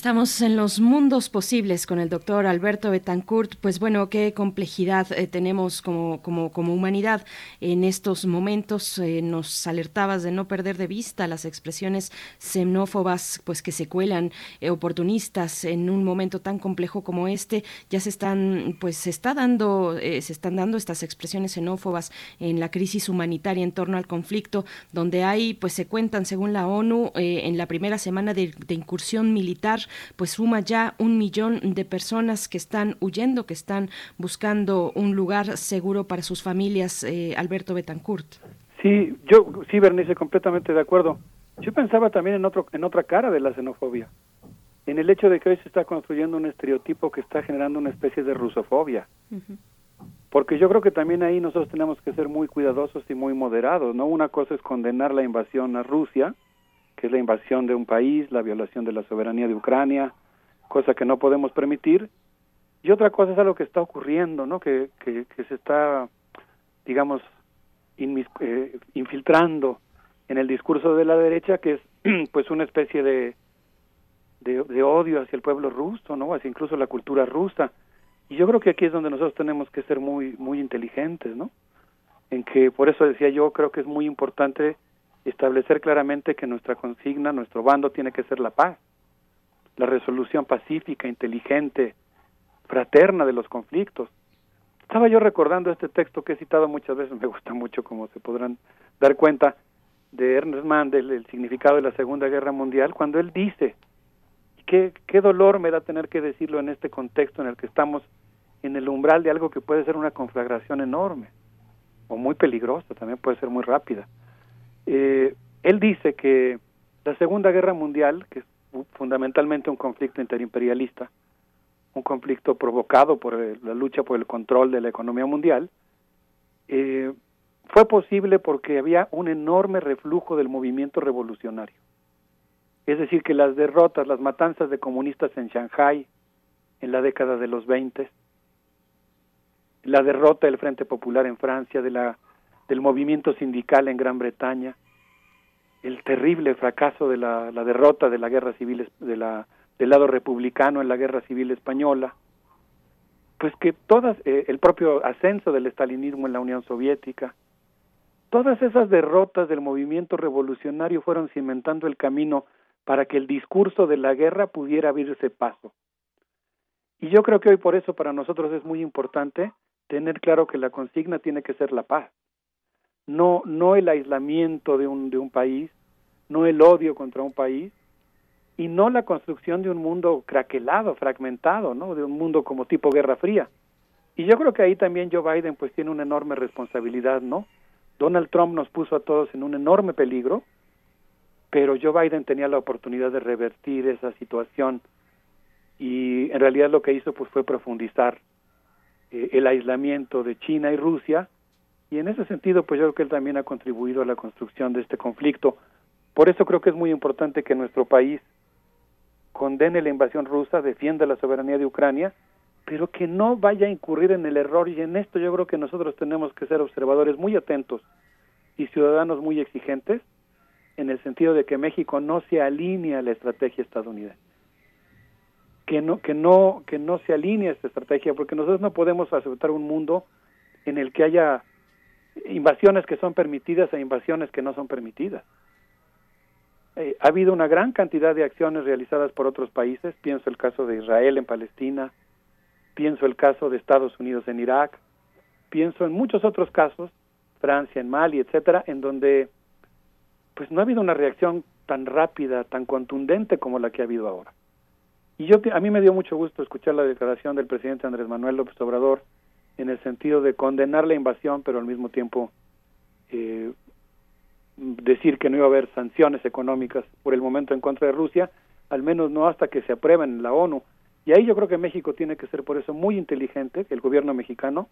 Estamos en los mundos posibles con el doctor Alberto Betancourt. Pues bueno, qué complejidad eh, tenemos como, como, como humanidad en estos momentos. Eh, nos alertabas de no perder de vista las expresiones xenófobas pues que se cuelan, eh, oportunistas en un momento tan complejo como este. Ya se están, pues se está dando, se están dando estas expresiones xenófobas en la crisis humanitaria en torno al conflicto, donde hay, pues se cuentan según la ONU, en la primera semana de incursión militar, pues suma ya un millón de personas que están huyendo, que están buscando un lugar seguro para sus familias. Eh, Alberto Betancourt. Sí, yo, sí, Bernice, completamente de acuerdo. Yo pensaba también en, otro, en otra cara de la xenofobia, en el hecho de que hoy se está construyendo un estereotipo que está generando una especie de rusofobia. Porque yo creo que también ahí nosotros tenemos que ser muy cuidadosos y muy moderados, ¿no? Una cosa es condenar la invasión a Rusia, que es la invasión de un país, la violación de la soberanía de Ucrania, cosa que no podemos permitir. Y otra cosa es algo que está ocurriendo, ¿no? Que, que, se está, digamos, eh, infiltrando en el discurso de la derecha, que es pues una especie de, de, de odio hacia el pueblo ruso, ¿no? Hacia incluso la cultura rusa. Y yo creo que aquí es donde nosotros tenemos que ser muy, muy inteligentes, ¿no? En que, por eso decía yo, creo que es muy importante establecer claramente que nuestra consigna, nuestro bando tiene que ser la paz, la resolución pacífica, inteligente, fraterna de los conflictos. Estaba yo recordando este texto que he citado muchas veces, me gusta mucho, como se podrán dar cuenta, de Ernest Mandel, el significado de la Segunda Guerra Mundial, cuando él dice, qué, qué dolor me da tener que decirlo en este contexto en el que estamos en el umbral de algo que puede ser una conflagración enorme, o muy peligrosa, también puede ser muy rápida. Eh, él dice que la Segunda Guerra Mundial, que es fundamentalmente un conflicto interimperialista, un conflicto provocado por la lucha por el control de la economía mundial, eh, fue posible porque había un enorme reflujo del movimiento revolucionario. Es decir, que las derrotas, las matanzas de comunistas en Shanghái en la década de los 20, la derrota del Frente Popular en Francia, de la, del movimiento sindical en Gran Bretaña, el terrible fracaso de la, derrota de la guerra civil de la del lado republicano en la guerra civil española pues que todas eh, el propio ascenso del estalinismo en la Unión Soviética todas esas derrotas del movimiento revolucionario fueron cimentando el camino para que el discurso de la guerra pudiera abrirse paso. Y yo creo que hoy por eso para nosotros es muy importante tener claro que la consigna tiene que ser la paz no no el aislamiento de un de un país no el odio contra un país y no la construcción de un mundo craquelado, fragmentado, ¿no? De un mundo como tipo Guerra Fría. Y yo creo que ahí también Joe Biden pues tiene una enorme responsabilidad, ¿no? Donald Trump nos puso a todos en un enorme peligro, pero Joe Biden tenía la oportunidad de revertir esa situación y en realidad lo que hizo pues fue profundizar eh, el aislamiento de China y Rusia y en ese sentido pues yo creo que él también ha contribuido a la construcción de este conflicto. Por eso creo que es muy importante que nuestro país condene la invasión rusa, defienda la soberanía de Ucrania, pero que no vaya a incurrir en el error y en esto yo creo que nosotros tenemos que ser observadores muy atentos y ciudadanos muy exigentes en el sentido de que México no se alinea a la estrategia estadounidense. Que no que no que no se alinee a esta estrategia porque nosotros no podemos aceptar un mundo en el que haya invasiones que son permitidas e invasiones que no son permitidas. Eh, ha habido una gran cantidad de acciones realizadas por otros países, pienso el caso de Israel en Palestina, pienso el caso de Estados Unidos en Irak, pienso en muchos otros casos, Francia en Mali, etcétera, en donde pues no ha habido una reacción tan rápida, tan contundente como la que ha habido ahora. Y yo a mí me dio mucho gusto escuchar la declaración del presidente Andrés Manuel López Obrador en el sentido de condenar la invasión, pero al mismo tiempo eh, decir que no iba a haber sanciones económicas por el momento en contra de Rusia, al menos no hasta que se aprueben en la ONU. Y ahí yo creo que México tiene que ser por eso muy inteligente, el gobierno mexicano,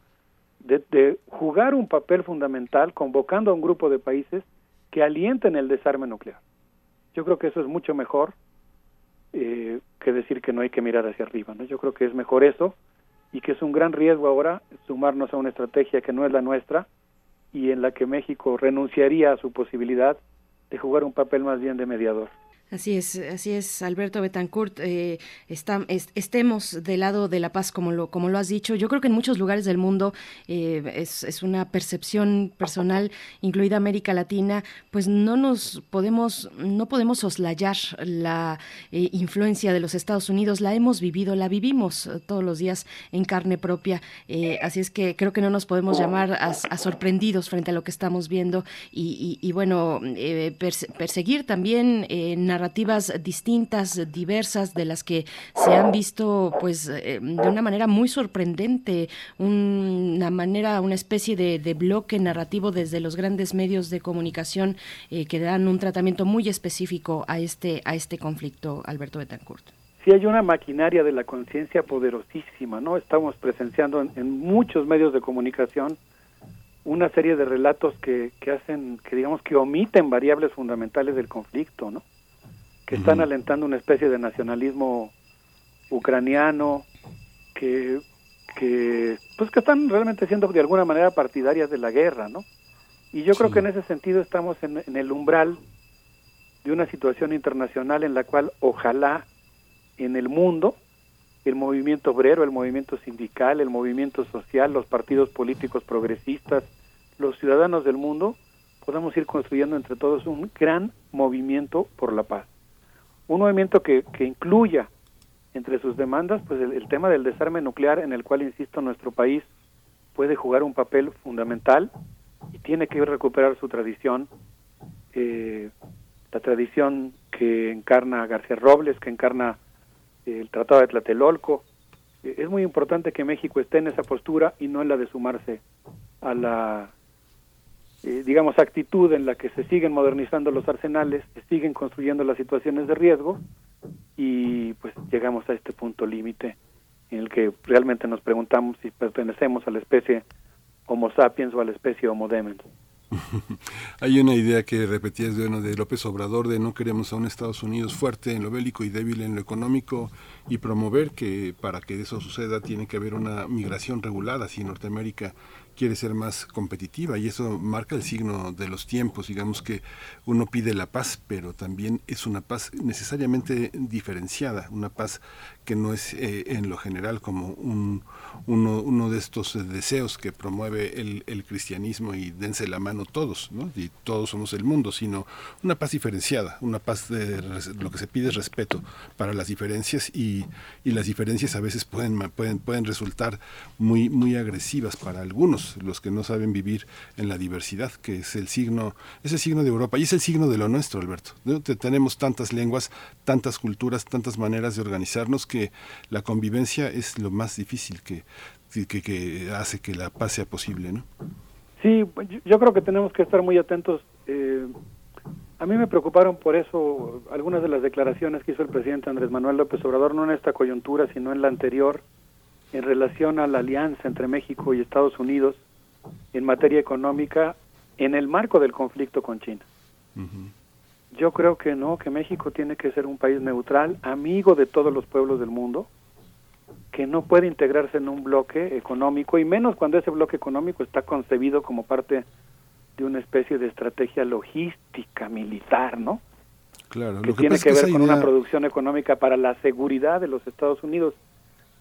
de, de jugar un papel fundamental convocando a un grupo de países que alienten el desarme nuclear. Yo creo que eso es mucho mejor eh, que decir que no hay que mirar hacia arriba. ¿no? Yo creo que es mejor eso y que es un gran riesgo ahora sumarnos a una estrategia que no es la nuestra y en la que México renunciaría a su posibilidad de jugar un papel más bien de mediador. Así es, así es, Alberto Betancourt. Eh, estemos del lado de la paz, como lo, como lo has dicho. Yo creo que en muchos lugares del mundo eh, es, una percepción personal, incluida América Latina, pues no nos podemos, no podemos soslayar la eh, influencia de los Estados Unidos. La hemos vivido, la vivimos todos los días en carne propia. Así es que creo que no nos podemos llamar a, sorprendidos frente a lo que estamos viendo y, bueno, perse- perseguir también narrativas distintas, diversas, de las que se han visto pues eh, de una manera muy sorprendente, un- una manera, una especie de, de bloque narrativo desde los grandes medios de comunicación eh, que dan un tratamiento muy específico a este, a este conflicto, Alberto Betancourt. Sí hay una maquinaria de la conciencia poderosísima, ¿no? Estamos presenciando en, en muchos medios de comunicación una serie de relatos que, que hacen, que digamos que omiten variables fundamentales del conflicto, ¿no? Que están alentando una especie de nacionalismo ucraniano, que, que, pues que están realmente siendo de alguna manera partidarias de la guerra, ¿no? Y yo creo que en ese sentido estamos en, en el umbral de una situación internacional en la cual ojalá en el mundo el movimiento obrero, el movimiento sindical, el movimiento social, los partidos políticos progresistas, los ciudadanos del mundo, podamos ir construyendo entre todos un gran movimiento por la paz. Un movimiento que, que incluya entre sus demandas pues el, el tema del desarme nuclear en el cual, insisto, nuestro país puede jugar un papel fundamental y tiene que recuperar su tradición, eh, la tradición que encarna García Robles, que encarna eh, el Tratado de Tlatelolco. Eh, es muy importante que México esté en esa postura y no en la de sumarse a la, eh, digamos, actitud en la que se siguen modernizando los arsenales, se siguen construyendo las situaciones de riesgo y pues llegamos a este punto límite en el que realmente nos preguntamos si pertenecemos a la especie Homo sapiens o a la especie Homo demens. Hay una idea que repetías bueno, de López Obrador de no queremos a un Estados Unidos fuerte en lo bélico y débil en lo económico y promover que para que eso suceda tiene que haber una migración regulada si Norteamérica quiere ser más competitiva y eso marca el signo de los tiempos. Digamos que uno pide la paz, pero también es una paz necesariamente diferenciada, una paz que no es eh, en lo general como un, uno, uno de estos deseos que promueve el, el cristianismo y dense la mano todos, ¿no? y todos somos el mundo, sino una paz diferenciada, una paz de lo que se pide es respeto para las diferencias y, y las diferencias a veces pueden, pueden, pueden resultar muy, muy agresivas para algunos, los que no saben vivir en la diversidad, que es el signo, es el signo de Europa y es el signo de lo nuestro, Alberto. ¿no? Te- Tenemos tantas lenguas, tantas culturas, tantas maneras de organizarnos que la convivencia es lo más difícil que, que, que hace que la paz sea posible, ¿no? Sí, pues, yo- yo creo que tenemos que estar muy atentos. eh, a mí me preocuparon por eso algunas de las declaraciones que hizo el presidente Andrés Manuel López Obrador, no en esta coyuntura, sino en la anterior, en relación a la alianza entre México y Estados Unidos en materia económica en el marco del conflicto con China. Yo creo que no, que México tiene que ser un país neutral, amigo de todos los pueblos del mundo, que no puede integrarse en un bloque económico, y menos cuando ese bloque económico está concebido como parte de una especie de estrategia logística militar, ¿no? Claro, que lo que tiene que ver con una producción económica para la seguridad de los Estados Unidos.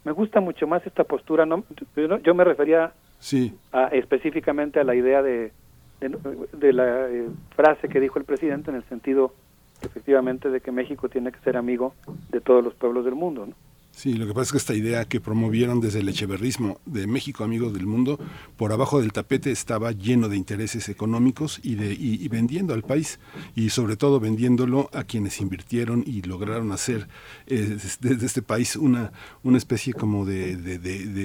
Me gusta mucho más esta postura, no, yo, no- yo me refería Sí, a- específicamente a la idea de, de, de la eh, frase que dijo el presidente en el sentido efectivamente de que México tiene que ser amigo de todos los pueblos del mundo, ¿no? Sí, lo que pasa es que esta idea que promovieron desde el echeverrismo de México, amigos del mundo, por abajo del tapete estaba lleno de intereses económicos y, de, y, vendiendo al país, y sobre todo vendiéndolo a quienes invirtieron y lograron hacer eh, desde este país una, una especie como de- de-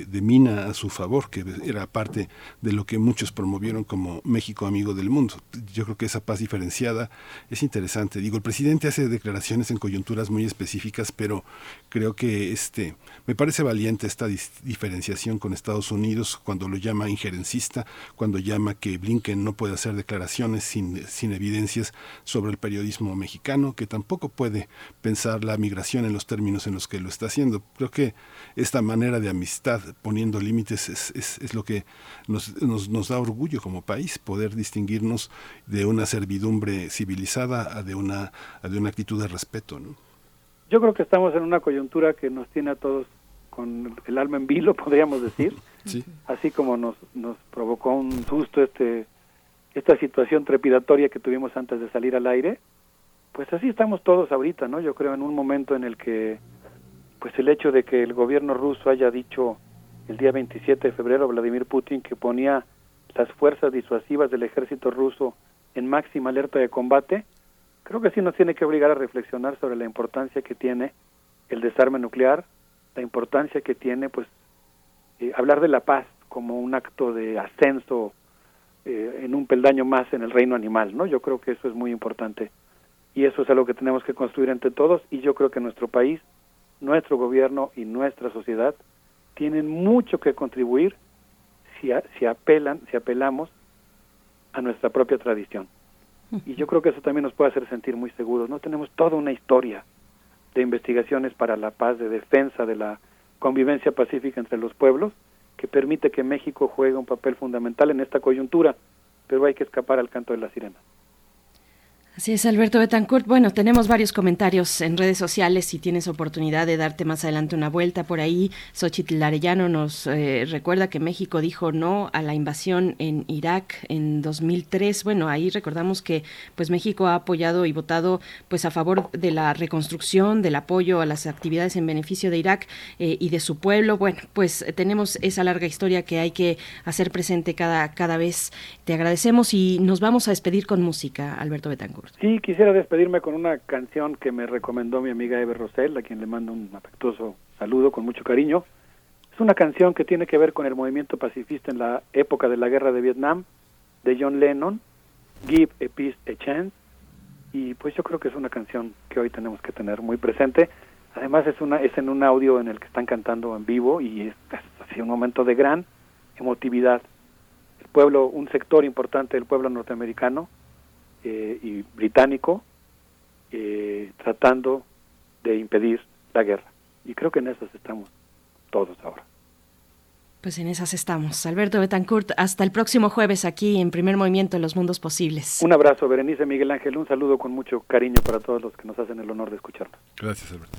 de mina a su favor, que era parte de lo que muchos promovieron como México, amigo del mundo. Yo creo que esa paz diferenciada es interesante. Digo, el presidente hace declaraciones en coyunturas muy específicas, pero creo que este me parece valiente esta diferenciación con Estados Unidos cuando lo llama injerencista, cuando llama que Blinken no puede hacer declaraciones sin, sin evidencias sobre el periodismo mexicano, que tampoco puede pensar la migración en los términos en los que lo está haciendo. Creo que esta manera de amistad poniendo límites es, es, es lo que nos, nos, nos da orgullo como país, poder distinguirnos de una servidumbre civilizada a de una, a de una actitud de respeto. ¿no? Yo creo que estamos en una coyuntura que nos tiene a todos con el alma en vilo, podríamos decir, Sí. así como nos, nos provocó un susto este esta situación trepidatoria que tuvimos antes de salir al aire, pues así estamos todos ahorita, ¿no? Yo creo en un momento en el que pues el hecho de que el gobierno ruso haya dicho el día 27 de febrero Vladimir Putin que ponía las fuerzas disuasivas del ejército ruso en máxima alerta de combate, creo que sí nos tiene que obligar a reflexionar sobre la importancia que tiene el desarme nuclear, la importancia que tiene pues eh, hablar de la paz como un acto de ascenso eh, en un peldaño más en el reino animal, ¿no? Yo creo que eso es muy importante y eso es algo que tenemos que construir entre todos y yo creo que nuestro país, nuestro gobierno y nuestra sociedad tienen mucho que contribuir si, a- si apelan, si apelamos a nuestra propia tradición. Y yo creo que eso también nos puede hacer sentir muy seguros. No tenemos toda una historia de investigaciones para la paz, de defensa de la convivencia pacífica entre los pueblos, que permite que México juegue un papel fundamental en esta coyuntura, pero hay que escapar al canto de la sirena. Así es, Alberto Betancourt. Bueno, tenemos varios comentarios en redes sociales. Si tienes oportunidad de darte más adelante una vuelta por ahí, Xochitl Arellano nos eh, recuerda que México dijo no a la invasión en Irak en 2003. Bueno, ahí recordamos que pues México ha apoyado y votado pues a favor de la reconstrucción, del apoyo a las actividades en beneficio de Irak eh, y de su pueblo. Bueno, pues tenemos esa larga historia que hay que hacer presente cada, cada vez. Te agradecemos y nos vamos a despedir con música, Alberto Betancourt. Sí, quisiera despedirme con una canción que me recomendó mi amiga Eve Rosell, a quien le mando un afectuoso saludo con mucho cariño. Es una canción que tiene que ver con el movimiento pacifista en la época de la guerra de Vietnam, de John Lennon, Give a Peace a Chance. Y pues yo creo que es una canción que hoy tenemos que tener muy presente. Además es una es en un audio en el que están cantando en vivo y es así un momento de gran emotividad. pueblo, un sector importante del pueblo norteamericano eh, y británico eh, tratando de impedir la guerra. Y creo que en esas estamos todos ahora. Pues en esas estamos. Alberto Betancourt, hasta el próximo jueves aquí en Primer Movimiento en los Mundos Posibles. Un abrazo, Berenice Miguel Ángel, un saludo con mucho cariño para todos los que nos hacen el honor de escucharnos. Gracias, Alberto.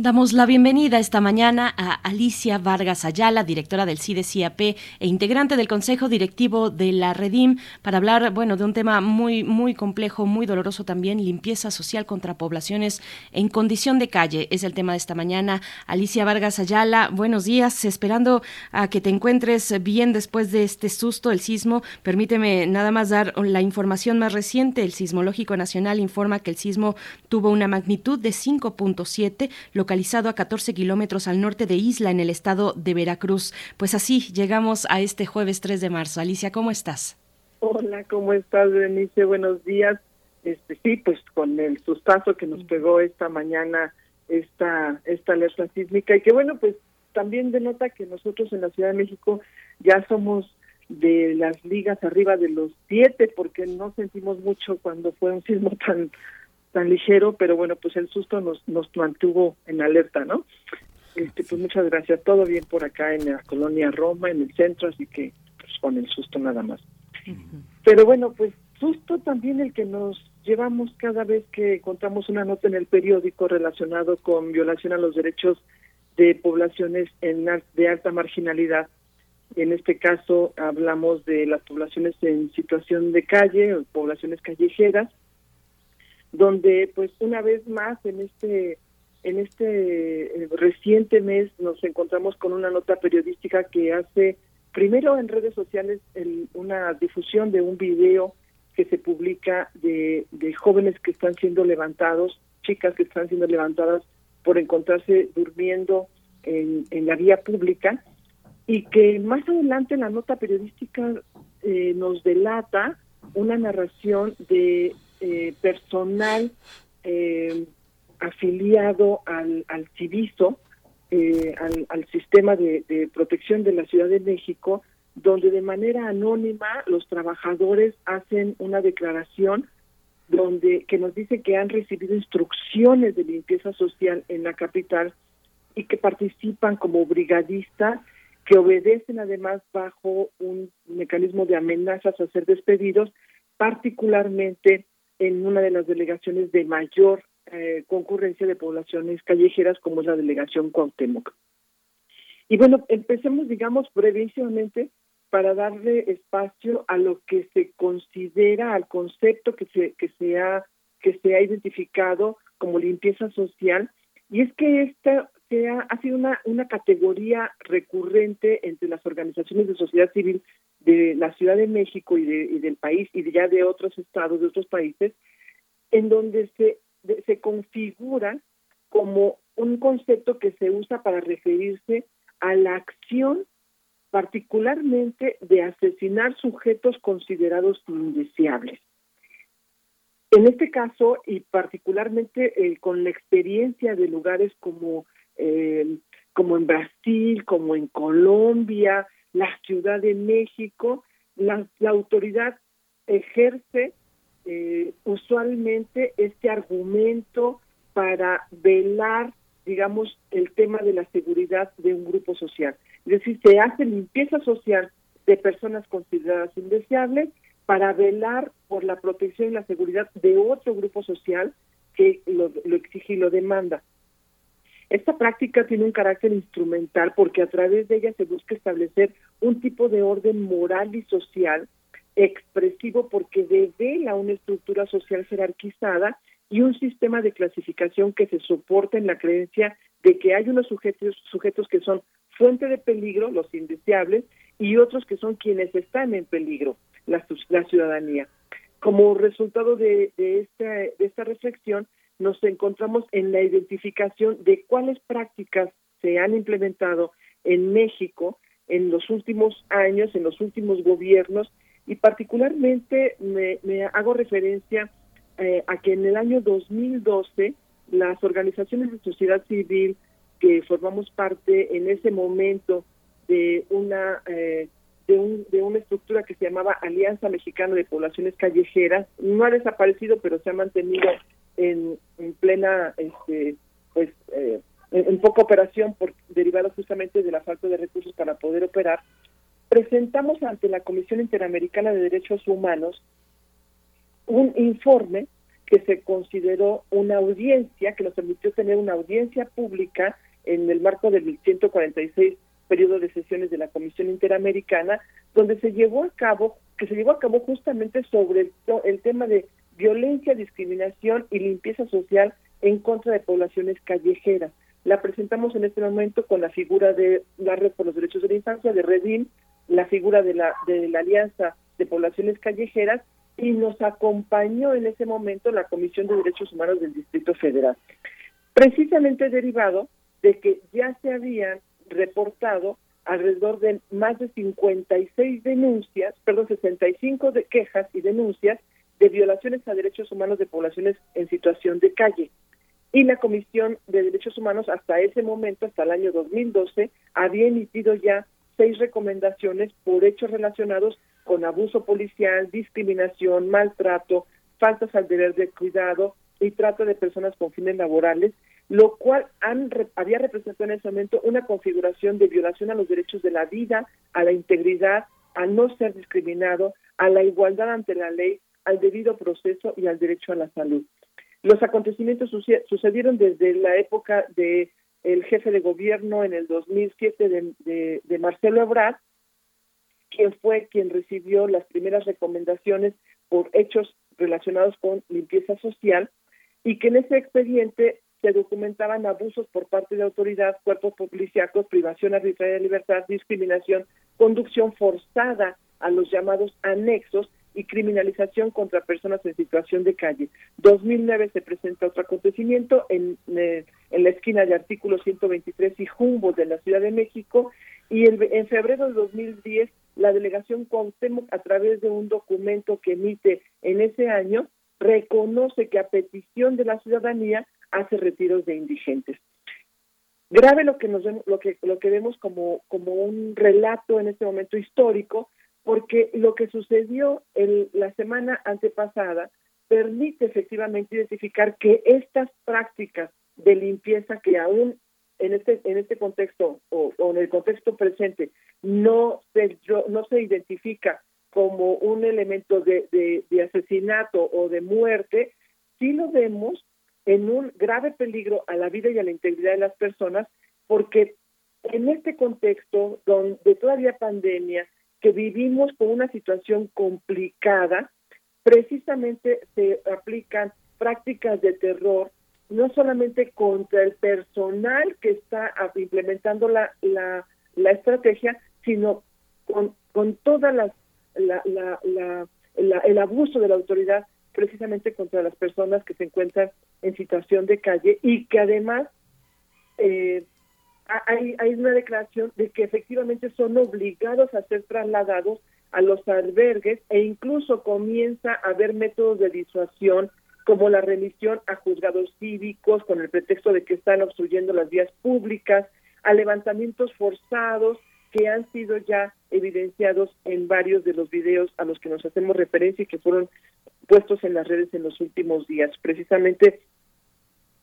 Damos la bienvenida esta mañana a Alicia Vargas Ayala, directora del CIDE-CIAP e integrante del Consejo Directivo de la Redim, para hablar, bueno, de un tema muy, muy complejo, muy doloroso también, limpieza social contra poblaciones en condición de calle. Es el tema de esta mañana. Alicia Vargas Ayala, buenos días, esperando a que te encuentres bien después de este susto, el sismo. Permíteme nada más dar la información más reciente. El Sismológico Nacional informa que el sismo tuvo una magnitud de 5.7, localizado a 14 kilómetros al norte de Isla, en el estado de Veracruz. Pues así llegamos a este jueves 3 de marzo. Alicia, ¿cómo estás? Hola, ¿cómo estás, Berenice? Buenos días. Este, sí, pues con el sustazo que nos pegó esta mañana esta, esta alerta sísmica y que bueno, pues también denota que nosotros en la Ciudad de México ya somos de las ligas arriba de los siete porque no sentimos mucho cuando fue un sismo tan tan ligero, pero bueno, pues el susto nos, nos mantuvo en alerta, ¿no? Este, pues muchas gracias. Todo bien por acá en la colonia Roma, en el centro, así que pues con el susto nada más. Pero bueno, pues susto también el que nos llevamos cada vez que encontramos una nota en el periódico relacionado con violación a los derechos de poblaciones en de alta marginalidad. En este caso hablamos de las poblaciones en situación de calle, o poblaciones callejeras, donde pues una vez más en este en este eh, reciente mes nos encontramos con una nota periodística que hace primero en redes sociales el- una difusión de un video que se publica de, de jóvenes que están siendo levantados, chicas que están siendo levantadas por encontrarse durmiendo en, en la vía pública y que más adelante la nota periodística eh, nos delata una narración de eh, personal eh, afiliado al, al Civiso, eh, al, sistema de, de protección de la Ciudad de México, donde de manera anónima los trabajadores hacen una declaración donde que nos dice que han recibido instrucciones de limpieza social en la capital y que participan como brigadistas que obedecen además bajo un mecanismo de amenazas a ser despedidos, particularmente en una de las delegaciones de mayor eh, concurrencia de poblaciones callejeras como es la delegación Cuauhtémoc. Y bueno, empecemos, digamos, brevísimamente para darle espacio a lo que se considera, al concepto que se, que se ha, que se ha identificado como limpieza social, y es que esta ha, ha sido una, una categoría recurrente entre las organizaciones de sociedad civil de la Ciudad de México y, de, y del país y de ya de otros estados, de otros países, en donde se, de- se configura como un concepto que se usa para referirse a la acción particularmente de asesinar sujetos considerados indeseables. En este caso, y particularmente eh, con la experiencia de lugares como, eh, como en Brasil, como en Colombia, la Ciudad de México, la, la autoridad ejerce eh, usualmente este argumento para velar, digamos, el tema de la seguridad de un grupo social. Es decir, se hace limpieza social de personas consideradas indeseables para velar por la protección y la seguridad de otro grupo social que lo, lo exige y lo demanda. Esta práctica tiene un carácter instrumental porque a través de ella se busca establecer un tipo de orden moral y social expresivo porque devela una estructura social jerarquizada y un sistema de clasificación que se soporta en la creencia de que hay unos sujetos, sujetos que son fuente de peligro, los indeseables, y otros que son quienes están en peligro, la, la ciudadanía. Como resultado de, esta, de esta reflexión, nos encontramos en la identificación de cuáles prácticas se han implementado en México en los últimos años, en los últimos gobiernos, y particularmente me, me hago referencia eh, a que en el año 2012 las organizaciones de sociedad civil que formamos parte en ese momento de una eh, de, un, de una estructura que se llamaba Alianza Mexicana de Poblaciones Callejeras no ha desaparecido pero se ha mantenido en, en plena este pues eh, en, en poca operación por derivado justamente de la falta de recursos para poder operar presentamos ante la Comisión Interamericana de Derechos Humanos un informe que se consideró una audiencia, que nos permitió tener una audiencia pública en el marco del 146 periodo de sesiones de la Comisión Interamericana, donde se llevó a cabo, que se llevó a cabo justamente sobre el, el tema de violencia, discriminación y limpieza social en contra de poblaciones callejeras. La presentamos en este momento con la figura de la Red por los Derechos de la Infancia, de Redim, la figura de la, de la Alianza de Poblaciones Callejeras y nos acompañó en ese momento la Comisión de Derechos Humanos del Distrito Federal. Precisamente derivado de que ya se habían reportado alrededor de más de 56 denuncias, perdón, 65 de quejas y denuncias de violaciones a derechos humanos de poblaciones en situación de calle. Y la Comisión de Derechos Humanos hasta ese momento, hasta el año 2012, había emitido ya seis recomendaciones por hechos relacionados con abuso policial, discriminación, maltrato, faltas al deber de cuidado y trata de personas con fines laborales, lo cual han, había representado en ese momento una configuración de violación a los derechos de la vida, a la integridad, a no ser discriminado, a la igualdad ante la ley, al debido proceso y al derecho a la salud. Los acontecimientos sucedieron desde la época de el jefe de gobierno en el 2007 de, de, Marcelo Ebrard, quien fue quien recibió las primeras recomendaciones por hechos relacionados con limpieza social y que en ese expediente se documentaban abusos por parte de autoridad, cuerpos policíacos, privación arbitraria de libertad, discriminación, conducción forzada a los llamados anexos y criminalización contra personas en situación de calle. 2009 se presenta otro acontecimiento en, eh, en la esquina de artículo 123 y Jumbo de la Ciudad de México y el- en febrero de 2010 la delegación Cuauhtémoc a través de un documento que emite en ese año reconoce que a petición de la ciudadanía hace retiros de indigentes grave lo que nos lo que lo que vemos como como un relato en este momento histórico porque lo que sucedió el, la semana antepasada permite efectivamente identificar que estas prácticas de limpieza que aún en este en este contexto o, en el contexto presente no se no se identifica como un elemento de, de, de asesinato o de muerte sí lo vemos en un grave peligro a la vida y a la integridad de las personas, porque en este contexto donde todavía pandemia, que vivimos con una situación complicada, precisamente se aplican prácticas de terror, no solamente contra el personal que está implementando la, la, la estrategia, sino con, con todas las la, la, la- el abuso de la autoridad precisamente contra las personas que se encuentran en situación de calle y que además eh, hay, hay una declaración de que efectivamente son obligados a ser trasladados a los albergues e incluso comienza a haber métodos de disuasión como la remisión a juzgados cívicos con el pretexto de que están obstruyendo las vías públicas, a levantamientos forzados que han sido ya evidenciados en varios de los videos a los que nos hacemos referencia y que fueron puestos en las redes en los últimos días. Precisamente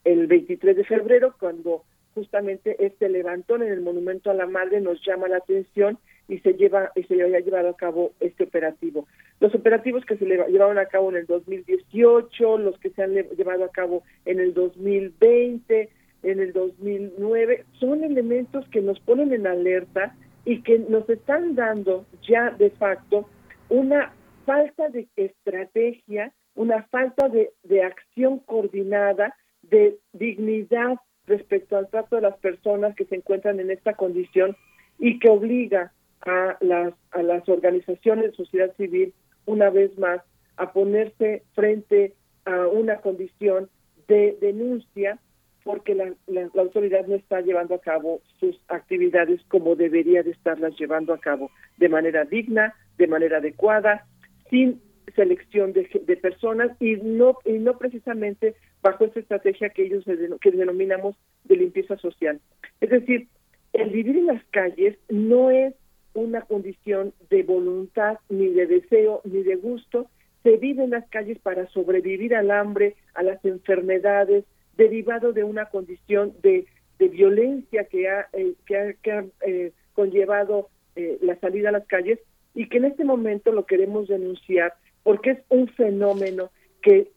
el 23 de febrero, cuando justamente este levantón en el Monumento a la Madre nos llama la atención y se lleva y se había llevado a cabo este operativo. Los operativos que se le- llevaron a cabo en el 2018, los que se han le- llevado a cabo en el 2020, en el 2009, son elementos que nos ponen en alerta y que nos están dando ya de facto una falta de estrategia, una falta de, de acción coordinada, de dignidad respecto al trato de las personas que se encuentran en esta condición y que obliga a las, a las organizaciones de sociedad civil una vez más a ponerse frente a una condición de denuncia porque la, la- autoridad no está llevando a cabo sus actividades como debería de estarlas llevando a cabo, de manera digna, de manera adecuada, sin selección de, de personas y no y no precisamente bajo esta estrategia que ellos que denominamos de limpieza social. Es decir, el vivir en las calles no es una condición de voluntad, ni de deseo, ni de gusto. Se vive en las calles para sobrevivir al hambre, a las enfermedades, derivado de una condición de, de violencia que ha, eh, que ha, que ha, eh, conllevado eh, la salida a las calles y que en este momento lo queremos denunciar porque es un fenómeno que,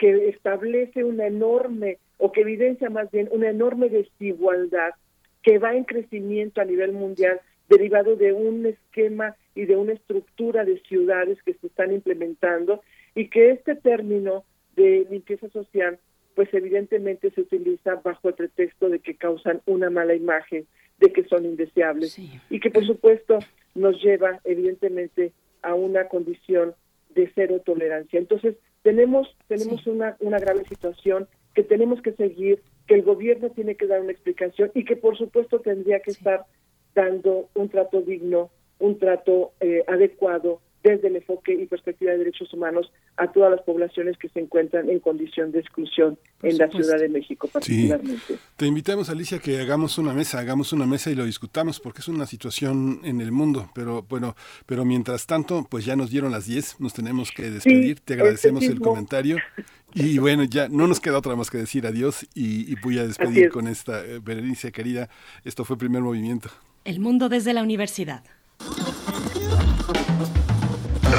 que, establece una enorme, o que evidencia más bien una enorme desigualdad que va en crecimiento a nivel mundial derivado de un esquema y de una estructura de ciudades que se están implementando y que este término de limpieza social pues evidentemente se utiliza bajo el pretexto de que causan una mala imagen, de que son indeseables y que por supuesto nos lleva evidentemente a una condición de cero tolerancia. Entonces, tenemos tenemos una, una grave situación que tenemos que seguir, que el gobierno tiene que dar una explicación y que por supuesto tendría que estar dando un trato digno, un trato eh, adecuado desde el enfoque y perspectiva de derechos humanos a todas las poblaciones que se encuentran en condición de exclusión Por en la. Ciudad de México particularmente. Te invitamos, Alicia, que hagamos una mesa, hagamos una mesa y lo discutamos, porque es una situación en el mundo. Pero bueno, pero mientras tanto, pues ya nos dieron las 10, nos tenemos que despedir. Te agradecemos este el mismo. comentario. Y bueno, ya no nos queda otra más que decir adiós y, y voy a despedir es. con esta, eh, Berenice querida. Esto fue primer movimiento. El mundo desde la universidad.